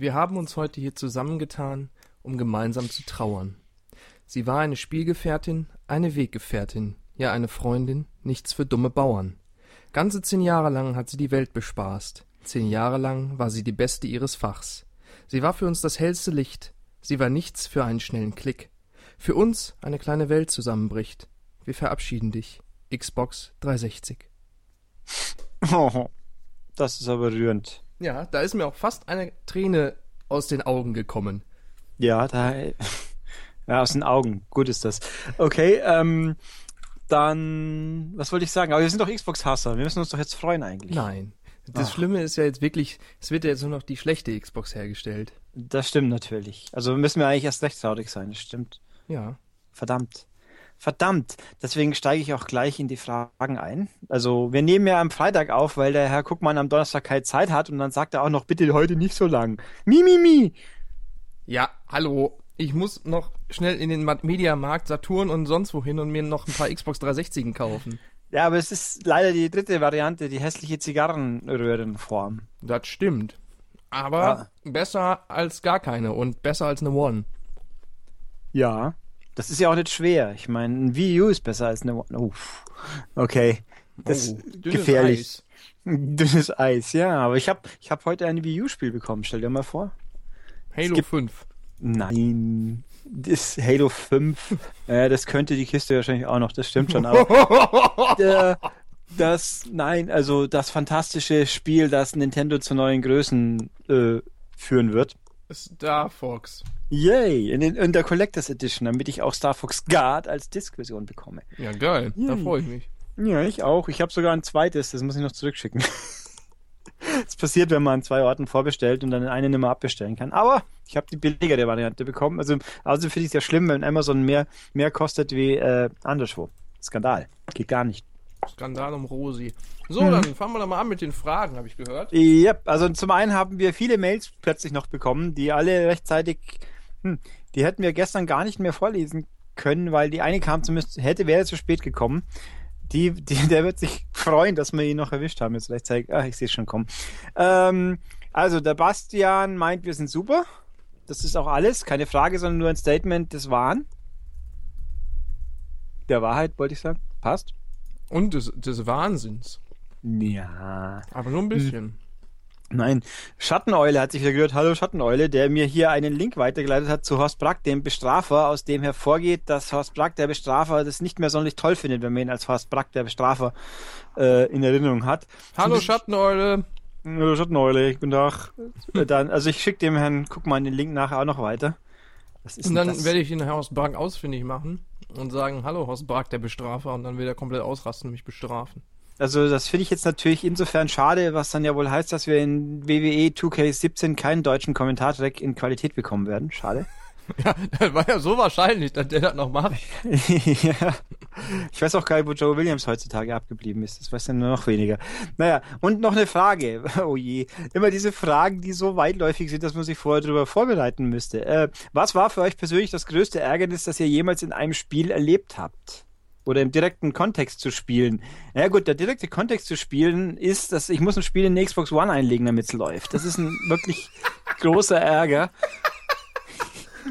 Wir haben uns heute hier zusammengetan, um gemeinsam zu trauern. Sie war eine Spielgefährtin, eine Weggefährtin, ja eine Freundin, nichts für dumme Bauern. Ganze zehn Jahre lang hat sie die Welt bespaßt. Zehn Jahre lang war sie die Beste ihres Fachs. Sie war für uns das hellste Licht. Sie war nichts für einen schnellen Klick. Für uns eine kleine Welt zusammenbricht. Wir verabschieden dich. Xbox 360. Oh, das ist aber rührend. Ja, da ist mir auch fast eine Träne aus den Augen gekommen. Ja, da. Ja, aus den Augen. Gut ist das. Okay, ähm, dann, was wollte ich sagen? Aber wir sind doch Xbox-Hasser. Wir müssen uns doch jetzt freuen eigentlich. Nein. Das Ach. Schlimme ist ja jetzt wirklich, es wird ja jetzt nur noch die schlechte Xbox hergestellt. Das stimmt natürlich. Also müssen wir eigentlich erst recht traurig sein. Das stimmt. Ja. Verdammt. Verdammt. Deswegen steige ich auch gleich in die Fragen ein. Also, wir nehmen ja am Freitag auf, weil der Herr Guckmann am Donnerstag keine Zeit hat und dann sagt er auch noch, bitte heute nicht so lang. Mi, mi, mi. Ja, hallo. Ich muss noch schnell in den Mediamarkt, Saturn und sonst wohin und mir noch ein paar Xbox 360 kaufen. Ja, aber es ist leider die dritte Variante, die hässliche Zigarrenröhrenform. Das stimmt. Aber Ah. besser als gar keine und besser als eine One. Ja. Das ist ja auch nicht schwer. Ich meine, ein Wii U ist besser als eine One. Uff. Okay. Das Oh, ist gefährlich. Eis. Dünnes Eis, ja. Aber ich habe ich hab heute ein Wii U-Spiel bekommen. Stell dir mal vor. Halo gibt- 5. Nein. Das Halo 5. äh, das könnte die Kiste wahrscheinlich auch noch. Das stimmt schon. Aber äh, das, nein, also das fantastische Spiel, das Nintendo zu neuen Größen äh, führen wird. Star Fox. Yay! In, den, in der Collectors Edition, damit ich auch Star Fox Guard als Disc-Version bekomme. Ja, geil. Da Yay. freue ich mich. Ja, ich auch. Ich habe sogar ein zweites, das muss ich noch zurückschicken. Das passiert, wenn man an zwei Orten vorbestellt und dann eine nicht mehr abbestellen kann. Aber ich habe die billigere Variante bekommen. Also, also finde ich es ja schlimm, wenn Amazon mehr, mehr kostet wie äh, anderswo. Skandal. Geht gar nicht. Skandal um Rosi. So, Mhm. dann fangen wir doch mal an mit den Fragen, habe ich gehört. Ja, also zum einen haben wir viele Mails plötzlich noch bekommen, die alle rechtzeitig, hm, die hätten wir gestern gar nicht mehr vorlesen können, weil die eine kam zumindest, hätte, wäre zu spät gekommen. Die, die, der wird sich freuen, dass wir ihn noch erwischt haben jetzt rechtzeitig. Ach, ich sehe es schon kommen. Ähm, also, der Bastian meint, wir sind super. Das ist auch alles. Keine Frage, sondern nur ein Statement des Wahn. Der Wahrheit, wollte ich sagen. Passt. Und des, des Wahnsinns. Ja. Aber nur ein bisschen. Nein, Schatteneule hat sich wieder gehört. Hallo Schatteneule, der mir hier einen Link weitergeleitet hat zu Horst Brack, dem Bestrafer, aus dem hervorgeht, dass Horst Brack, der Bestrafer, das nicht mehr sonderlich toll findet, wenn man ihn als Horst Brack, der Bestrafer, äh, in Erinnerung hat. Hallo Zum- Schatteneule. Hallo Schatteneule, guten Tag. Äh, Dann, also ich schicke dem Herrn, guck mal den Link nachher auch noch weiter. Und dann werde ich den Horst Brack ausfindig machen und sagen, hallo Horst Brack, der Bestrafer, und dann wird er komplett ausrasten und mich bestrafen. Also das finde ich jetzt natürlich insofern schade, was dann ja wohl heißt, dass wir in WWE 2K17 keinen deutschen Kommentartrack in Qualität bekommen werden. Schade. Ja, das war ja so wahrscheinlich, dass der das noch macht. ja. Ich weiß auch gar nicht, wo Joe Williams heutzutage abgeblieben ist. Das weiß ja nur noch weniger. Naja, und noch eine Frage. Oh je. Immer diese Fragen, die so weitläufig sind, dass man sich vorher darüber vorbereiten müsste. Äh, was war für euch persönlich das größte Ärgernis, das ihr jemals in einem Spiel erlebt habt? Oder im direkten Kontext zu spielen. Ja gut, der direkte Kontext zu spielen ist, dass ich muss ein Spiel in Xbox One einlegen, damit es läuft. Das ist ein wirklich großer Ärger.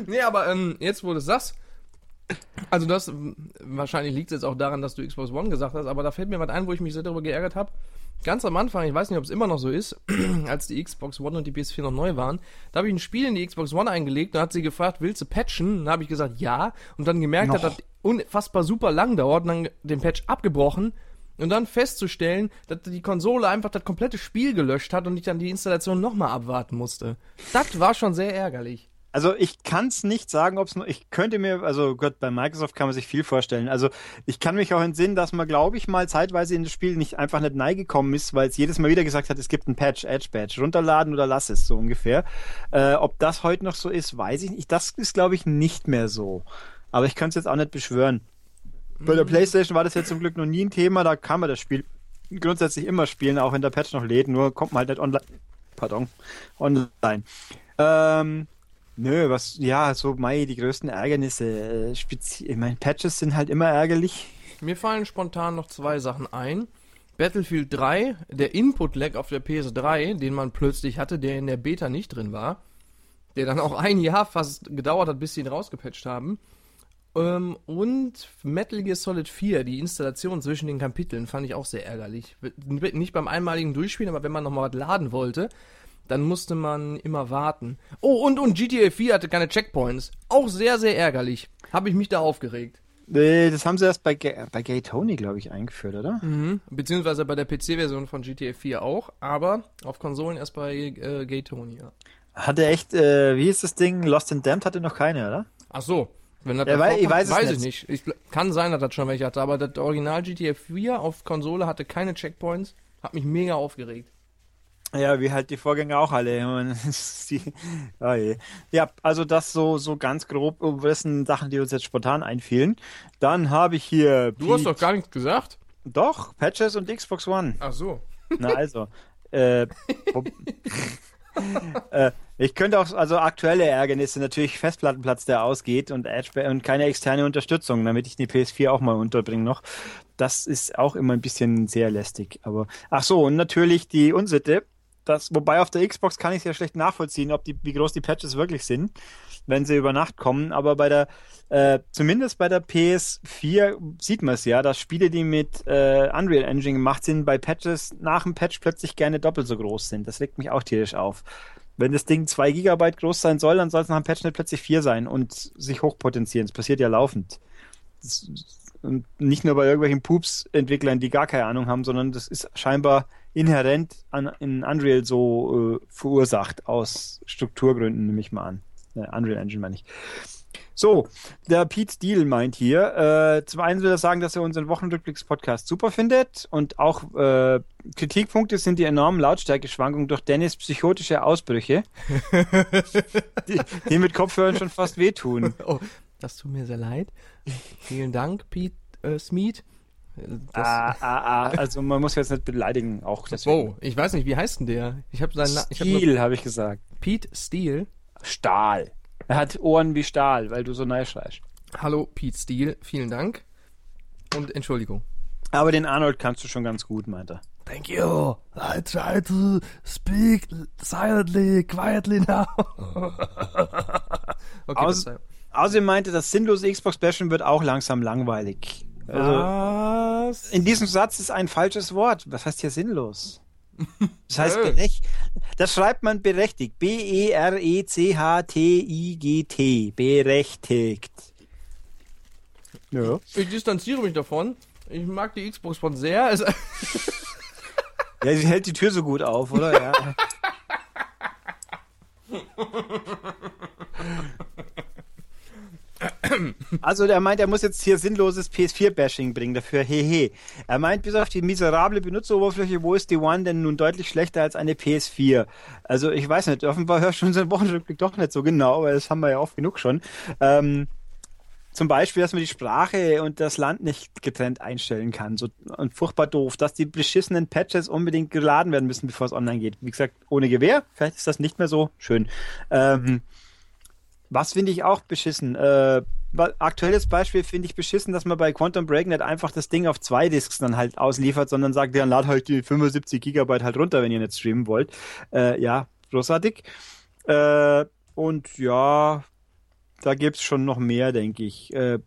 Nee, aber ähm, jetzt, wo du es sagst, also das, wahrscheinlich liegt es jetzt auch daran, dass du Xbox One gesagt hast, aber da fällt mir was ein, wo ich mich sehr darüber geärgert habe. Ganz am Anfang, ich weiß nicht, ob es immer noch so ist, als die Xbox One und die PS4 noch neu waren, da habe ich ein Spiel in die Xbox One eingelegt, da hat sie gefragt, willst du patchen? Dann habe ich gesagt, ja, und dann gemerkt, dass das unfassbar super lang dauert und dann den Patch abgebrochen und dann festzustellen, dass die Konsole einfach das komplette Spiel gelöscht hat und ich dann die Installation nochmal abwarten musste. Das war schon sehr ärgerlich. Also ich kann es nicht sagen, ob es nur, ich könnte mir, also Gott, bei Microsoft kann man sich viel vorstellen. Also ich kann mich auch entsinnen, dass man, glaube ich, mal zeitweise in das Spiel nicht einfach nicht gekommen ist, weil es jedes Mal wieder gesagt hat, es gibt einen Patch, Edge Patch, runterladen oder lass es, so ungefähr. Äh, ob das heute noch so ist, weiß ich nicht. Das ist, glaube ich, nicht mehr so. Aber ich könnte es jetzt auch nicht beschwören. Bei der PlayStation war das jetzt zum Glück noch nie ein Thema, da kann man das Spiel grundsätzlich immer spielen, auch wenn der Patch noch lädt, nur kommt man halt nicht online. Pardon, online. Ähm, Nö, was, ja, so, Mai, die größten Ärgernisse. Äh, ich meine, Patches sind halt immer ärgerlich. Mir fallen spontan noch zwei Sachen ein. Battlefield 3, der Input-Lag auf der PS3, den man plötzlich hatte, der in der Beta nicht drin war. der dann auch ein Jahr fast gedauert hat, bis sie ihn rausgepatcht haben. Ähm, und Metal Gear Solid 4, die Installation zwischen den Kapiteln, fand ich auch sehr ärgerlich. Nicht beim einmaligen Durchspielen, aber wenn man nochmal was laden wollte, dann musste man immer warten. Oh, und, und GTA 4 hatte keine Checkpoints. Auch sehr, sehr ärgerlich. Habe ich mich da aufgeregt. Nee, das haben sie erst bei, Ga bei Gay Tony, glaube ich, eingeführt, oder? Mhm. Beziehungsweise bei der PC-Version von GTA 4 auch, aber auf Konsolen erst bei äh, Gay Tony, ja. Hatte echt, äh, wie hieß das Ding? Lost in Damned hatte noch keine, oder? Ach so. Wenn das Ja, weil- ich weiß es weiß nicht. ich nicht. Ich, kann sein, dass das schon welche hatte, aber das Original GTA 4 auf Konsole hatte keine Checkpoints. Hat mich mega aufgeregt. Ja, wie halt die Vorgänger auch alle. Die, oh. Ja, also das so, so ganz grob, das sind Sachen, die uns jetzt spontan einfielen. Dann habe ich hier. Du hast Pete- doch gar nichts gesagt. Doch, Patches und Xbox One. Ach so. Na also. äh, äh, ich könnte auch, also aktuelle Ärgernisse, natürlich Festplattenplatz, der ausgeht und Edge und keine externe Unterstützung, damit ich die PS4 auch mal unterbringe noch. Das ist auch immer ein bisschen sehr lästig. Aber ach so, und natürlich die Unsitte. Das, wobei auf der Xbox kann ich es ja schlecht nachvollziehen, ob die, wie groß die Patches wirklich sind, wenn sie über Nacht kommen. Aber bei der, äh, zumindest bei der PS4 sieht man es ja, dass Spiele, die mit äh, Unreal Engine gemacht sind, bei Patches nach dem Patch plötzlich gerne doppelt so groß sind. Das regt mich auch tierisch auf. Wenn das Ding 2 Gigabyte groß sein soll, dann soll es nach dem Patch nicht plötzlich 4 sein und sich hochpotenzieren. Das passiert ja laufend. Das, und nicht nur bei irgendwelchen Pups-Entwicklern, die gar keine Ahnung haben, sondern das ist scheinbar inhärent an, in Unreal so äh, verursacht aus Strukturgründen, nehme ich mal an. Äh, Unreal Engine meine ich. So, der Pete Steele meint hier, äh, zum einen will er sagen, dass er unseren Wochenrückblicks-Podcast super findet und auch äh, Kritikpunkte sind die enormen Lautstärkeschwankungen durch Dennis psychotische Ausbrüche, die, die mit Kopfhörern schon fast wehtun. Oh, das tut mir sehr leid. Vielen Dank, Pete äh, Smeet. Das, Ah, ah, ah, also man muss jetzt nicht beleidigen, auch deswegen. oh, ich weiß nicht, wie heißt denn der? Ich habe seinen hab Stil, habe ich gesagt. Pete Steele. Stahl. Er hat Ohren wie Stahl, weil du so neu schreist. Hallo, Pete Steele. Vielen Dank. Und Entschuldigung. Aber den Arnold kannst du schon ganz gut, meint er. Thank you. I try to speak silently, quietly now. okay. Außerdem meinte, das sinnlose Xbox-Bashen wird auch langsam langweilig. Also, Was? in diesem Satz ist ein falsches Wort. Was heißt hier sinnlos? Das heißt Äh. berecht. Das schreibt man berechtigt. E B-E-R-E-C-H-T-I-G-T. Berechtigt. Ja. Ich distanziere mich davon. Ich mag die Xbox von sehr. Also, Ja, sie hält die Tür so gut auf, oder? Ja. Also er meint, er muss jetzt hier sinnloses PS4-Bashing bringen, dafür hehe. Er meint, bis auf die miserable Benutzeroberfläche, wo ist die One denn nun deutlich schlechter als eine PS4? Also ich weiß nicht, offenbar hörst du unseren Wochenrückblick doch nicht so genau, weil das haben wir ja oft genug schon. Ähm, zum Beispiel, dass man die Sprache und das Land nicht getrennt einstellen kann. So und furchtbar doof, dass die beschissenen Patches unbedingt geladen werden müssen, bevor es online geht. Wie gesagt, ohne Gewehr, vielleicht ist das nicht mehr so schön. Ähm, was finde ich auch beschissen? Äh, aktuelles Beispiel finde ich beschissen, dass man bei Quantum Break nicht einfach das Ding auf zwei Disks dann halt ausliefert, sondern sagt, ja, lad halt die 75 Gigabyte halt runter, wenn ihr nicht streamen wollt. Äh, ja, großartig. Äh, und ja, da gibt's schon noch mehr, denke ich. Äh,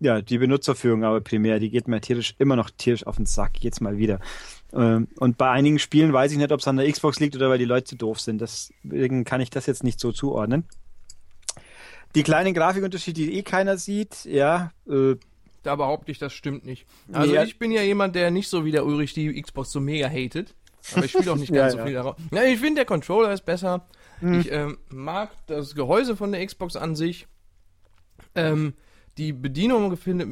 ja, die Benutzerführung aber primär, die geht mir tierisch, immer noch tierisch auf den Sack, jetzt mal wieder. Ähm, und bei einigen Spielen weiß ich nicht, ob es an der Xbox liegt oder weil die Leute zu doof sind. Deswegen kann ich das jetzt nicht so zuordnen. Die kleinen Grafikunterschiede, die eh keiner sieht, ja, äh, da behaupte ich, das stimmt nicht. Also Nee, ich bin ja jemand, der nicht so wie der Ulrich die Xbox so mega hatet. Aber ich spiele auch nicht Ja, ganz so ja. viel darauf. Ja, ich finde, der Controller ist besser. Hm. Ich ähm, mag das Gehäuse von der Xbox an sich. Ähm, die Bedienung finde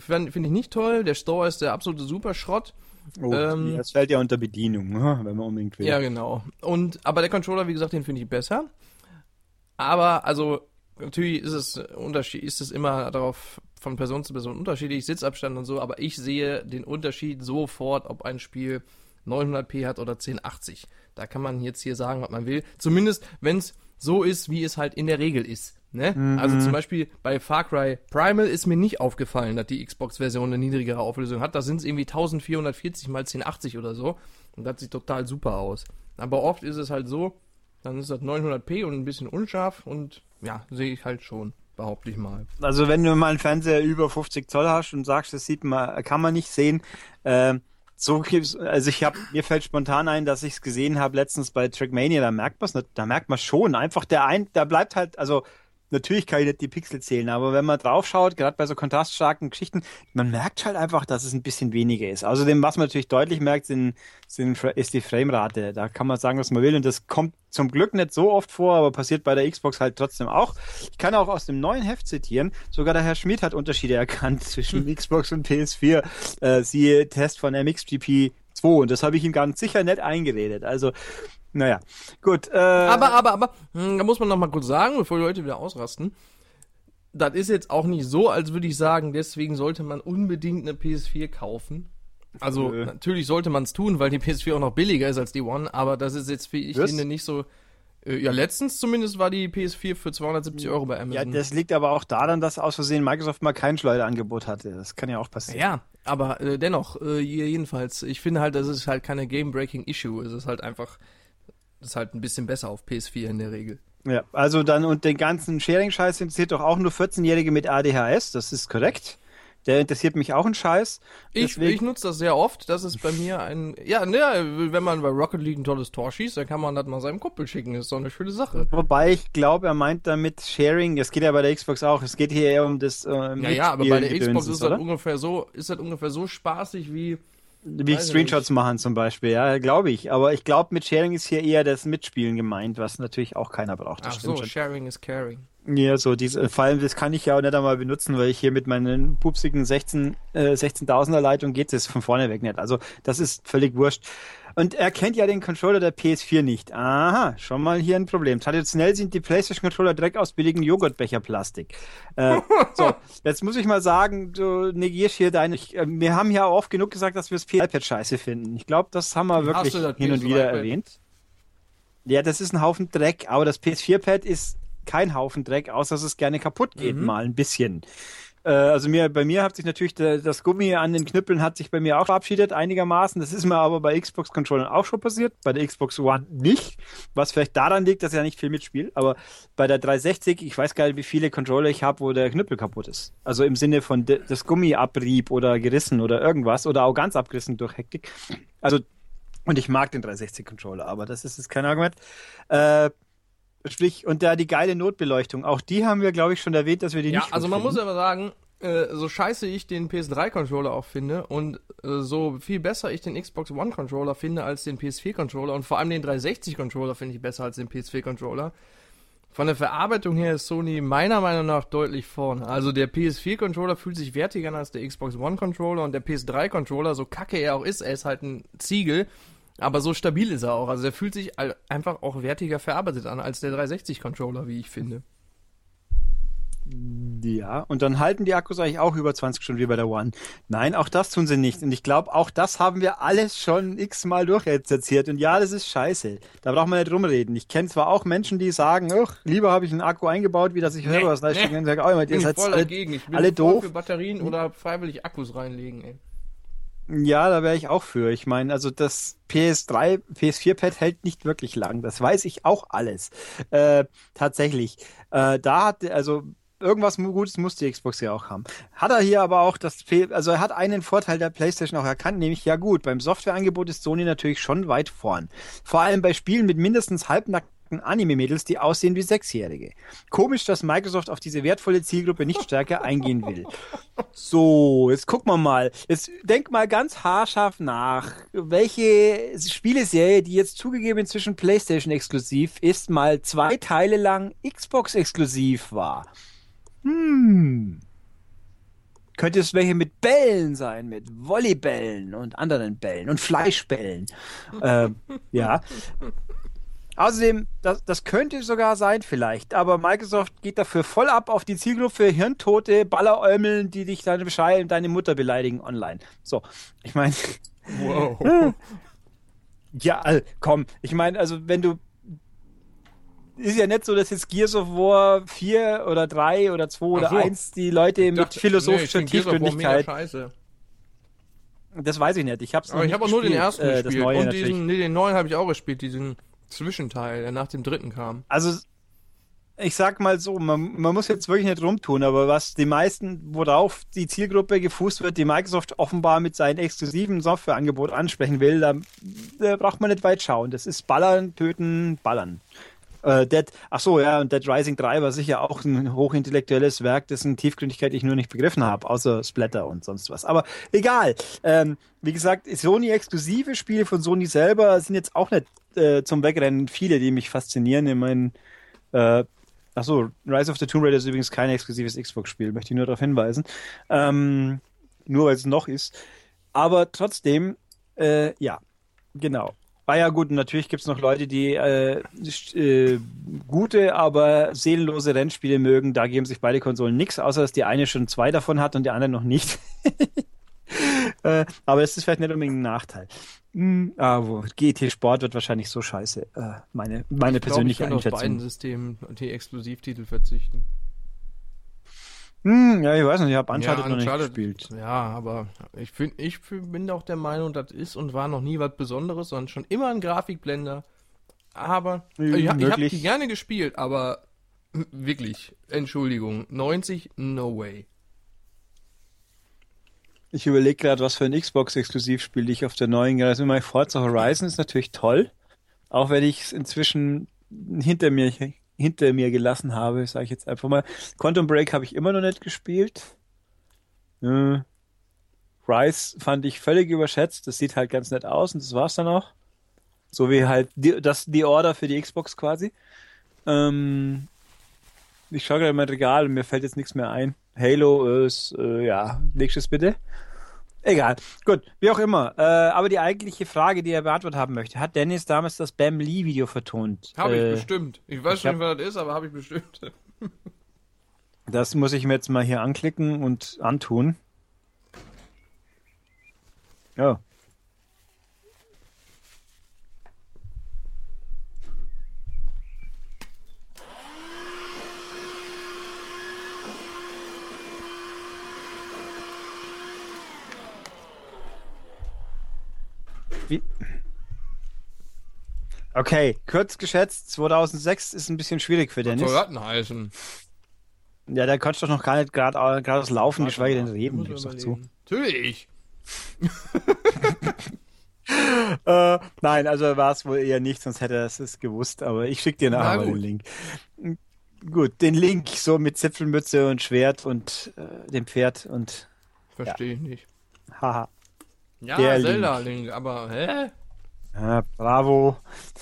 find ich nicht toll. Der Store ist der absolute Superschrott. oh, Ähm, das fällt ja unter Bedienung, wenn man unbedingt will. Ja, genau. Und aber der Controller, wie gesagt, den finde ich besser. Aber also natürlich ist es Unterschied, ist es immer darauf von Person zu Person unterschiedlich, Sitzabstand und so. Aber ich sehe den Unterschied sofort, ob ein Spiel 900p hat oder 1080. Da kann man jetzt hier sagen, was man will. Zumindest, wenn es so ist, wie es halt in der Regel ist. Ne? Also zum Beispiel bei Far Cry Primal ist mir nicht aufgefallen, dass die Xbox-Version eine niedrigere Auflösung hat. Da sind es irgendwie 1440 mal 1080 oder so. Und das sieht total super aus. Aber oft ist es halt so, dann ist das 900p und ein bisschen unscharf und ja, sehe ich halt schon, behaupte ich mal. Also wenn du mal einen Fernseher über 50 Zoll hast und sagst, das sieht man, kann man nicht sehen, äh, so gibt's, also ich habe mir fällt spontan ein, dass ich es gesehen habe letztens bei Trackmania, da merkt man es, da merkt man schon einfach der ein, da bleibt halt, also natürlich kann ich nicht die Pixel zählen, aber wenn man drauf schaut, gerade bei so kontraststarken Geschichten, man merkt halt einfach, dass es ein bisschen weniger ist. Außerdem, was man natürlich deutlich merkt, sind, sind, ist die Framerate. Da kann man sagen, was man will und das kommt zum Glück nicht so oft vor, aber passiert bei der Xbox halt trotzdem auch. Ich kann auch aus dem neuen Heft zitieren, sogar der Herr Schmidt hat Unterschiede erkannt zwischen hm. Xbox und PS4. Äh, siehe Test von MXGP 2 und das habe ich ihm ganz sicher nicht eingeredet. Also naja, gut. Äh, aber, aber, aber, hm, da muss man noch mal kurz sagen, bevor die Leute wieder ausrasten. Das ist jetzt auch nicht so, als würde ich sagen, deswegen sollte man unbedingt eine PS4 kaufen. Also, Nö. natürlich sollte man es tun, weil die PS4 auch noch billiger ist als die One, aber das ist jetzt, wie ich Was? finde, nicht so. Äh, ja, letztens zumindest war die PS4 für 270 Euro bei Amazon. Ja, das liegt aber auch daran, dass aus Versehen Microsoft mal kein Schleuderangebot hatte. Das kann ja auch passieren. Ja, aber äh, dennoch, äh, jedenfalls, ich finde halt, das ist halt keine Game-Breaking-Issue. Es ist halt einfach ist halt ein bisschen besser auf PS4 in der Regel. Ja, also dann und den ganzen Sharing-Scheiß interessiert doch auch nur 14-Jährige mit ADHS, das ist korrekt. Der interessiert mich auch ein Scheiß. Ich, ich nutze das sehr oft. Das ist bei mir ein. Ja, ne, wenn man bei Rocket League ein tolles Tor schießt, dann kann man das mal seinem Kumpel schicken. Das ist doch eine schöne Sache. Wobei ich glaube, er meint damit Sharing. Es geht ja bei der Xbox auch. Es geht hier eher um das. Äh, ja, ja, aber bei der Xbox ist das ungefähr so, ist das ungefähr so spaßig wie wie Screenshots nicht. machen zum Beispiel, ja, glaube ich. Aber ich glaube, mit Sharing ist hier eher das Mitspielen gemeint, was natürlich auch keiner braucht. Das Ach so, schon. Sharing is caring. Ja, so, diese, vor allem, das kann ich ja auch nicht einmal benutzen, weil ich hier mit meinen pupsigen 16, äh, 16.000er Leitung geht es von vorne weg nicht. Also, das ist völlig wurscht. Und er kennt ja den Controller der PS4 nicht. Aha, schon mal hier ein Problem. Traditionell sind die PlayStation-Controller Dreck aus billigen Joghurtbecherplastik. Äh, so, jetzt muss ich mal sagen, du negierst hier deine. Ich, äh, wir haben ja oft genug gesagt, dass wir das PS-iPad scheiße finden. Ich glaube, das haben wir wirklich hin und wieder erwähnt. Ja, das ist ein Haufen Dreck, aber das PS4-Pad ist kein Haufen Dreck, außer dass es gerne kaputt geht, mhm. mal ein bisschen. Äh, also mir, bei mir hat sich natürlich der, das Gummi an den Knüppeln hat sich bei mir auch verabschiedet einigermaßen. Das ist mir aber bei Xbox Controllern auch schon passiert, bei der Xbox One nicht, was vielleicht daran liegt, dass ich ja nicht viel mitspiele. Aber bei der 360, ich weiß gar nicht, wie viele Controller ich habe, wo der Knüppel kaputt ist. Also im Sinne von de, das Gummi abrieb oder gerissen oder irgendwas oder auch ganz abgerissen durch Hektik. Also und ich mag den 360 Controller, aber das ist, ist kein Argument. Äh, Sprich, und da die geile Notbeleuchtung, auch die haben wir, glaube ich, schon erwähnt, dass wir die ja, nicht. Ja, also man finden. muss aber sagen, äh, so scheiße ich den PS3-Controller auch finde und äh, so viel besser ich den Xbox One-Controller finde als den PS4-Controller und vor allem den 360-Controller finde ich besser als den PS4-Controller. Von der Verarbeitung her ist Sony meiner Meinung nach deutlich vorne. Also der PS4-Controller fühlt sich wertiger an als der Xbox One-Controller und der PS3-Controller, so kacke er auch ist, er ist halt ein Ziegel aber so stabil ist er auch. Also er fühlt sich einfach auch wertiger verarbeitet an als der 360-Controller, wie ich finde. Ja, und dann halten die Akkus eigentlich auch über 20 Stunden wie bei der One. Nein, auch das tun sie nicht. Und ich glaube, auch das haben wir alles schon x-mal durchexerziert. Und ja, das ist scheiße. Da braucht man nicht rumreden. Ich kenne zwar auch Menschen, die sagen, lieber habe ich einen Akku eingebaut, wie dass ich selber was leisten kann. Sage, oh, ihr seid voll alle, dagegen. Ich bin alle doof. für Batterien oder freiwillig Akkus reinlegen, ey. Ja, da wäre ich auch für. Ich meine, also das PS3, PS4-Pad hält nicht wirklich lang. Das weiß ich auch alles. Äh, tatsächlich. Äh, da hat, also irgendwas Gutes muss die Xbox ja auch haben. Hat er hier aber auch das, also er hat einen Vorteil der PlayStation auch erkannt, nämlich ja gut, beim Softwareangebot ist Sony natürlich schon weit vorn. Vor allem bei Spielen mit mindestens halbnackten nackten Anime-Mädels, die aussehen wie Sechsjährige. Komisch, dass Microsoft auf diese wertvolle Zielgruppe nicht stärker eingehen will. So, jetzt gucken wir mal. Jetzt denk mal ganz haarscharf nach. Welche Spieleserie, die jetzt zugegeben inzwischen PlayStation exklusiv ist, mal zwei Teile lang Xbox exklusiv war? Hm. Könnte es welche mit Bällen sein, mit Volleybällen und anderen Bällen und Fleischbällen. äh, ja. Außerdem, das, das könnte sogar sein vielleicht, aber Microsoft geht dafür voll ab auf die Zielgruppe hirntote Balleräumeln, die dich deine Bescheid deine Mutter beleidigen online. So, ich meine. Wow. ja, komm, ich meine, also wenn du ist ja nicht so, dass jetzt Gears of War 4 oder 3 oder 2 oder so. 1 die Leute dachte, mit philosophischer nee, Tiefgründigkeit. Das weiß ich nicht. Ich hab's Aber ich habe auch nur den ersten äh, gespielt. Und diesen, nee, den neuen habe ich auch gespielt, diesen Zwischenteil, der nach dem dritten kam. Also, ich sag mal so, man, man muss jetzt wirklich nicht rumtun, aber was die meisten, worauf die Zielgruppe gefußt wird, die Microsoft offenbar mit seinem exklusiven Softwareangebot ansprechen will, da, da braucht man nicht weit schauen. Das ist Ballern, Töten, Ballern. Äh, Dead, ach so, ja, und Dead Rising 3 war sicher auch ein hochintellektuelles Werk, dessen Tiefgründigkeit ich nur nicht begriffen habe, außer Splatter und sonst was. Aber egal. Ähm, wie gesagt, Sony-exklusive Spiele von Sony selber sind jetzt auch nicht äh, zum Wegrennen viele, die mich faszinieren. Ich meine, äh, ach so, Rise of the Tomb Raider ist übrigens kein exklusives Xbox-Spiel, möchte ich nur darauf hinweisen. Ähm, nur weil es noch ist. Aber trotzdem, äh, ja, genau. Ah ja, gut, natürlich gibt es noch Leute, die äh, äh, gute, aber seelenlose Rennspiele mögen. Da geben sich beide Konsolen nichts, außer dass die eine schon zwei davon hat und die andere noch nicht. äh, aber es ist vielleicht nicht unbedingt ein Nachteil. Hm, aber GT Sport wird wahrscheinlich so scheiße. Äh, meine meine ich persönliche glaub, ich Einschätzung. auf beiden Systemen die Exklusivtitel verzichten. Hm, ja, ich weiß nicht, ich habe Uncharted, ja, Uncharted noch nicht gespielt. Ja, aber ich, find, ich bin auch der Meinung, das ist und war noch nie was Besonderes, sondern schon immer ein Grafikblender. Aber hm, ich, ich habe die gerne gespielt, aber wirklich, Entschuldigung, 90, no way. Ich überlege gerade, was für ein Xbox-Exklusivspiel ich auf der neuen, also mein Forza Horizon ist natürlich toll, auch wenn ich es inzwischen hinter mir hinter mir gelassen habe, sage ich jetzt einfach mal. Quantum Break habe ich immer noch nicht gespielt. Äh, Rise fand ich völlig überschätzt. Das sieht halt ganz nett aus und das war's dann auch. So wie halt die, das die Order für die Xbox quasi. Ähm, ich schaue gerade in mein Regal und mir fällt jetzt nichts mehr ein. Halo ist, äh, ja, nächstes bitte. Egal. Gut, wie auch immer. Äh, aber die eigentliche Frage, die er beantwortet haben möchte, hat Dennis damals das Bam Lee Video vertont? Habe äh, ich bestimmt. Ich weiß schon nicht, was das ist, aber habe ich bestimmt. das muss ich mir jetzt mal hier anklicken und antun. Ja. Wie? Okay, kurz geschätzt, 2006 ist ein bisschen schwierig für Dennis. Das heißen? Ja, da kannst du doch noch gar nicht gerade das Laufen, geschweige denn reden, zu. Natürlich. äh, nein, also war es wohl eher nicht, sonst hätte er es gewusst, aber ich schicke dir nachher den Link. Gut, den Link so mit Zipfelmütze und Schwert und äh, dem Pferd und. Verstehe ja. ich nicht. Haha. Ja, der Zelda-Link, Link, aber hä? Ja, bravo.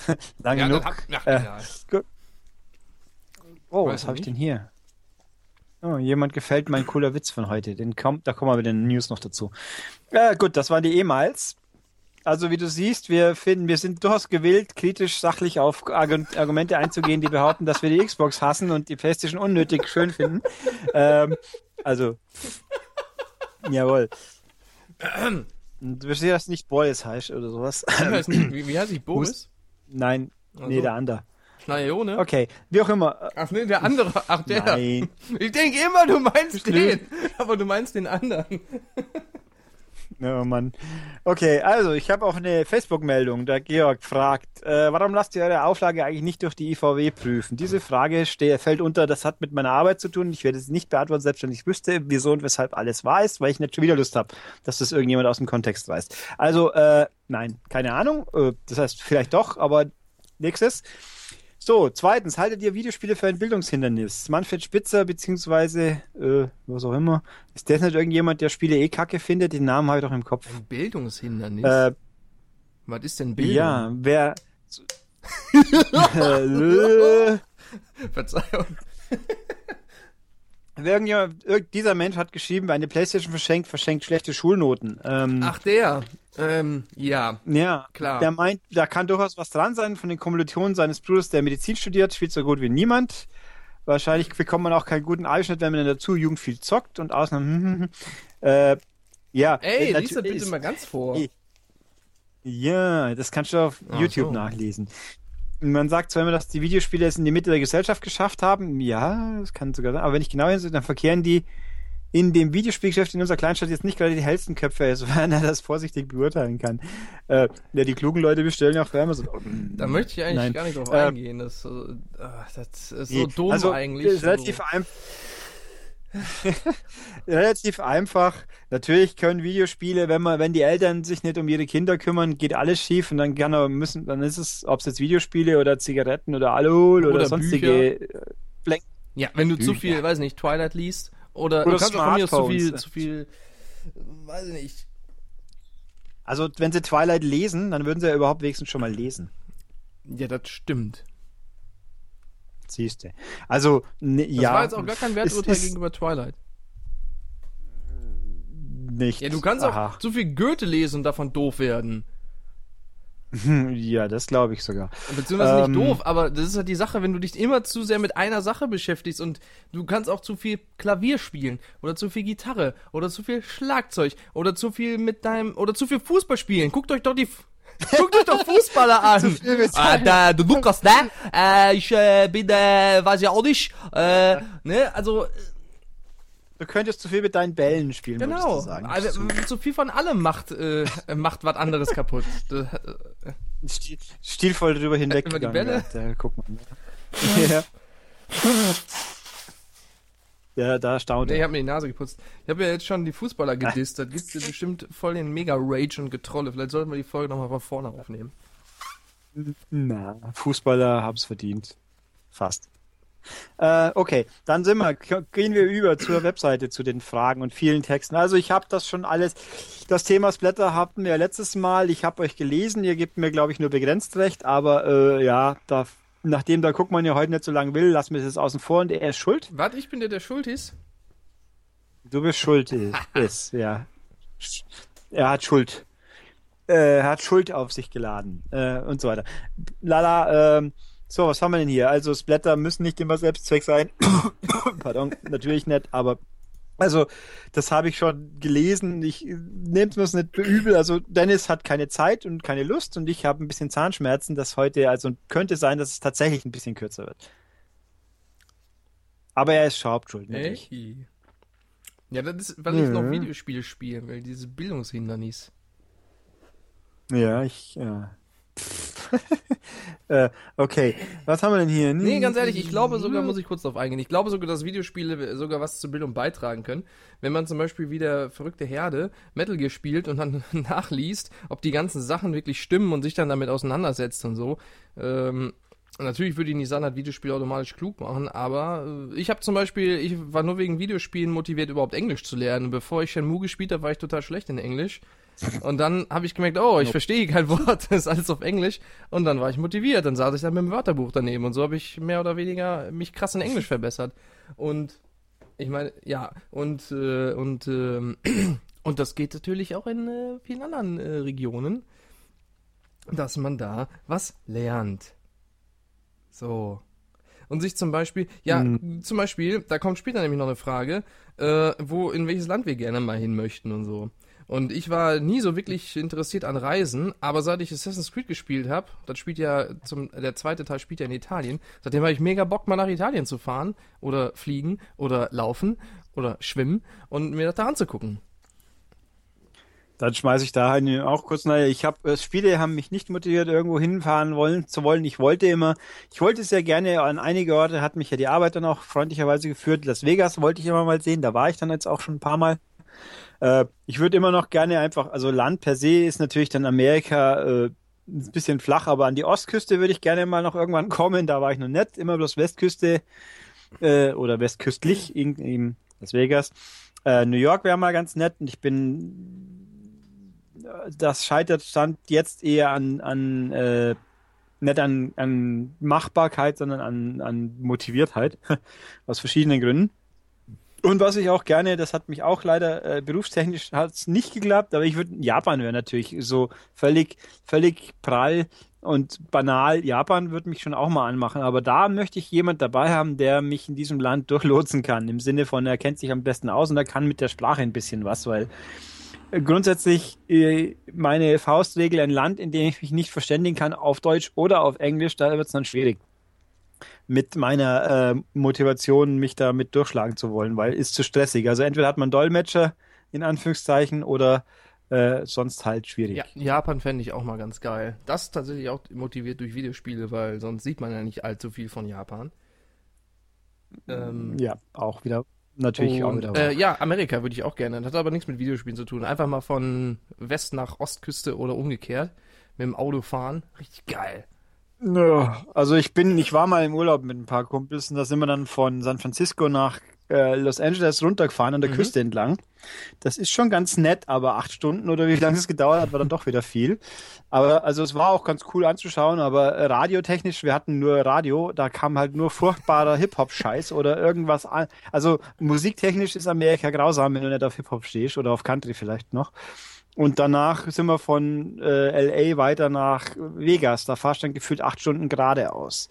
Lang ja, genug. Hab, ach, äh, oh, was habe ich denn hier? Oh, jemand gefällt mein cooler Witz von heute. Den kommt, da kommen wir mit den News noch dazu. Ja, gut, das waren die E-Mails. Also wie du siehst, wir finden, wir sind durchaus gewillt, kritisch, sachlich auf Argumente einzugehen, die behaupten, dass wir die Xbox hassen und die PlayStation unnötig schön finden. ähm, also, jawohl. Du verstehst, dass nicht Boris heißt oder sowas. wie, wie heißt ich? Boris? Nein, also. nee, der andere. Schneione? Okay, wie auch immer. Ach nee, der andere. Ach der. Nein. Ich denke immer, du meinst den. Aber du meinst den anderen. Oh Mann. Okay, also ich habe auch eine Facebook-Meldung. Der Georg fragt, äh, warum lasst ihr eure Auflage eigentlich nicht durch die IVW prüfen? Diese Frage fällt unter, das hat mit meiner Arbeit zu tun. Ich werde es nicht beantworten, selbst wenn ich wüsste, wieso und weshalb alles weiß, weil ich nicht schon wieder Lust habe, dass das irgendjemand aus dem Kontext weiß. Also, äh, nein, keine Ahnung. Äh, das heißt, vielleicht doch, aber nächstes. So, zweitens, haltet ihr Videospiele für ein Bildungshindernis? Manfred Spitzer, beziehungsweise, äh, was auch immer, ist das nicht irgendjemand, der Spiele eh kacke findet? Den Namen habe ich doch im Kopf. Ein Bildungshindernis? Äh, was ist denn Bildung? Ja, wer. Verzeihung. Irgendjemand, dieser Mensch hat geschrieben, wer eine Playstation verschenkt, verschenkt schlechte Schulnoten. Ähm, Ach, der. Ähm, ja. Ja, klar. Der meint, da kann durchaus was dran sein von den Kommilitonen seines Bruders, der Medizin studiert, spielt so gut wie niemand. Wahrscheinlich bekommt man auch keinen guten Einschnitt, wenn man in der Jugend viel zockt und Ausnahmen. äh, ja. Ey, lies das bitte mal ganz vor. Ja, das kannst du auf Ach YouTube so. nachlesen. Man sagt zwar immer, dass die Videospiele es in die Mitte der Gesellschaft geschafft haben. Ja, das kann sogar sein. Aber wenn ich genau hinsehe, dann verkehren die in dem Videospielgeschäft in unserer Kleinstadt jetzt nicht gerade die hellsten Köpfe, sofern er das vorsichtig beurteilen kann. Äh, ja, die klugen Leute bestellen ja auch für Amazon. Da möchte ich eigentlich Nein. gar nicht drauf Äh, eingehen. Das, äh, das ist so Nee, dumm also, eigentlich. Relativ, so. ein... relativ einfach. Natürlich können Videospiele, wenn man, wenn die Eltern sich nicht um ihre Kinder kümmern, geht alles schief und dann kann er, müssen, dann ist es, ob es jetzt Videospiele oder Zigaretten oder Alkohol oder, Oder sonstige äh, Ja, wenn du zu Bücher. viel, weiß nicht, Twilight liest oder, Oder du kannst auch von mir zu viel, zu viel, weiß ich nicht. Also, wenn sie Twilight lesen, dann würden sie ja überhaupt wenigstens schon mal lesen. Ja, das stimmt. Siehste. Also, ne, Das ja. war jetzt auch gar kein Werturteil ist gegenüber Twilight. Nicht. Ja, du kannst Aha. auch zu viel Goethe lesen und davon doof werden. Ja, das glaube ich sogar. Beziehungsweise Ähm. nicht doof, aber das ist halt die Sache, wenn du dich immer zu sehr mit einer Sache beschäftigst und du kannst auch zu viel Klavier spielen oder zu viel Gitarre oder zu viel Schlagzeug oder zu viel mit deinem oder zu viel Fußball spielen. Guckt euch doch die Guckt euch doch Fußballer an. ah, der, der Lukas, ne? Äh, ich äh, bin, äh, weiß ja auch nicht. Äh, ne? Also, Du könntest zu viel mit deinen Bällen spielen, genau. würdest du sagen. Also, zu viel von allem macht, äh, macht was anderes kaputt. Äh, Stil, stilvoll drüber hinweg. über die Bälle? Da, guck mal. ja. ja, da staunt Nee, ich er. hab mir die Nase geputzt. Ich habe ja jetzt schon die Fußballer gedisst. Das gibt ja bestimmt voll den Mega-Rage und Getrolle. Vielleicht sollten wir die Folge nochmal von vorne aufnehmen. Na, Fußballer haben's verdient. Fast. Äh, okay, dann sind wir, gehen wir über zur Webseite zu den Fragen und vielen Texten. Also ich habe das schon alles, das Thema Splatter hatten wir letztes Mal, ich habe euch gelesen, ihr gebt mir glaube ich nur begrenzt recht, aber äh, ja, da, nachdem der Guckmann ja heute nicht so lange will, lassen wir es jetzt außen vor und er ist schuld. Warte, ich bin der, der schuld ist. Du bist schuld, ist, ist ja. Er hat Schuld. Äh, er hat Schuld auf sich geladen äh, und so weiter. Lala, ähm, so, was haben wir denn hier? Also Splatter müssen nicht immer Selbstzweck sein. Pardon, natürlich nicht, aber also das habe ich schon gelesen. Ich nehme es nicht übel. Also Dennis hat keine Zeit und keine Lust und ich habe ein bisschen Zahnschmerzen, das heute, also könnte sein, dass es tatsächlich ein bisschen kürzer wird. Aber er ist Hauptschuld, natürlich. Echt? Ja, das ist, weil ich noch Ja. Videospiele spiele, weil dieses Bildungshindernis. Ja, ich, ja. äh, okay, was haben wir denn hier? Nee, ganz ehrlich, ich glaube sogar, muss ich kurz darauf eingehen, ich glaube sogar, dass Videospiele sogar was zur Bildung beitragen können. Wenn man zum Beispiel wie der verrückte Herde Metal Gear spielt und dann nachliest, ob die ganzen Sachen wirklich stimmen und sich dann damit auseinandersetzt und so. Ähm, natürlich würde ich nicht sagen, dass Videospiele automatisch klug machen, aber äh, ich habe zum Beispiel, ich war nur wegen Videospielen motiviert, überhaupt Englisch zu lernen. Bevor ich Shenmue gespielt habe, war ich total schlecht in Englisch. Und dann habe ich gemerkt, oh, ich verstehe kein Wort, das ist alles auf Englisch. Und dann war ich motiviert, dann saß ich dann mit dem Wörterbuch daneben und so habe ich mehr oder weniger mich krass in Englisch verbessert. Und ich meine, ja, und äh, und ähm, und das geht natürlich auch in äh, vielen anderen äh, Regionen, dass man da was lernt. So. Und sich zum Beispiel, ja, zum Beispiel, da kommt später nämlich noch eine Frage, äh, wo, in welches Land wir gerne mal hin möchten und so. Und ich war nie so wirklich interessiert an Reisen, aber seit ich Assassin's Creed gespielt habe, das spielt ja zum, der zweite Teil spielt ja in Italien, seitdem habe ich mega Bock, mal nach Italien zu fahren oder fliegen oder laufen oder schwimmen und mir das da anzugucken. Dann schmeiße ich da auch kurz naja, Ich habe Spiele haben mich nicht motiviert, irgendwo hinfahren wollen zu wollen. Ich wollte immer, ich wollte sehr gerne an einige Orte, hat mich ja die Arbeit dann auch freundlicherweise geführt. Las Vegas wollte ich immer mal sehen, da war ich dann jetzt auch schon ein paar Mal. Äh, ich würde immer noch gerne einfach, also Land per se ist natürlich dann Amerika äh, ein bisschen flach, aber an die Ostküste würde ich gerne mal noch irgendwann kommen. Da war ich noch nicht, immer bloß Westküste äh, oder westküstlich, in, in Las Vegas. Äh, New York wäre mal ganz nett und ich bin das scheitert stand jetzt eher an, an äh, nicht an, an Machbarkeit, sondern an, an Motiviertheit. Aus verschiedenen Gründen. Und was ich auch gerne, das hat mich auch leider äh, berufstechnisch hat's nicht geklappt, aber ich würde Japan wäre natürlich so völlig, völlig prall und banal. Japan würde mich schon auch mal anmachen, aber da möchte ich jemand dabei haben, der mich in diesem Land durchlotsen kann. Im Sinne von, er kennt sich am besten aus und er kann mit der Sprache ein bisschen was, weil grundsätzlich äh, meine Faustregel ein Land, in dem ich mich nicht verständigen kann, auf Deutsch oder auf Englisch, da wird es dann schwierig. Mit meiner äh, Motivation, mich damit durchschlagen zu wollen, weil ist zu stressig. Also entweder hat man Dolmetscher in Anführungszeichen oder äh, sonst halt schwierig. Ja, Japan fände ich auch mal ganz geil. Das tatsächlich auch motiviert durch Videospiele, weil sonst sieht man ja nicht allzu viel von Japan. Ähm, ja, auch wieder natürlich und, auch wieder. Äh, ja, Amerika würde ich auch gerne. Das hat aber nichts mit Videospielen zu tun. Einfach mal von West nach Ostküste oder umgekehrt mit dem Auto fahren. Richtig geil. Ja, also ich bin, ich war mal im Urlaub mit ein paar Kumpels und da sind wir dann von San Francisco nach äh, Los Angeles runtergefahren an der mhm. Küste entlang. Das ist schon ganz nett, aber acht Stunden oder wie lange es gedauert hat, war dann doch wieder viel. Aber also es war auch ganz cool anzuschauen, aber radiotechnisch, wir hatten nur Radio, da kam halt nur furchtbarer Hip-Hop-Scheiß oder irgendwas an. Also musiktechnisch ist Amerika grausam, wenn du nicht auf Hip-Hop stehst oder auf Country vielleicht noch. Und danach sind wir von äh, LA weiter nach Vegas. Da fahrst du dann gefühlt acht Stunden geradeaus.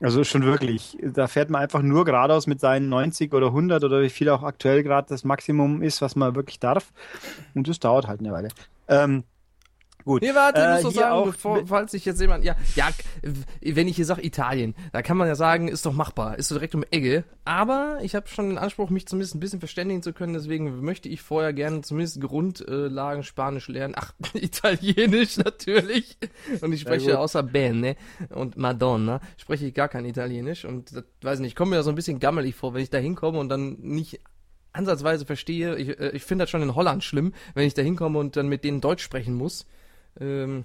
Also schon wirklich. Da fährt man einfach nur geradeaus mit seinen 90 oder 100 oder wie viel auch aktuell gerade das Maximum ist, was man wirklich darf. Und das dauert halt eine Weile. Ähm, Gut. Nee, warte, ich muss äh, sagen, bevor, falls sich jetzt jemand, ja, ja, wenn ich hier sage Italien, da kann man ja sagen, ist doch machbar, ist so direkt um Ecke. Aber ich habe schon den Anspruch, mich zumindest ein bisschen verständigen zu können, deswegen möchte ich vorher gerne zumindest Grundlagen Spanisch lernen. Ach, Italienisch natürlich. Und ich spreche außer Ben, ne? Und Madonna spreche ich gar kein Italienisch und das, weiß nicht, ich komme mir da so ein bisschen gammelig vor, wenn ich da hinkomme und dann nicht ansatzweise verstehe. Ich, äh, ich finde das schon in Holland schlimm, wenn ich da hinkomme und dann mit denen Deutsch sprechen muss. Ähm,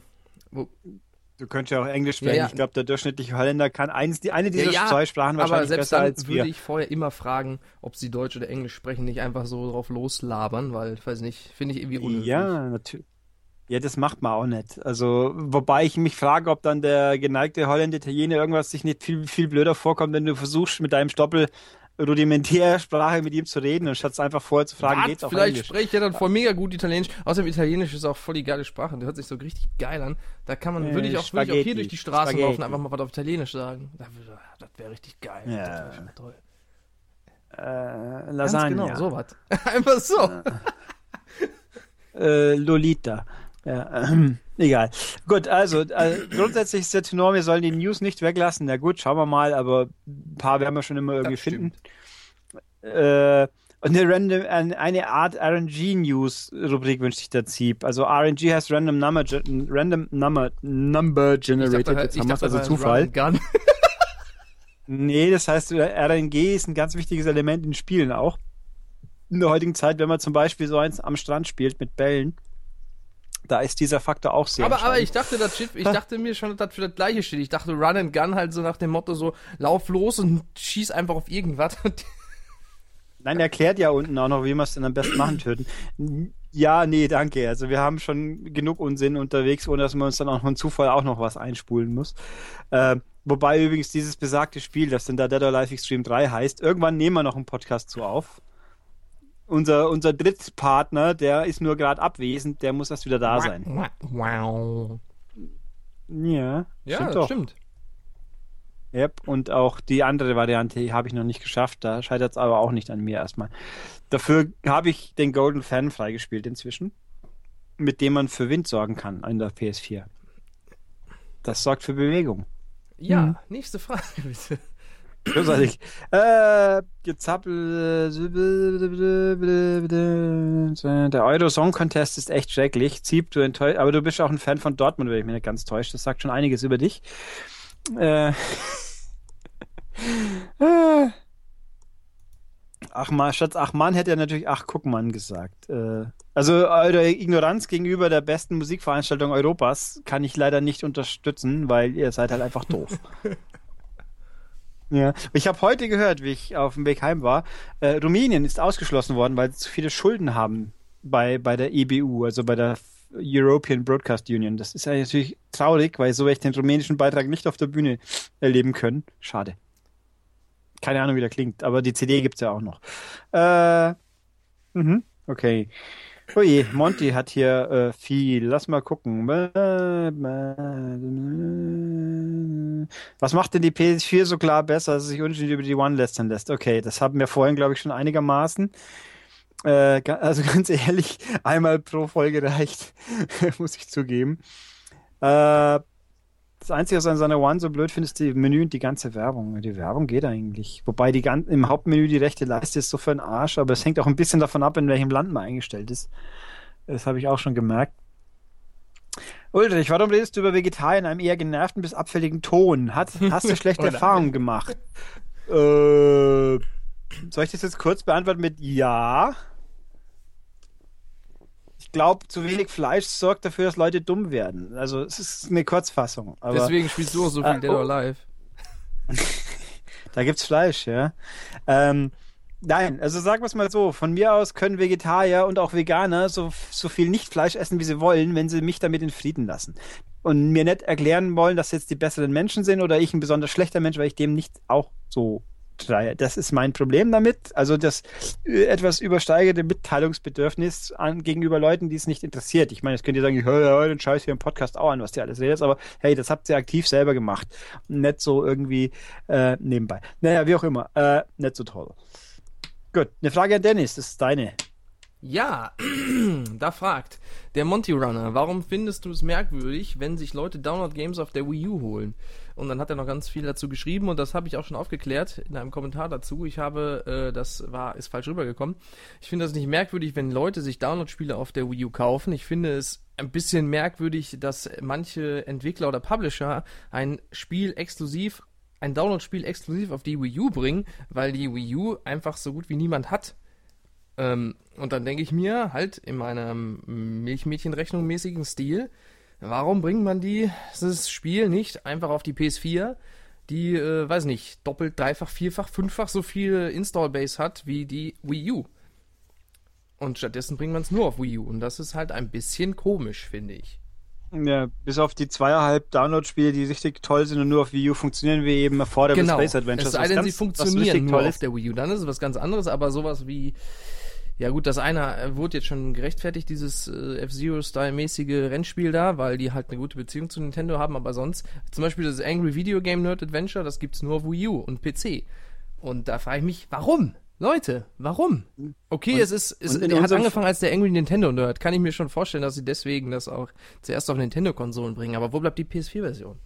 wo, Du könntest ja auch Englisch sprechen. Ja, ja. Ich glaube, der durchschnittliche Holländer kann eins, die, eine dieser ja, zwei Sprachen wahrscheinlich aber besser als wir. würde ich vorher immer fragen, ob sie Deutsch oder Englisch sprechen, nicht einfach so drauf loslabern, weil, ich weiß nicht, finde ich irgendwie unnötig. Ja, natürlich. Ja, das macht man auch nicht. Also, wobei ich mich frage, ob dann der geneigte Holländer Italiener irgendwas sich nicht viel, viel blöder vorkommt, wenn du versuchst, mit deinem Stoppel Rudimentärsprache mit ihm zu reden und statt einfach vorher zu fragen, Was? geht's auch Vielleicht Englisch. spreche ich ja dann voll mega gut Italienisch. Außerdem Italienisch ist auch voll die geile Sprache. Der hört sich so richtig geil an. Da kann man, würde ich auch, würde ich auch hier durch die Straße Spaghetti. laufen, einfach mal was auf Italienisch sagen. Das, das wäre richtig geil. Ja. Das wäre schon toll. Äh, Lasagne. Ganz genau, sowas. einfach so. äh, Lolita. Ja, ähm, egal. Gut, also äh, grundsätzlich ist der Tenor, wir sollen die News nicht weglassen. Na gut, schauen wir mal, aber ein paar werden wir schon immer irgendwie finden. Äh, und eine, random, eine Art RNG-News-Rubrik wünscht sich der Zieb. Also RNG heißt Random Number, Random Number, Number Generated. Dachte, Jetzt haben wir also Zufall. nee, das heißt, RNG ist ein ganz wichtiges Element in Spielen auch. In der heutigen Zeit, wenn man zum Beispiel so eins am Strand spielt mit Bällen, da ist dieser Faktor auch sehr Aber, aber ich dachte, das Schiff, ich dachte mir schon, dass das für das gleiche steht. Ich dachte Run and Gun halt so nach dem Motto so, lauf los und schieß einfach auf irgendwas. Nein, er erklärt ja unten auch noch, wie wir es denn am besten machen töten. Ja, nee, danke. Also wir haben schon genug Unsinn unterwegs, ohne dass man uns dann auch von Zufall auch noch was einspulen muss. Äh, wobei übrigens dieses besagte Spiel, das dann da Dead or Alive Extreme 3 heißt, irgendwann nehmen wir noch einen Podcast zu auf unser, unser Drittpartner, der ist nur gerade abwesend, der muss erst wieder da sein. Wow. Ja, ja stimmt. Doch. stimmt. Yep, und auch die andere Variante habe ich noch nicht geschafft, da scheitert es aber auch nicht an mir erstmal. Dafür habe ich den Golden Fan freigespielt inzwischen, mit dem man für Wind sorgen kann in der PS4. Das sorgt für Bewegung. Ja, hm. nächste Frage bitte. Großartig. äh, Gezappel. Der Euro Song Contest ist echt schrecklich. Zieb, du enttäuscht. Aber du bist auch ein Fan von Dortmund, wenn ich mich nicht ganz täusche. Das sagt schon einiges über dich. Äh. Ach man, Schatz, ach man hätte ja natürlich ach guck man gesagt. Äh, also eure Ignoranz gegenüber der besten Musikveranstaltung Europas kann ich leider nicht unterstützen, weil ihr seid halt einfach doof. Ja, ich habe heute gehört, wie ich auf dem Weg heim war, äh, Rumänien ist ausgeschlossen worden, weil sie zu viele Schulden haben bei, bei der EBU, also bei der European Broadcast Union. Das ist ja natürlich traurig, weil so werde ich den rumänischen Beitrag nicht auf der Bühne erleben können. Schade. Keine Ahnung, wie der klingt, aber die CD gibt's ja auch noch. Äh, mhm, okay. Oje, Monty hat hier äh, viel. Lass mal gucken. Was macht denn die PS4 so klar besser, dass es sich unschön über die One lästern lässt? Okay, das haben wir vorhin, glaube ich, schon einigermaßen. Äh, also ganz ehrlich, einmal pro Folge reicht, muss ich zugeben. Äh, Das Einzige, was an seiner One so blöd finde, ist die Menü und die ganze Werbung. Die Werbung geht eigentlich. Wobei die im Hauptmenü die rechte Leiste ist so für den Arsch, aber es hängt auch ein bisschen davon ab, in welchem Land man eingestellt ist. Das habe ich auch schon gemerkt. Ulrich, warum redest du über Vegetarier in einem eher genervten bis abfälligen Ton? Hat, hast du schlechte Erfahrungen gemacht? Äh, soll ich das jetzt kurz beantworten mit Ja? Glaube, zu wenig Fleisch sorgt dafür, dass Leute dumm werden. Also es ist eine Kurzfassung. Aber, Deswegen spielst du auch so viel äh, Dead or oh. Alive. da gibt's Fleisch, ja. Ähm, Nein, also sagen wir es mal so, von mir aus können Vegetarier und auch Veganer so, so viel Nicht-Fleisch essen, wie sie wollen, wenn sie mich damit in Frieden lassen. Und mir nicht erklären wollen, dass jetzt die besseren Menschen sind oder ich ein besonders schlechter Mensch, weil ich dem nicht auch so. Das ist mein Problem damit. Also das äh, etwas übersteigerte Mitteilungsbedürfnis an, gegenüber Leuten, die es nicht interessiert. Ich meine, jetzt könnt ihr sagen, ich höre den Scheiß hier im Podcast auch an, was ihr alles redet, aber hey, das habt ihr aktiv selber gemacht. Nicht so irgendwie äh, nebenbei. Naja, wie auch immer. Äh, nicht so toll. Gut, eine Frage an Dennis, das ist deine. Ja, da fragt der Monty Runner, warum findest du es merkwürdig, wenn sich Leute Download Games auf der Wii U holen? Und dann hat er noch ganz viel dazu geschrieben und das habe ich auch schon aufgeklärt in einem Kommentar dazu. Ich habe, äh, das war, ist falsch rübergekommen. Ich finde das nicht merkwürdig, wenn Leute sich Download-Spiele auf der Wii U kaufen. Ich finde es ein bisschen merkwürdig, dass manche Entwickler oder Publisher ein Spiel exklusiv ein Download-Spiel exklusiv auf die Wii U bringen, weil die Wii U einfach so gut wie niemand hat. Ähm, und dann denke ich mir, halt in meinem Milchmädchenrechnung mäßigen Stil, warum bringt man dieses Spiel nicht einfach auf die PS4, die, äh, weiß nicht, doppelt, dreifach, vierfach, fünffach so viel Install-Base hat wie die Wii U? Und stattdessen bringt man es nur auf Wii U. Und das ist halt ein bisschen komisch, finde ich. Ja, bis auf die zweieinhalb Download-Spiele, die richtig toll sind und nur auf Wii U funktionieren, wie eben Affordable genau. Space Adventures. Es sei denn, sie funktionieren nur auf der Wii U, dann ist es was ganz anderes, aber sowas wie, ja gut, das eine äh, wurde jetzt schon gerechtfertigt, dieses äh, F-Zero-Style-mäßige Rennspiel da, weil die halt eine gute Beziehung zu Nintendo haben, aber sonst, zum Beispiel das Angry Video Game Nerd Adventure, das gibt's nur auf Wii U und PC. Und da frage ich mich, warum? Leute, warum? Okay, und, es ist, es er hat angefangen als der Angry Nintendo Nerd. Kann ich mir schon vorstellen, dass sie deswegen das auch zuerst auf Nintendo-Konsolen bringen. Aber wo bleibt die PS4-Version?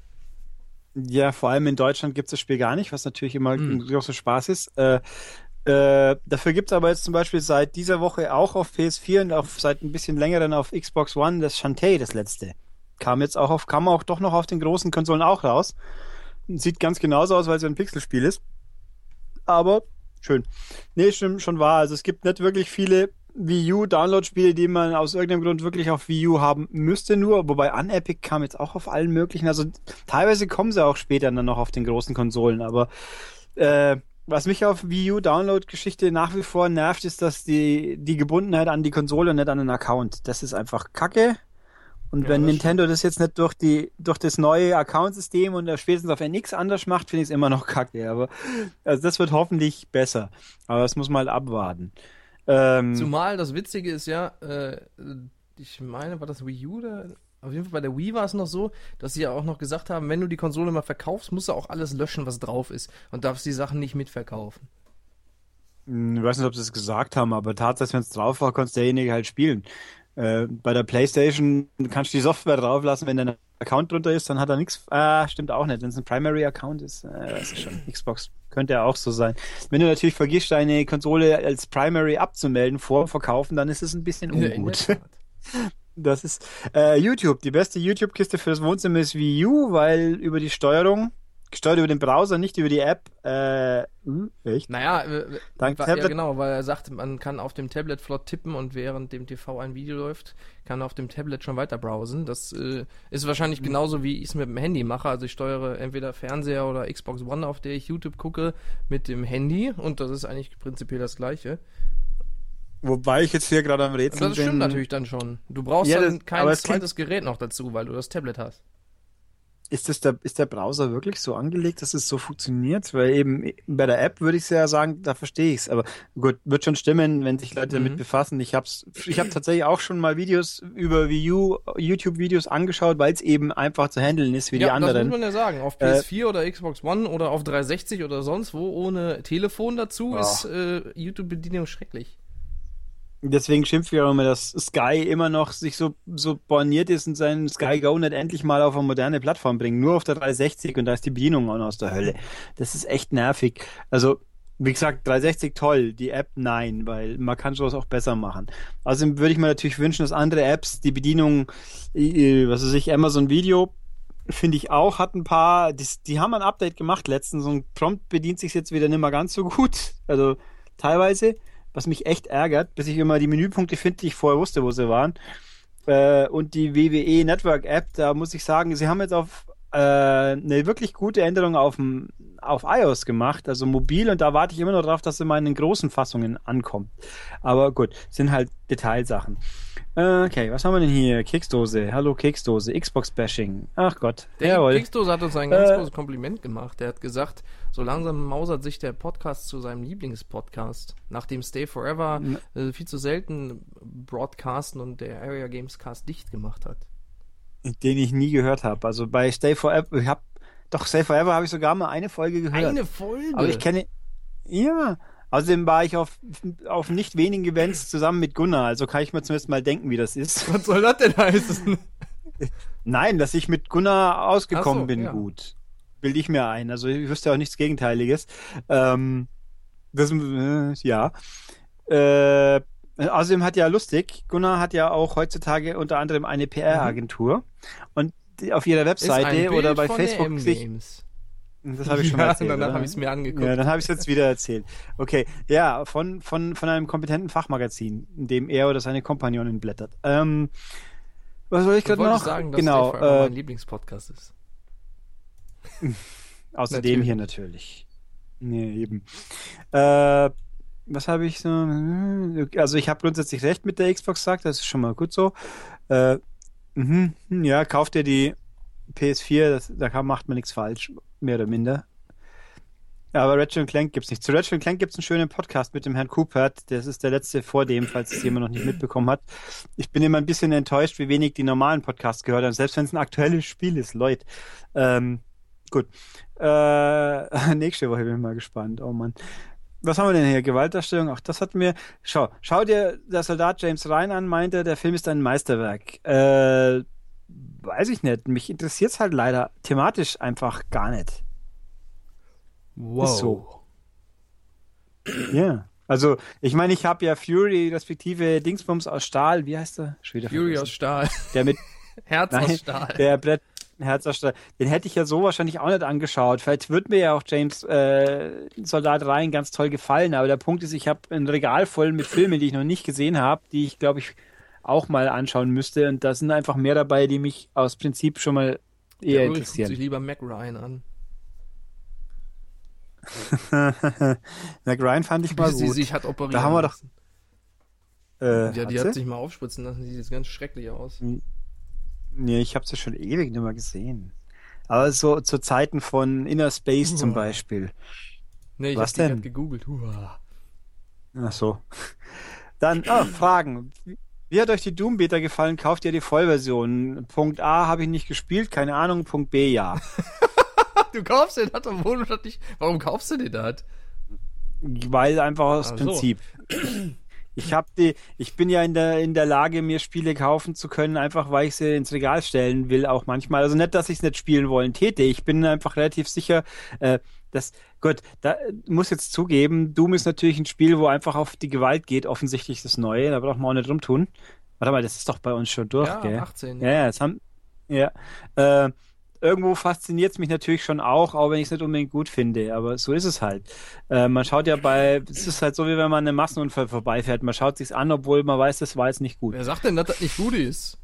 Ja, vor allem in Deutschland gibt es das Spiel gar nicht, was natürlich immer hm. ein großer Spaß ist. Äh, äh, dafür gibt es aber jetzt zum Beispiel seit dieser Woche auch auf PS4 und auch seit ein bisschen längeren auf Xbox One das Shantae, das letzte. Kam jetzt auch auf, kam auch doch noch auf den großen Konsolen auch raus. Sieht ganz genauso aus, weil es ein Pixelspiel ist. Aber Schön. Nee, stimmt, schon wahr. Also es gibt nicht wirklich viele Wii U Download-Spiele, die man aus irgendeinem Grund wirklich auf Wii U haben müsste nur, wobei Unepic kam jetzt auch auf allen möglichen, also teilweise kommen sie auch später dann noch auf den großen Konsolen, aber äh, was mich auf Wii U Download-Geschichte nach wie vor nervt, ist, dass die, die Gebundenheit an die Konsole und nicht an den Account. Das ist einfach Kacke. Und ja, wenn Nintendo stimmt. das jetzt nicht durch die durch das neue Account-System und spätestens auf NX anders macht, finde ich es immer noch kacke. Aber also das wird hoffentlich besser. Aber das muss man halt abwarten. Ähm, Zumal das Witzige ist ja, äh, ich meine, war das Wii U oder? Auf jeden Fall bei der Wii war es noch so, dass sie ja auch noch gesagt haben, wenn du die Konsole mal verkaufst, musst du auch alles löschen, was drauf ist und darfst die Sachen nicht mitverkaufen. Hm, ich weiß nicht, ob sie es gesagt haben, aber tatsächlich, wenn es drauf war, konntest derjenige halt spielen. Äh, bei der PlayStation kannst du die Software drauflassen, wenn dein Account drunter ist, dann hat er nichts. Ah, stimmt auch nicht. Wenn es ein Primary Account ist, äh, weiß ich schon. Xbox könnte ja auch so sein. Wenn du natürlich vergisst, deine Konsole als Primary abzumelden vor Verkaufen, dann ist es ein bisschen ungut. das ist äh, YouTube. Die beste YouTube-Kiste für das Wohnzimmer ist Wii U, weil über die Steuerung Gesteuert über den Browser, nicht über die App. Äh, hm, echt? Naja, äh, Dank war, ja genau, weil er sagt, man kann auf dem Tablet flott tippen und während dem TV ein Video läuft, kann auf dem Tablet schon weiter browsen. Das äh, ist wahrscheinlich mhm. genauso, wie ich es mit dem Handy mache. Also ich steuere entweder Fernseher oder Xbox One, auf der ich YouTube gucke, mit dem Handy und das ist eigentlich prinzipiell das Gleiche. Wobei ich jetzt hier gerade am Rätsel bin. Das stimmt natürlich dann schon. Du brauchst ja, dann kein zweites Gerät noch dazu, weil du das Tablet hast. Ist, das der, ist der Browser wirklich so angelegt, dass es so funktioniert? Weil eben bei der App würde ich ja sagen, da verstehe ich es. Aber gut, wird schon stimmen, wenn sich Leute mhm. damit befassen. Ich habe ich hab tatsächlich auch schon mal Videos über Wii U, YouTube-Videos angeschaut, weil es eben einfach zu handeln ist wie ja, die anderen. Das muss man ja sagen. Auf PS4 äh, oder Xbox One oder auf 360 oder sonst wo ohne Telefon dazu oh. ist äh, YouTube-Bedienung schrecklich. Deswegen schimpfe ich auch immer, dass Sky immer noch sich so, so borniert ist und seinen Sky Go nicht endlich mal auf eine moderne Plattform bringt. Nur auf der 360 und da ist die Bedienung auch noch aus der Hölle. Das ist echt nervig. Also, wie gesagt, 360 toll, die App nein, weil man kann sowas auch besser machen. Außerdem würde ich mir natürlich wünschen, dass andere Apps die Bedienung, äh, was weiß ich, Amazon Video, finde ich auch, hat ein paar, die, die haben ein Update gemacht letztens und Prompt bedient sich jetzt wieder nicht mehr ganz so gut. Also teilweise was mich echt ärgert, bis ich immer die Menüpunkte finde, die ich vorher wusste, wo sie waren. Äh, und die WWE Network App, da muss ich sagen, sie haben jetzt auf äh, eine wirklich gute Änderung auf, auf iOS gemacht, also mobil, und da warte ich immer noch drauf, dass sie mal in den großen Fassungen ankommt. Aber gut, sind halt Detailsachen. Okay, was haben wir denn hier? Keksdose. Hallo Keksdose. Xbox-Bashing. Ach Gott. Der Jawohl. Keksdose hat uns ein ganz äh, großes Kompliment gemacht. Der hat gesagt, so langsam mausert sich der Podcast zu seinem Lieblingspodcast. Nachdem Stay Forever äh, viel zu selten broadcasten und der Area Games Cast dicht gemacht hat. Den ich nie gehört habe. Also bei Stay Forever, ich hab, doch Stay Forever habe ich sogar mal eine Folge gehört. Eine Folge? Aber ich kenne, ja, Außerdem war ich auf, auf nicht wenigen Events zusammen mit Gunnar, also kann ich mir zumindest mal denken, wie das ist. Was soll das denn heißen? Nein, dass ich mit Gunnar ausgekommen so, bin, ja. gut. Bilde ich mir ein. Also ich wüsste auch nichts Gegenteiliges. Ähm, das, äh, ja. Äh, außerdem hat ja lustig, Gunnar hat ja auch heutzutage unter anderem eine PR-Agentur. Mhm. Und auf ihrer Webseite oder bei Facebook sich. Das habe ich schon mal erzählt. Danach habe ich es mir angeguckt. Ja, dann habe ich es jetzt wieder erzählt. Okay, ja, von, von, von einem kompetenten Fachmagazin, in dem er oder seine Kompagnonin blättert. Ähm, was soll ich gerade noch? sagen, dass genau, äh, mein Lieblingspodcast ist. Außerdem hier natürlich. Nee, eben. Äh, was habe ich so? Also ich habe grundsätzlich recht mit der Xbox sagt, das ist schon mal gut so. Äh, mh, ja, kauft ihr die PS4, das, da macht man nichts falsch, mehr oder minder. Aber Ratchet Clank gibt's nicht. Zu Ratchet Clank gibt's einen schönen Podcast mit dem Herrn Coopert. Das ist der letzte vor dem, falls es jemand noch nicht mitbekommen hat. Ich bin immer ein bisschen enttäuscht, wie wenig die normalen Podcasts gehört haben, selbst wenn es ein aktuelles Spiel ist, Leute. Ähm, gut. Äh, nächste Woche bin ich mal gespannt. Oh Mann. Was haben wir denn hier? Gewaltdarstellung? Ach, das hat mir. Schau, schau dir der Soldat James Ryan an, meinte, der Film ist ein Meisterwerk. Äh, weiß ich nicht. Mich interessiert es halt leider thematisch einfach gar nicht. Wow. Ist so. Ja. Also, ich meine, ich habe ja Fury, respektive Dingsbums aus Stahl. Wie heißt der? Fury vergessen. aus Stahl. Der mit. Herz Nein, aus Stahl. Der Brett. Herz aus Stahl. Den hätte ich ja so wahrscheinlich auch nicht angeschaut. Vielleicht wird mir ja auch James äh, Soldat Ryan ganz toll gefallen. Aber der Punkt ist, ich habe ein Regal voll mit Filmen, die ich noch nicht gesehen habe, die ich, glaube ich, auch mal anschauen müsste. Und da sind einfach mehr dabei, die mich aus Prinzip schon mal eher Der interessieren. sich lieber Mac Ryan an. Mac Ryan fand ich mal Bis gut. Sie sich hat operiert. Da haben wir doch. Äh, ja, die hat, hat sich mal aufspritzen lassen. Die sieht ganz schrecklich aus. Nee, ich habe sie schon ewig nicht mehr gesehen. Aber so zu Zeiten von Inner Space Uah. zum Beispiel. Nee, ich Was hab denn? gegoogelt. Uah. Ach so. Dann, oh, Fragen. Wie hat euch die Doom Beta gefallen? Kauft ihr die Vollversion? Punkt A habe ich nicht gespielt, keine Ahnung. Punkt B ja. du kaufst den, hat obwohl du nicht. Warum kaufst du den das? Weil einfach aus Ach Prinzip. So. Ich habe die, ich bin ja in der in der Lage, mir Spiele kaufen zu können, einfach weil ich sie ins Regal stellen will, auch manchmal. Also nicht, dass ich es nicht spielen wollen täte. Ich bin einfach relativ sicher, äh, dass gut, da muss jetzt zugeben, Doom ist natürlich ein Spiel, wo einfach auf die Gewalt geht, offensichtlich das Neue. Da braucht man auch nicht rumtun. Warte mal, das ist doch bei uns schon durch, ja, gell? 18. Ja, ja, das haben, ja. Äh, irgendwo fasziniert es mich natürlich schon auch, auch wenn ich es nicht unbedingt gut finde. Aber so ist es halt. Äh, man schaut ja bei, es ist halt so, wie wenn man einen Massenunfall vorbeifährt. Man schaut sich's an, obwohl man weiß, das war jetzt nicht gut. Wer sagt denn, dass das nicht gut ist?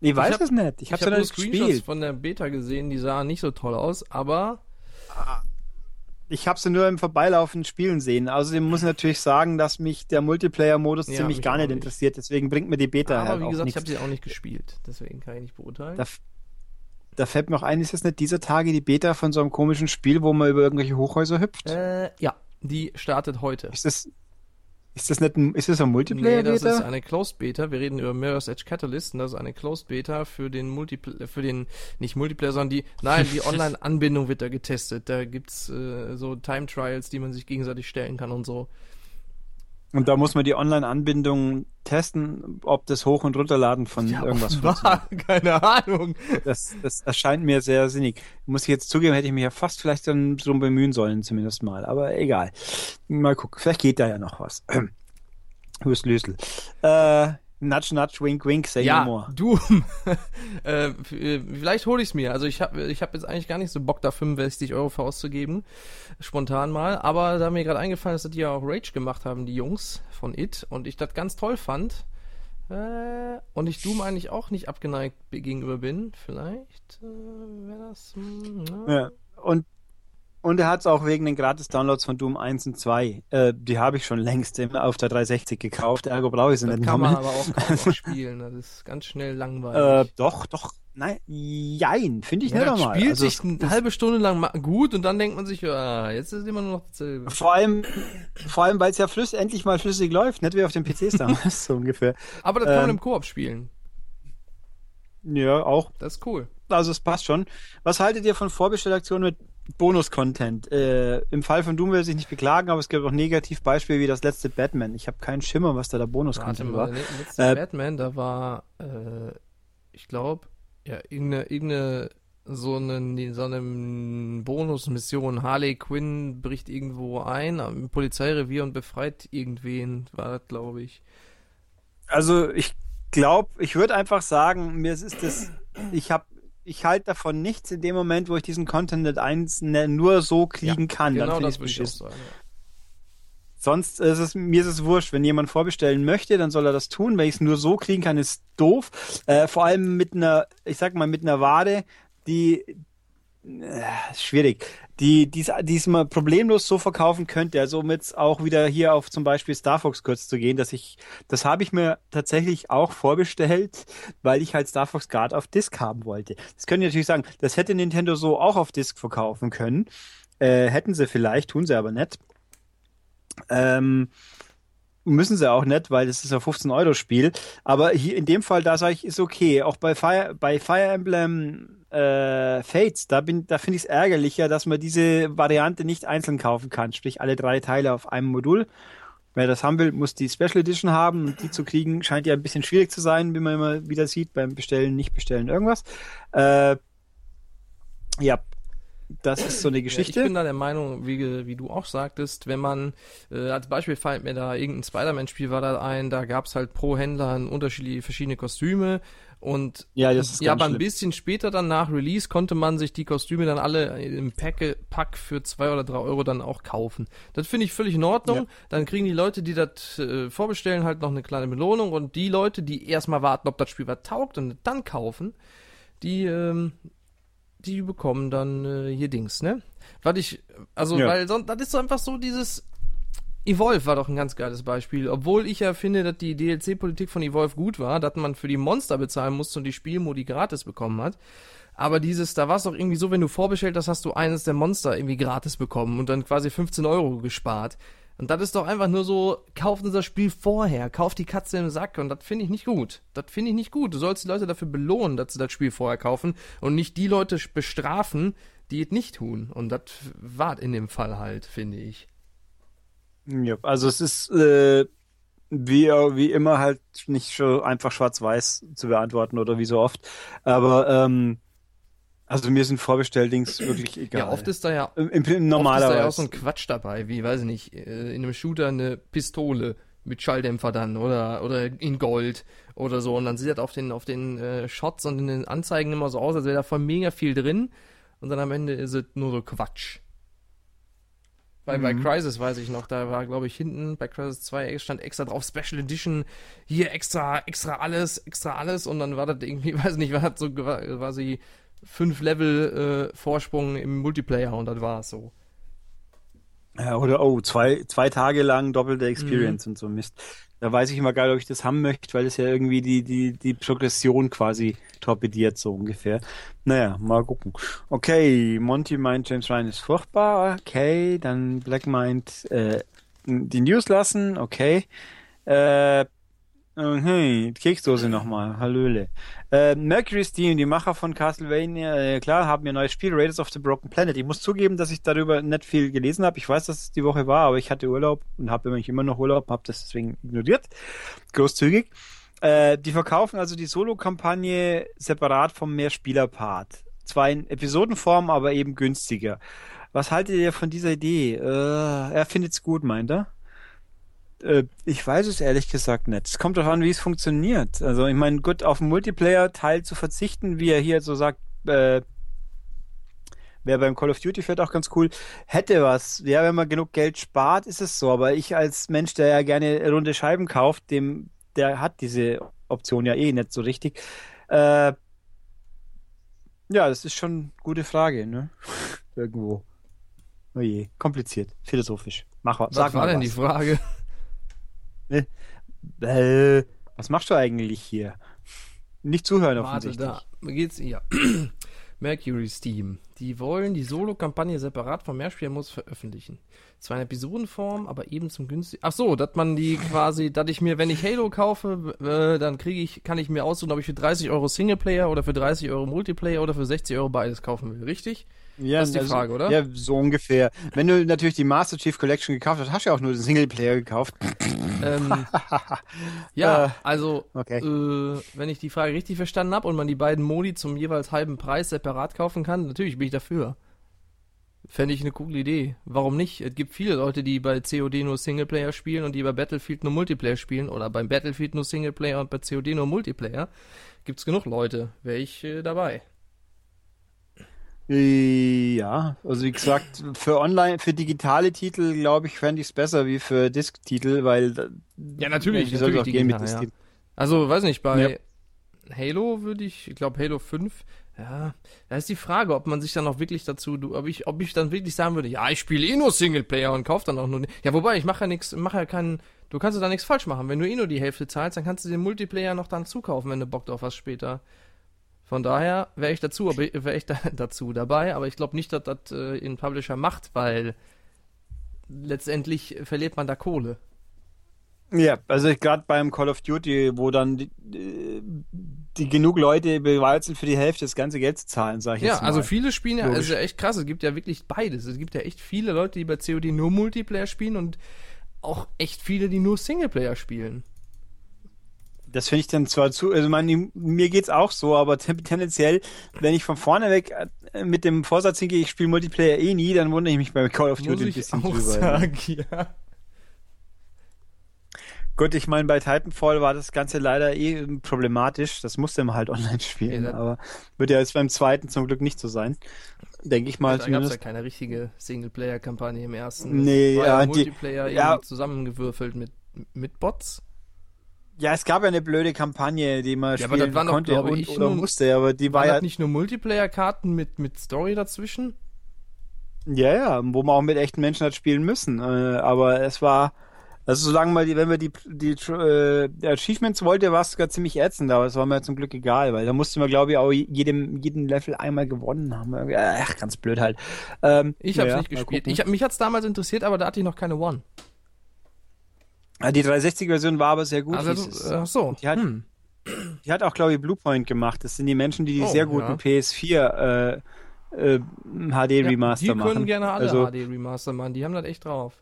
Ich weiß ich hab, es nicht. Ich habe hab nur Screenshots gespielt. von der Beta gesehen, die sahen nicht so toll aus, aber ich habe sie nur im Vorbeilaufen spielen sehen. Außerdem muss ich natürlich sagen, dass mich der Multiplayer-Modus ja, ziemlich gar nicht, nicht interessiert. Deswegen bringt mir die Beta Aber halt wie gesagt, ich habe sie auch nicht gespielt. Deswegen kann ich nicht beurteilen. Da, da fällt mir auch ein, ist das nicht dieser Tage die Beta von so einem komischen Spiel, wo man über irgendwelche Hochhäuser hüpft? Äh, ja, die startet heute. Ist das, ist das nicht ein, ist das ein Multiplayer-Beta? Nee, das ist eine Closed Beta. Wir reden über Mirror's Edge Catalyst und das ist eine Closed Beta für den Multiplayer, für den, nicht Multiplayer, sondern die, nein, die Online-Anbindung wird da getestet. Da gibt's äh, so Time Trials, die man sich gegenseitig stellen kann und so. Und da muss man die Online-Anbindung testen, ob das Hoch- und Runterladen von ja, irgendwas war. Keine Ahnung. Das, das erscheint mir sehr sinnig. Muss ich jetzt zugeben, hätte ich mich ja fast vielleicht dann drum bemühen sollen, zumindest mal. Aber egal. Mal gucken. Vielleicht geht da ja noch was. Hüstel. Äh, Nudge, nudge, wink, wink, say ja, no more. du, äh, äh, vielleicht hole ich es mir. Also ich habe ich hab jetzt eigentlich gar nicht so Bock, da 65 Euro für auszugeben, spontan mal. Aber da mir gerade eingefallen ist, dass die ja auch Rage gemacht haben, die Jungs von It, und ich das ganz toll fand. Äh, und ich Doom eigentlich auch nicht abgeneigt gegenüber bin. Vielleicht äh, wäre das... Mh, hm, ja, und und er hat es auch wegen den Gratis-Downloads von Doom 1 und 2. Äh, die habe ich schon längst auf der 360 gekauft, ergo brauche ich sie das nicht. kann man aber auch, auch spielen, das ist ganz schnell langweilig. Äh, doch, doch, nein, jein, finde ich ja, nicht normal. spielt also, sich eine halbe Stunde lang gut und dann denkt man sich, ja, jetzt ist immer nur noch dasselbe. Vor allem, vor allem, weil es ja flüss, endlich mal flüssig läuft, nicht wie auf den PCs damals, so ungefähr. Aber das kann ähm, man im Koop spielen. Ja, auch. Das ist cool. Also es passt schon. Was haltet ihr von Vorbestellaktionen mit Bonus-Content. Äh, Im Fall von Doom will ich nicht beklagen, aber es gibt auch Negativbeispiele wie das letzte Batman. Ich habe keinen Schimmer, was da der Bonus-Content war. Letzte äh, Batman, da war, äh, ich glaube, ja, irgendeine, irgendeine so eine, so eine Bonusmission. Harley Quinn bricht irgendwo ein am Polizeirevier und befreit irgendwen, war das, glaube ich. Also ich glaube, ich würde einfach sagen, mir ist das, ich habe ich halte davon nichts in dem Moment, wo ich diesen Content nicht eins ne, nur so kriegen ja, kann. Genau dann das ich sagen. Ja. Sonst ist es, mir ist es wurscht. Wenn jemand vorbestellen möchte, dann soll er das tun. Wenn ich es nur so kriegen kann, ist doof. Äh, vor allem mit einer, ich sag mal, mit einer Wade, die, äh, schwierig, die dies, diesmal problemlos so verkaufen könnte, also um jetzt auch wieder hier auf zum Beispiel Star Fox kurz zu gehen, dass ich, das habe ich mir tatsächlich auch vorbestellt, weil ich halt Star Fox Guard auf Disc haben wollte. Das können die natürlich sagen, das hätte Nintendo so auch auf Disc verkaufen können. Äh, hätten sie vielleicht, tun sie aber nicht. Ähm, müssen sie auch nicht, weil das ist ein 15 Euro Spiel. Aber hier in dem Fall, da sage ich, ist okay. Auch bei Fire, bei Fire Emblem äh, Fates, da bin, da finde ich es ärgerlicher, dass man diese Variante nicht einzeln kaufen kann, sprich alle drei Teile auf einem Modul. Wer das haben will, muss die Special Edition haben und die zu kriegen scheint ja ein bisschen schwierig zu sein, wie man immer wieder sieht beim Bestellen, nicht bestellen, irgendwas. Äh, ja, das ist so eine Geschichte. Ja, ich bin da der Meinung, wie, wie du auch sagtest, wenn man, äh, als Beispiel fällt mir da irgendein Spider-Man-Spiel war da ein, da gab es halt pro Händler unterschiedliche verschiedene Kostüme und ja, das ist ja, aber ein bisschen später dann nach Release konnte man sich die Kostüme dann alle im Pack, Pack für zwei oder drei Euro dann auch kaufen. Das finde ich völlig in Ordnung. Ja. Dann kriegen die Leute, die das äh, vorbestellen, halt noch eine kleine Belohnung und die Leute, die erstmal warten, ob das Spiel was taugt und dann kaufen, die, ähm, die bekommen dann äh, hier Dings, ne? Was ich, also, ja. weil sonst, das ist so einfach so dieses, Evolve war doch ein ganz geiles Beispiel. Obwohl ich ja finde, dass die DLC-Politik von Evolve gut war, dass man für die Monster bezahlen musste und die Spielmodi gratis bekommen hat. Aber dieses, da war es doch irgendwie so, wenn du vorbestellt hast, hast du eines der Monster irgendwie gratis bekommen und dann quasi 15 Euro gespart. Und das ist doch einfach nur so, kauft unser Spiel vorher, kauft die Katze im Sack und das finde ich nicht gut. Das finde ich nicht gut. Du sollst die Leute dafür belohnen, dass sie das Spiel vorher kaufen und nicht die Leute bestrafen, die es nicht tun. Und das war in dem Fall halt, finde ich. Ja, also es ist äh, wie, wie immer halt nicht so einfach schwarz-weiß zu beantworten oder wie so oft. Aber ähm, also mir sind Vorbestelldings wirklich egal. Ja, oft ist da ja, Im, im, normalerweise. Oft ist da ja auch so ein Quatsch dabei, wie, weiß ich nicht, äh, in einem Shooter eine Pistole mit Schalldämpfer dann oder, oder in Gold oder so. Und dann sieht das auf den, auf den äh, Shots und in den Anzeigen immer so aus, als wäre da voll mega viel drin. Und dann am Ende ist es nur so Quatsch. Bei, mhm. bei Crisis weiß ich noch, da war, glaube ich, hinten bei Crisis 2 stand extra drauf Special Edition, hier extra, extra alles, extra alles und dann war das irgendwie, weiß nicht, war das so quasi fünf Level äh, Vorsprung im Multiplayer und das war es so. Ja, oder oh, zwei, zwei Tage lang doppelte Experience mhm. und so Mist. Da weiß ich immer geil, ob ich das haben möchte, weil es ja irgendwie die, die, die Progression quasi torpediert, so ungefähr. Naja, mal gucken. Okay, Monty meint, James Ryan ist furchtbar. Okay, dann Black meint, äh, die News lassen. Okay. Äh, Okay, Keksdose nochmal. Hallöle. Äh, Mercury Steam, die Macher von Castlevania, äh, klar, haben ihr neues Spiel, Raiders of the Broken Planet. Ich muss zugeben, dass ich darüber nicht viel gelesen habe. Ich weiß, dass es die Woche war, aber ich hatte Urlaub und habe immer noch Urlaub, habe das deswegen ignoriert. Großzügig. Äh, die verkaufen also die Solo-Kampagne separat vom Mehrspieler-Part. Zwar in Episodenform, aber eben günstiger. Was haltet ihr von dieser Idee? Äh, er findet's gut, meint er? Äh, ich weiß es ehrlich gesagt nicht. Es kommt darauf an, wie es funktioniert. Also ich meine, gut, auf einen Multiplayer-Teil zu verzichten, wie er hier so sagt, äh, wäre beim Call of Duty vielleicht auch ganz cool. Hätte was. Ja, wenn man genug Geld spart, ist es so. Aber ich als Mensch, der ja gerne runde Scheiben kauft, dem, der hat diese Option ja eh nicht so richtig. Äh, ja, das ist schon eine gute Frage, ne? Irgendwo. Oh je, kompliziert, philosophisch. Mach was. Was war denn was. die Frage? Äh, was machst du eigentlich hier? Nicht zuhören Warte, offensichtlich. da geht's ja. Mercury Steam. Die wollen die Solo-Kampagne separat vom Mehrspielmodus veröffentlichen. Zwar in Episodenform, aber eben zum günstigen. Ach so, dass man die quasi, dass ich mir, wenn ich Halo kaufe, äh, dann kriege ich, kann ich mir aussuchen, ob ich für 30 Euro Singleplayer oder für 30 Euro Multiplayer oder für 60 Euro beides kaufen will, richtig? Ja, das ist die also, Frage, oder? Ja, so ungefähr. Wenn du natürlich die Master Chief Collection gekauft hast, hast du ja auch nur den Singleplayer gekauft. Ähm, ja, äh, also, okay. äh, wenn ich die Frage richtig verstanden habe und man die beiden Modi zum jeweils halben Preis separat kaufen kann, natürlich bin ich dafür. Fände ich eine coole Idee. Warum nicht? Es gibt viele Leute, die bei COD nur Singleplayer spielen und die bei Battlefield nur Multiplayer spielen oder beim Battlefield nur Singleplayer und bei COD nur Multiplayer. Gibt's genug Leute. Wäre ich äh, dabei. Ja, also wie gesagt, für online, für digitale Titel, glaube ich, fände ich es besser wie für Disk-Titel, weil ja natürlich, es auch gehen mit ja. Also weiß nicht, bei ja. Halo würde ich, ich glaube Halo 5, ja, da ist die Frage, ob man sich dann auch wirklich dazu, ob ich, ob ich dann wirklich sagen würde, ja, ich spiele eh nur Singleplayer und kaufe dann auch nur, ja, wobei ich mache ja nichts, mache ja keinen, du kannst da nichts falsch machen. Wenn du eh nur die Hälfte zahlst, dann kannst du den Multiplayer noch dann zukaufen, wenn du Bock drauf hast später. Von daher wäre ich dazu, wäre ich da, dazu dabei, aber ich glaube nicht, dass das äh, ein Publisher macht, weil letztendlich verliert man da Kohle. Ja, also gerade beim Call of Duty, wo dann die, die, genug Leute bereit sind, für die Hälfte das ganze Geld zu zahlen, sag ich ja, jetzt mal. Ja, also viele spielen ja, also echt krass, es gibt ja wirklich beides. Es gibt ja echt viele Leute, die bei COD nur Multiplayer spielen und auch echt viele, die nur Singleplayer spielen. Das finde ich dann zwar zu, also mein, mir geht's auch so, aber tendenziell, wenn ich von vorne weg äh, mit dem Vorsatz hingehe, ich spiele Multiplayer eh nie, dann wundere ich mich bei Call of Duty ein bisschen drüber. Sagen, ja. Gut, ich meine, bei Titanfall war das Ganze leider eh problematisch. Das musste man halt online spielen, ja, aber wird ja jetzt beim zweiten zum Glück nicht so sein. Denke ich mal. Da gab es ja keine richtige Singleplayer-Kampagne im ersten. Nee, ja, Multiplayer die, ja, zusammengewürfelt mit, mit Bots. Ja, es gab ja eine blöde Kampagne, die man ja, spielen aber das waren konnte doch, und, ich, oder nur, musste, aber die war ja nicht nur Multiplayer-Karten mit mit Story dazwischen. Ja, ja, wo man auch mit echten Menschen hat spielen müssen. Äh, aber es war, also solange mal die, wenn wir die die, äh, Achievements wollte, war es sogar ziemlich ätzend, aber es war mir zum Glück egal, weil da musste man, glaube ich, auch jedem jeden Level einmal gewonnen haben. Ach, ganz blöd halt. Ähm, ich habe ja, nicht gespielt. Ich, mich hat's damals interessiert, aber da hatte ich noch keine One. Die 360-Version war aber sehr gut. Also, ach so. Die hat, hm. die hat auch, glaube ich, Bluepoint gemacht. Das sind die Menschen, die die oh, sehr guten ja. PS4 äh, äh, HD Remaster ja, die machen. Die können gerne alle also, HD Remaster machen. Die haben das echt drauf.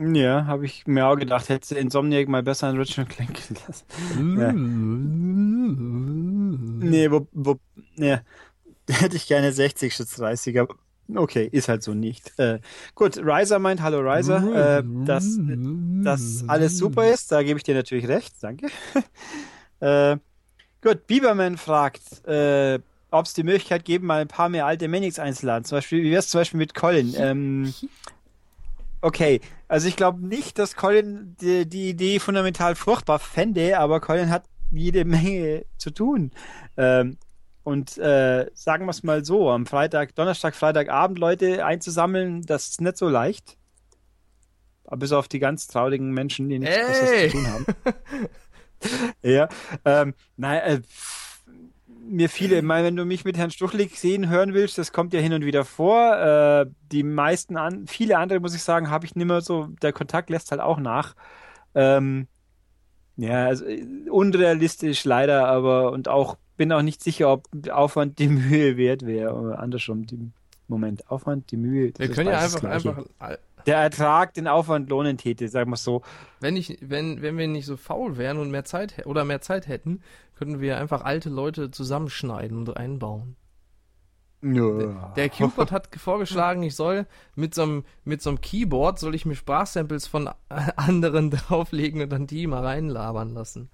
Ja, habe ich mir auch gedacht, hätte Insomniac mal besser an Richard Clank gelassen. ja. nee, wo, wo, ne, hätte ich gerne 60 statt 30, aber Okay, ist halt so nicht. Äh, gut, Riser meint, hallo Riser, äh, dass das alles super ist, da gebe ich dir natürlich recht, danke. äh, gut, Bieberman fragt, äh, ob es die Möglichkeit geben, mal ein paar mehr alte Manics einzuladen. Zum Beispiel, wie wäre es zum Beispiel mit Colin? Ähm, okay, also ich glaube nicht, dass Colin die, die, Idee fundamental furchtbar fände, aber Colin hat jede Menge zu tun. Ähm, und äh, sagen wir es mal so, am Freitag, Donnerstag, Freitagabend Leute einzusammeln, das ist nicht so leicht. Aber bis auf die ganz traurigen Menschen, die nichts Besseres zu tun haben. ja, ähm, naja, äh, mir viele, ich meine, wenn du mich mit Herrn Stuchlik sehen hören willst, das kommt ja hin und wieder vor. Äh, die meisten, an, viele andere, muss ich sagen, habe ich nicht mehr so, der Kontakt lässt halt auch nach. Ähm, Ja, also äh, unrealistisch leider, aber und auch bin auch nicht sicher, ob Aufwand die Mühe wert wäre. Andersrum, die, Moment, Aufwand, die Mühe. Wir können ja einfach, einfach der Ertrag den Aufwand lohnen täte, sagen wir so. Wenn ich, wenn, wenn wir nicht so faul wären und mehr Zeit oder mehr Zeit hätten, könnten wir einfach alte Leute zusammenschneiden und einbauen. Ja. Der Cubot hat vorgeschlagen, ich soll mit so einem mit so einem Keyboard soll ich mir Sprachsamples von anderen drauflegen und dann die mal reinlabern lassen.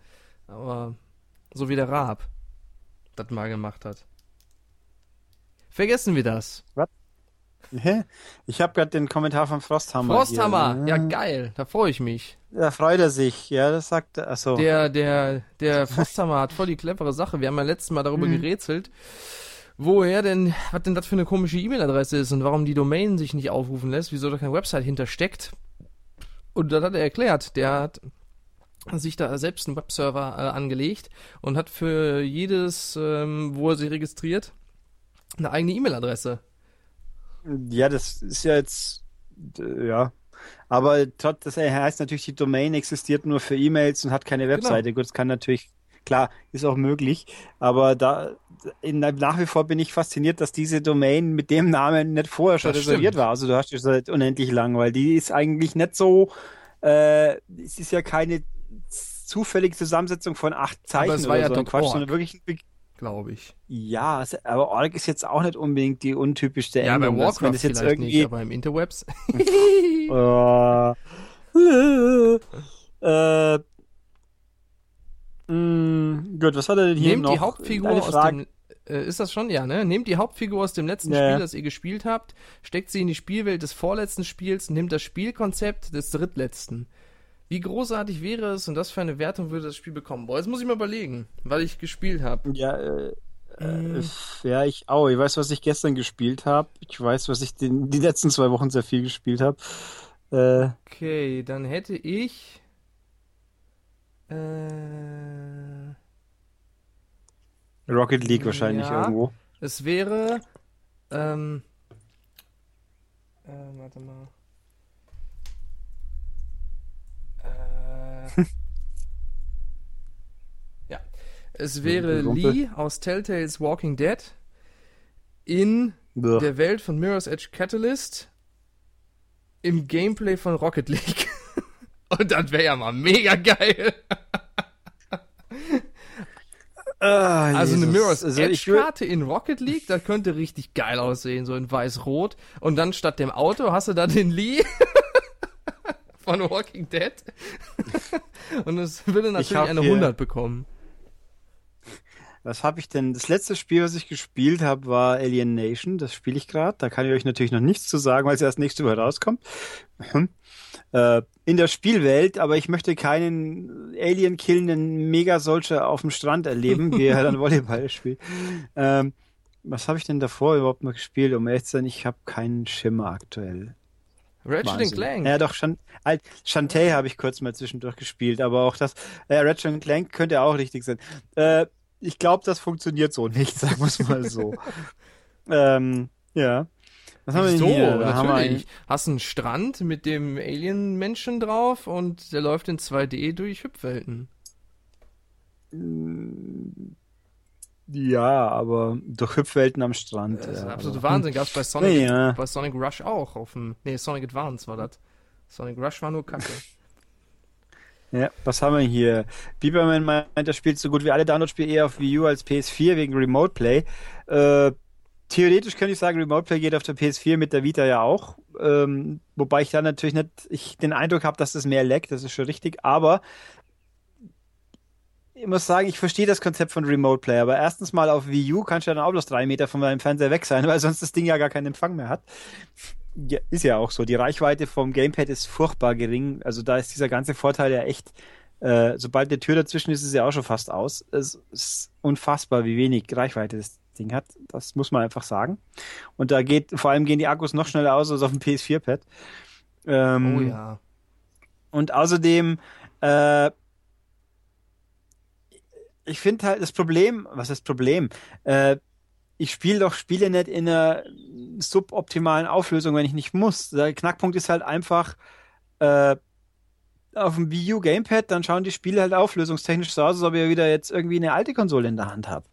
Aber so wie der Raab das mal gemacht hat. Vergessen wir das. Was? Ich habe gerade den Kommentar von Frosthammer. Frosthammer, hier. ja geil, da freue ich mich. Da freut er sich, ja, das sagt er. Achso. Der, der, der Frosthammer hat voll die clevere Sache. Wir haben ja letztes Mal darüber mhm. gerätselt, woher denn, was denn das für eine komische E-Mail-Adresse ist und warum die Domain sich nicht aufrufen lässt, wieso da keine Website hintersteckt. Und das hat er erklärt. Der hat sich da selbst einen Webserver äh, angelegt und hat für jedes, ähm, wo er sich registriert, eine eigene E-Mail-Adresse. Ja, das ist ja jetzt, ja. Aber trotz, das heißt natürlich, die Domain existiert nur für E-Mails und hat keine genau. Webseite. Genau. Gut, das kann natürlich, klar, ist auch möglich. Aber da, in, nach wie vor bin ich fasziniert, dass diese Domain mit dem Namen nicht vorher schon das reserviert stimmt. war. Also du hast es seit unendlich lang, weil die ist eigentlich nicht so, äh, es ist ja keine zufällige Zusammensetzung von acht Zeichen war ja so Quatsch, sondern wirklich ein glaube ich. Ja, aber Org ist jetzt auch nicht unbedingt die untypischste ja, Endung. Ja, bei Warcraft das jetzt irgendwie... nicht, aber im Interwebs. äh, mh, mm, gut, was hat er denn hier Nehmt noch? die Hauptfigur aus dem... Äh, ist das schon? Ja, ne? Nehmt die Hauptfigur aus dem letzten ja. Spiel, das ihr gespielt habt, steckt sie in die Spielwelt des vorletzten Spiels, nimmt das Spielkonzept des drittletzten. Wie großartig wäre es und das für eine Wertung würde das Spiel bekommen? Boah, jetzt muss ich mal überlegen, weil ich gespielt habe. Ja, äh, äh, ja, ich auch. Ich weiß, was ich gestern gespielt habe. Ich weiß, was ich den, die letzten zwei Wochen sehr viel gespielt habe. Äh, okay, dann hätte ich. Äh, Rocket League wahrscheinlich ja, irgendwo. Es wäre. Ähm, äh, warte mal. ja. Es wäre Lee aus Telltales Walking Dead in Bäh. der Welt von Mirror's Edge Catalyst im Gameplay von Rocket League. Und das wäre ja mal mega geil. Ah, also Jesus. eine Mirror's also Edge-Karte in Rocket League, das könnte richtig geil aussehen, so in weiß-rot. Und dann statt dem Auto hast du da den Lee von Walking Dead. Und es würde natürlich eine 100 bekommen. Was habe ich denn? Das letzte Spiel, was ich gespielt habe, war Alien Nation. Das spiele ich gerade. Da kann ich euch natürlich noch nichts zu sagen, weil es erst nächste Woche rauskommt. äh, in der Spielwelt, aber ich möchte keinen Alien-killenden Mega-Soldier auf dem Strand erleben, wie er dann Volleyball spielt. Ähm, was habe ich denn davor überhaupt mal gespielt? Um ehrlich zu sein, ich habe keinen Schimmer aktuell. Ratchet Clank. Ja, doch, Shan halt, Shantae habe ich kurz mal zwischendurch gespielt, aber auch das, äh, Ratchet Clank könnte auch richtig sein. Äh, ich glaube, das funktioniert so nicht, sagen wir es mal so. ähm, ja. Was haben wir so, hier? Da natürlich. Hast einen Strand mit dem Alien-Menschen drauf und der läuft in 2D durch Hüpfwelten. Ja, aber durch Hüpfwelten am Strand. Das ist ja, absolute Wahnsinn. Gab es bei Sonic, ja. bei Sonic Rush auch. Auf dem, nee, Sonic Advance war das. Sonic Rush war nur Kacke. Ja, was haben wir hier? Bieberman meint, er spielt so gut wie alle Download-Spiele eher auf Wii U als PS4 wegen Remote Play. Äh, theoretisch könnte ich sagen, Remote Play geht auf der PS4 mit der Vita ja auch. Ähm, wobei ich da natürlich nicht ich den Eindruck habe, dass das mehr leckt, das ist schon richtig. Aber ich muss sagen, ich verstehe das Konzept von Remote Play, aber erstens mal auf Wii U kannst du ja dann auch bloß drei Meter von deinem Fernseher weg sein, weil sonst das Ding ja gar keinen Empfang mehr hat. Ja, ist ja auch so. Die Reichweite vom Gamepad ist furchtbar gering. Also da ist dieser ganze Vorteil ja echt, äh, sobald eine Tür dazwischen ist, ist es ja auch schon fast aus. Es ist unfassbar, wie wenig Reichweite das Ding hat. Das muss man einfach sagen. Und da geht, vor allem gehen die Akkus noch schneller aus als auf dem PS4-Pad. Ähm, oh ja. Und außerdem, äh, ich finde halt das Problem, was ist das Problem? Äh, ich spiele doch Spiele nicht in einer suboptimalen Auflösung, wenn ich nicht muss. Der Knackpunkt ist halt einfach, äh, auf dem Wii U Gamepad, dann schauen die Spiele halt auflösungstechnisch so aus, als ob ich wieder jetzt irgendwie eine alte Konsole in der Hand habe.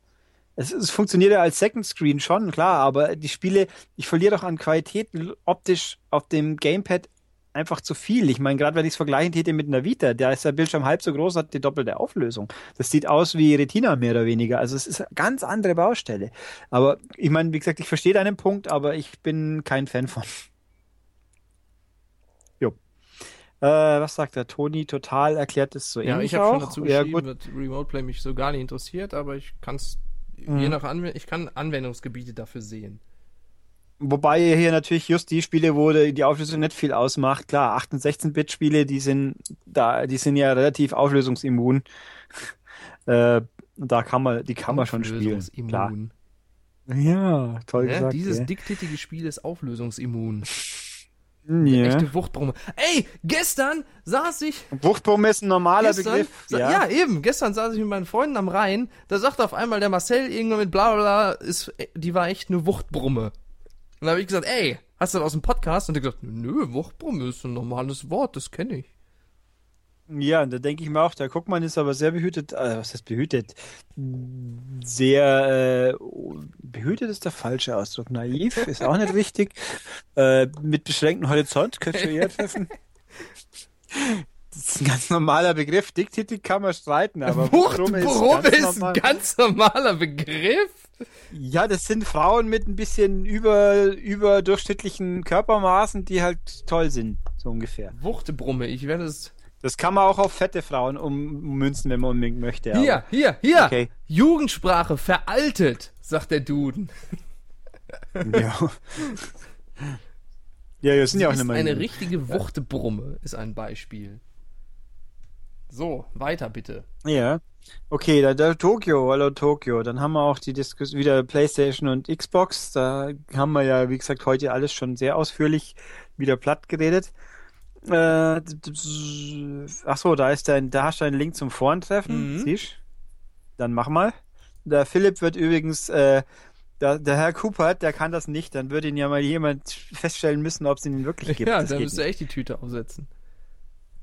Es, es funktioniert ja als Second Screen schon, klar, aber die Spiele, ich verliere doch an Qualität optisch auf dem Gamepad einfach zu viel. Ich meine, gerade wenn ich es vergleichen täte mit einer Vita, da ist der Bildschirm halb so groß, hat die doppelte Auflösung. Das sieht aus wie Retina mehr oder weniger. Also es ist eine ganz andere Baustelle. Aber ich meine, wie gesagt, ich verstehe deinen Punkt, aber ich bin kein Fan von. Jo. Äh, was sagt der Toni? Total erklärt es so Ja, ähnlich ich habe auch. schon dazu ja, geschrieben, gut. dass Remote Play mich so gar nicht interessiert, aber ich kann es Mhm. je nach Anwendung, ich kann Anwendungsgebiete dafür sehen. Wobei hier natürlich just die Spiele, wo die Auflösung nicht viel ausmacht. Klar, 8 und 16-Bit-Spiele, die sind da, die sind ja relativ auflösungsimmun. äh, da kann man, die kann man schon spielen. Klar. Ja, toll Ja, gesagt. dieses ja. dicktätige Spiel ist auflösungsimmun. ja. Echte Wuchtbrumme. Ey, gestern saß ich. Wuchtbrumme ist ein normaler Gestern, Begriff. Ja. ja. eben. Gestern saß ich mit meinen Freunden am Rhein. Da sagte auf einmal der Marcel irgendwann mit bla bla bla, ist, die war echt eine Wuchtbrumme. Und da habe ich gesagt, ey, hast du das aus dem Podcast? Und der gesagt, nö, Wuchtbrumme ist ein normales Wort, das kenne ich. Ja, und da denke ich mir auch, der Guckmann ist aber sehr behütet, äh, was heißt behütet? Sehr, äh, behütet ist der falsche Ausdruck. Naiv ist auch nicht richtig. Äh, mit beschränktem Horizont könnte ich eher treffen. Das ist ein ganz normaler Begriff. Dicktätig kann man streiten, aber Wuchtbrumme ist, normal. ein ganz normaler Begriff. Ja, das sind Frauen mit ein bisschen über, überdurchschnittlichen Körpermaßen, die halt toll sind, so ungefähr. Wuchtbrumme, ich werde es. Das kann man auch auf fette Frauen ummünzen, wenn man unbedingt möchte. aber- Hier, hier, hier. Okay. Jugendsprache veraltet, sagt der Duden. Ja. Ja, das sind ja auch ist eine richtige Wuchtbrumme, ist ein Beispiel. So, weiter bitte. Ja. Okay, da, da Tokio, hallo Tokio. Dann haben wir auch die Diskussion wieder PlayStation und Xbox. Da haben wir ja, wie gesagt, heute alles schon sehr ausführlich wieder platt geredet. Äh, ach so, da ist dein, da hast du einen Link zum Vorentreffen. Mhm. Siehst? Dann mach mal. Der Philipp wird übrigens, äh, der, der Herr Cooper, der kann das nicht. Dann würde ihn ja mal jemand feststellen müssen, ob es ihn wirklich gibt. ja, da geht müsst ihr echt die Tüte aufsetzen.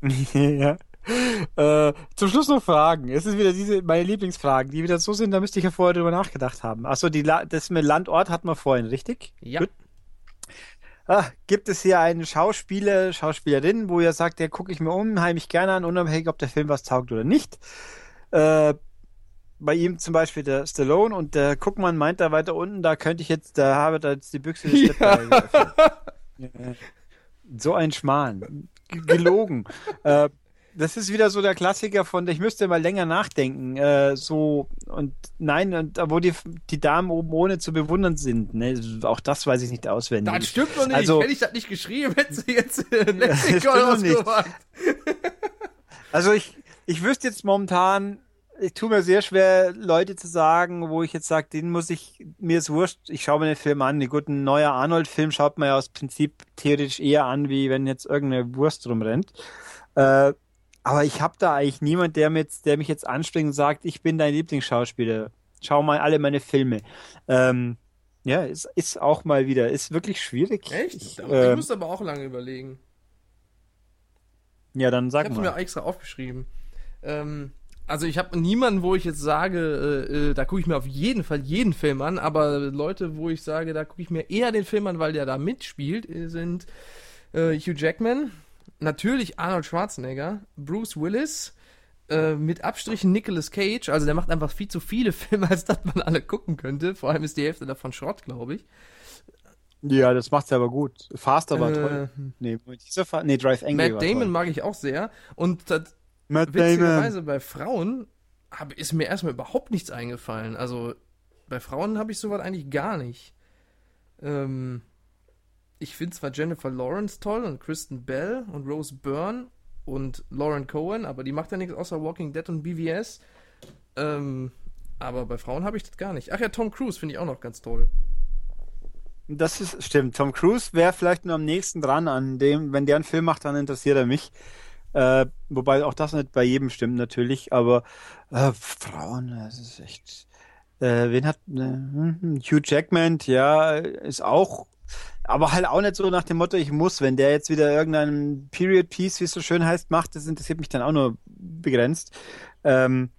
ja. Äh, zum Schluss noch Fragen. Es ist wieder diese, meine Lieblingsfragen, die wieder so sind, da müsste ich ja vorher drüber nachgedacht haben. Achso, die das mit Landort hatten wir vorhin, richtig? Ja. Gut. Ah, gibt es hier einen Schauspieler, Schauspielerin, wo ihr sagt, der gucke ich mir unheimlich gerne an, unabhängig, ob der Film was taugt oder nicht? Äh, bei ihm zum Beispiel der Stallone und der Guckmann meint da weiter unten, da könnte ich jetzt, da habe da jetzt die Büchse des geöffnet. Ja. So ein Schmarrn. G gelogen. äh, das ist wieder so der Klassiker von, ich müsste mal länger nachdenken. Äh, so, und nein, und wo die, die Damen oben ohne zu bewundern sind. Ne? Auch das weiß ich nicht auswendig. Das stimmt doch nicht. Also- Hätte ich das nicht geschrieben, hättest du jetzt äh, Lexikon ausgemacht. Also ich, ich wüsste jetzt momentan, ich tue mir sehr schwer, Leute zu sagen, wo ich jetzt sage, den muss ich, mir ist wurscht, ich schaue mir den Film an. Gut, ein neuer Arnold-Film schaut man ja aus Prinzip theoretisch eher an, wie wenn jetzt irgendeine Wurst rumrennt. Äh, aber ich habe da eigentlich niemand, der, jetzt, der mich jetzt anspringt und sagt, ich bin dein Lieblingsschauspieler. Schau mal alle meine Filme. Ähm, ja, ist, ist auch mal wieder, ist wirklich schwierig. Echt? Ich, Ich, ähm, musste aber auch lange überlegen. ja, dann Ich sag habe mal. mir extra aufgeschrieben. Ähm, also ich habe niemanden, wo ich jetzt sage, äh, äh, da gucke ich mir auf jeden Fall jeden Film an, aber Leute, wo ich sage, da gucke ich mir eher den Film an, weil der da mitspielt, äh, sind äh, Hugh Jackman, natürlich Arnold Schwarzenegger, Bruce Willis, äh, mit Abstrichen Nicolas Cage, also der macht einfach viel zu viele Filme, als dass man alle gucken könnte. Vor allem ist die Hälfte davon Schrott, glaube ich. Ja, das macht's aber gut. Fast aber Äh, toll. Nee, dieser nee, Drive Angry Matt war Damon toll. mag ich auch sehr. Und das Matt Damon. Witzigerweise bei Frauen hab, ist mir erstmal überhaupt nichts eingefallen. Also bei Frauen habe ich sowas eigentlich gar nicht. Ähm, ich finde zwar Jennifer Lawrence toll und Kristen Bell und Rose Byrne und Lauren Cohen, aber die macht ja nichts außer Walking Dead und BVS. Ähm, aber bei Frauen habe ich das gar nicht. Ach ja, Tom Cruise finde ich auch noch ganz toll. Das ist, stimmt. Tom Cruise wäre vielleicht nur am nächsten dran an dem, wenn der einen Film macht, dann interessiert er mich. Äh, wobei auch das nicht bei jedem stimmt natürlich, aber äh, Frauen, das ist echt. Äh, wen hat äh, hm, Hugh Jackman, ja, ist auch Aber halt auch nicht so nach dem Motto, ich muss, wenn der jetzt wieder irgendeinen Period Piece, wie es so schön heißt, macht, das interessiert mich dann auch nur begrenzt. Ähm,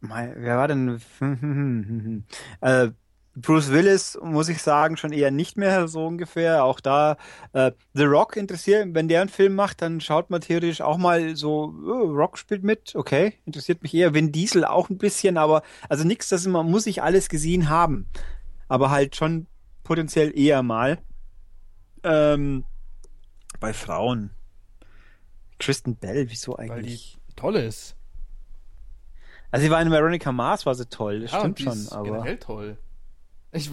wer war denn? äh, Bruce Willis, muss ich sagen, schon eher nicht mehr so ungefähr. Auch da äh, The Rock interessiert, wenn der einen Film macht, dann schaut man theoretisch auch mal so, oh, Rock spielt mit, okay, interessiert mich eher. Vin Diesel auch ein bisschen, aber also nichts, das man muss ich alles gesehen haben. Aber halt schon potenziell eher mal. Ähm, bei Frauen. Kristen Bell, wieso eigentlich? Weil die toll ist. Also sie war in Veronica Mars, war sie toll, das ja, stimmt schon. aber generell toll. Ich,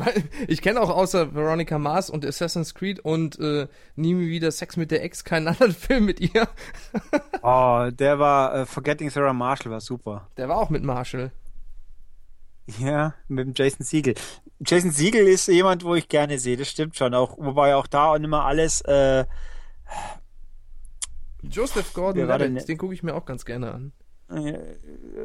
ich kenne auch außer Veronica Mars und Assassin's Creed und äh, Nie wieder Sex mit der Ex keinen anderen Film mit ihr. oh, der war äh, Forgetting Sarah Marshall war super. Der war auch mit Marshall. Ja, mit dem Jason Siegel. Jason Siegel ist jemand, wo ich gerne sehe, das stimmt schon. Auch, wobei auch da und immer alles. Äh, Joseph Gordon-Levitt, den gucke ich mir auch ganz gerne an.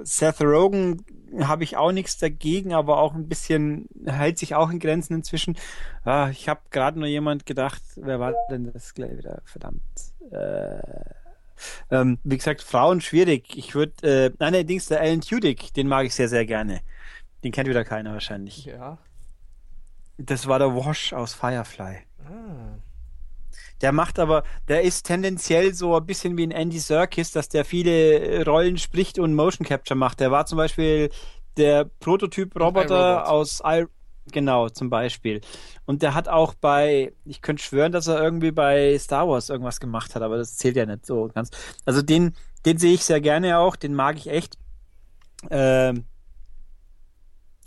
Seth Rogen habe ich auch nichts dagegen, aber auch ein bisschen hält sich auch in Grenzen inzwischen. Ah, ich habe gerade nur jemand gedacht, wer war denn das gleich wieder? Verdammt. Äh, ähm, wie gesagt, Frauen schwierig. Ich würde, äh, nein, allerdings der Alan Tudyk, den mag ich sehr, sehr gerne. Den kennt wieder keiner wahrscheinlich. Ja. Das war der Wash aus Firefly. Ah. Der macht aber, der ist tendenziell so ein bisschen wie ein Andy Serkis, dass der viele Rollen spricht und Motion Capture macht. Der war zum Beispiel der Prototyp-Roboter aus I Genau, zum Beispiel. Und der hat auch bei, ich könnte schwören, dass er irgendwie bei Star Wars irgendwas gemacht hat, aber das zählt ja nicht so ganz. Also den, den sehe ich sehr gerne auch, den mag ich echt. Ähm,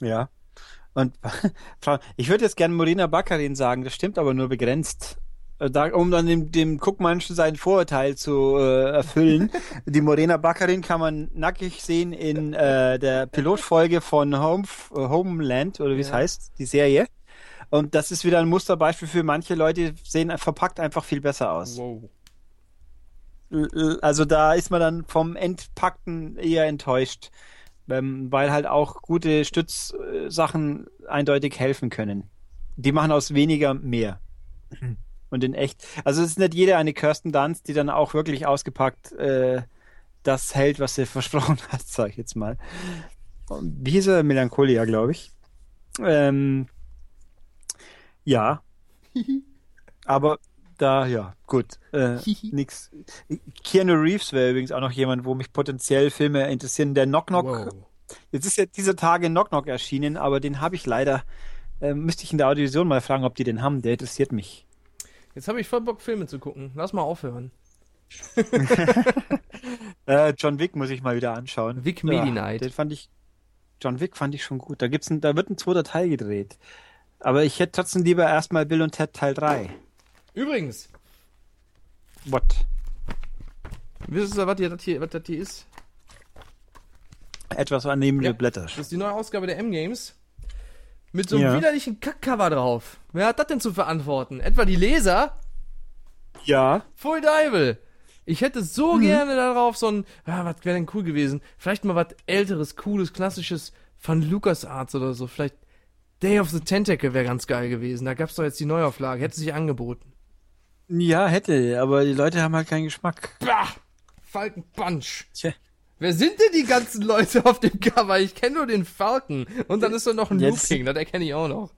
ja. Und ich würde jetzt gerne Morina Baccarin sagen, das stimmt aber nur begrenzt. Äh, da, um dann dem, dem Guckmanschen sein Vorurteil zu äh, erfüllen. die Morena Baccarin kann man nackig sehen in äh, der Pilotfolge von Home, äh, Homeland, oder wie es heißt, die Serie. Und das ist wieder ein Musterbeispiel für manche Leute, sehen verpackt einfach viel besser aus. Wow. Also da ist man dann vom Entpackten eher enttäuscht, weil halt auch gute Stützsachen eindeutig helfen können. Die machen aus weniger mehr. Und in echt. Also es ist nicht jeder eine Kirsten Dunst, die dann auch wirklich ausgepackt äh, das hält, was sie versprochen hat, sag ich jetzt mal. Wie hieß er? Melancholia, glaube ich. Ähm, ja. Aber da, ja, gut. Äh, nix. Keanu Reeves wäre übrigens auch noch jemand, wo mich potenziell Filme interessieren. Der Knock Knock. Wow. Jetzt ist ja dieser Tage Knock Knock erschienen, aber den habe ich leider. Äh, müsste ich in der Audiovision mal fragen, ob die den haben. Der interessiert mich. Jetzt habe ich voll Bock, Filme zu gucken. Lass mal aufhören. äh, John Wick muss ich mal wieder anschauen. Wick Medi Night. Den fand ich. John Wick fand ich schon gut. Da gibt's ein, da wird ein zweiter Teil gedreht. Aber ich hätte trotzdem lieber erstmal Bill und Ted Teil 3. Übrigens. What? Wisst ihr, was, das hier, was das hier ist? Etwas annehmende ja, Blätter. Das ist die neue Ausgabe der M-Games. Mit so einem ja. widerlichen Kackcover drauf. Wer hat das denn zu verantworten? Etwa die Leser? Ja. Full Deibel. Ich hätte so mhm. gerne darauf so ein, ja, was wäre denn cool gewesen? Vielleicht mal was älteres, cooles, klassisches von LucasArts oder so. Vielleicht Day of the Tentacle wäre ganz geil gewesen. Da gab's doch jetzt die Neuauflage. Hätte sich angeboten. Ja, hätte, aber die Leute haben halt keinen Geschmack. Bah! Falken Punch. Tja. Wer sind denn die ganzen Leute auf dem Cover? Ich kenne nur den Falken. Und dann ist da noch ein Jetzt, Looping, das erkenne ich auch noch.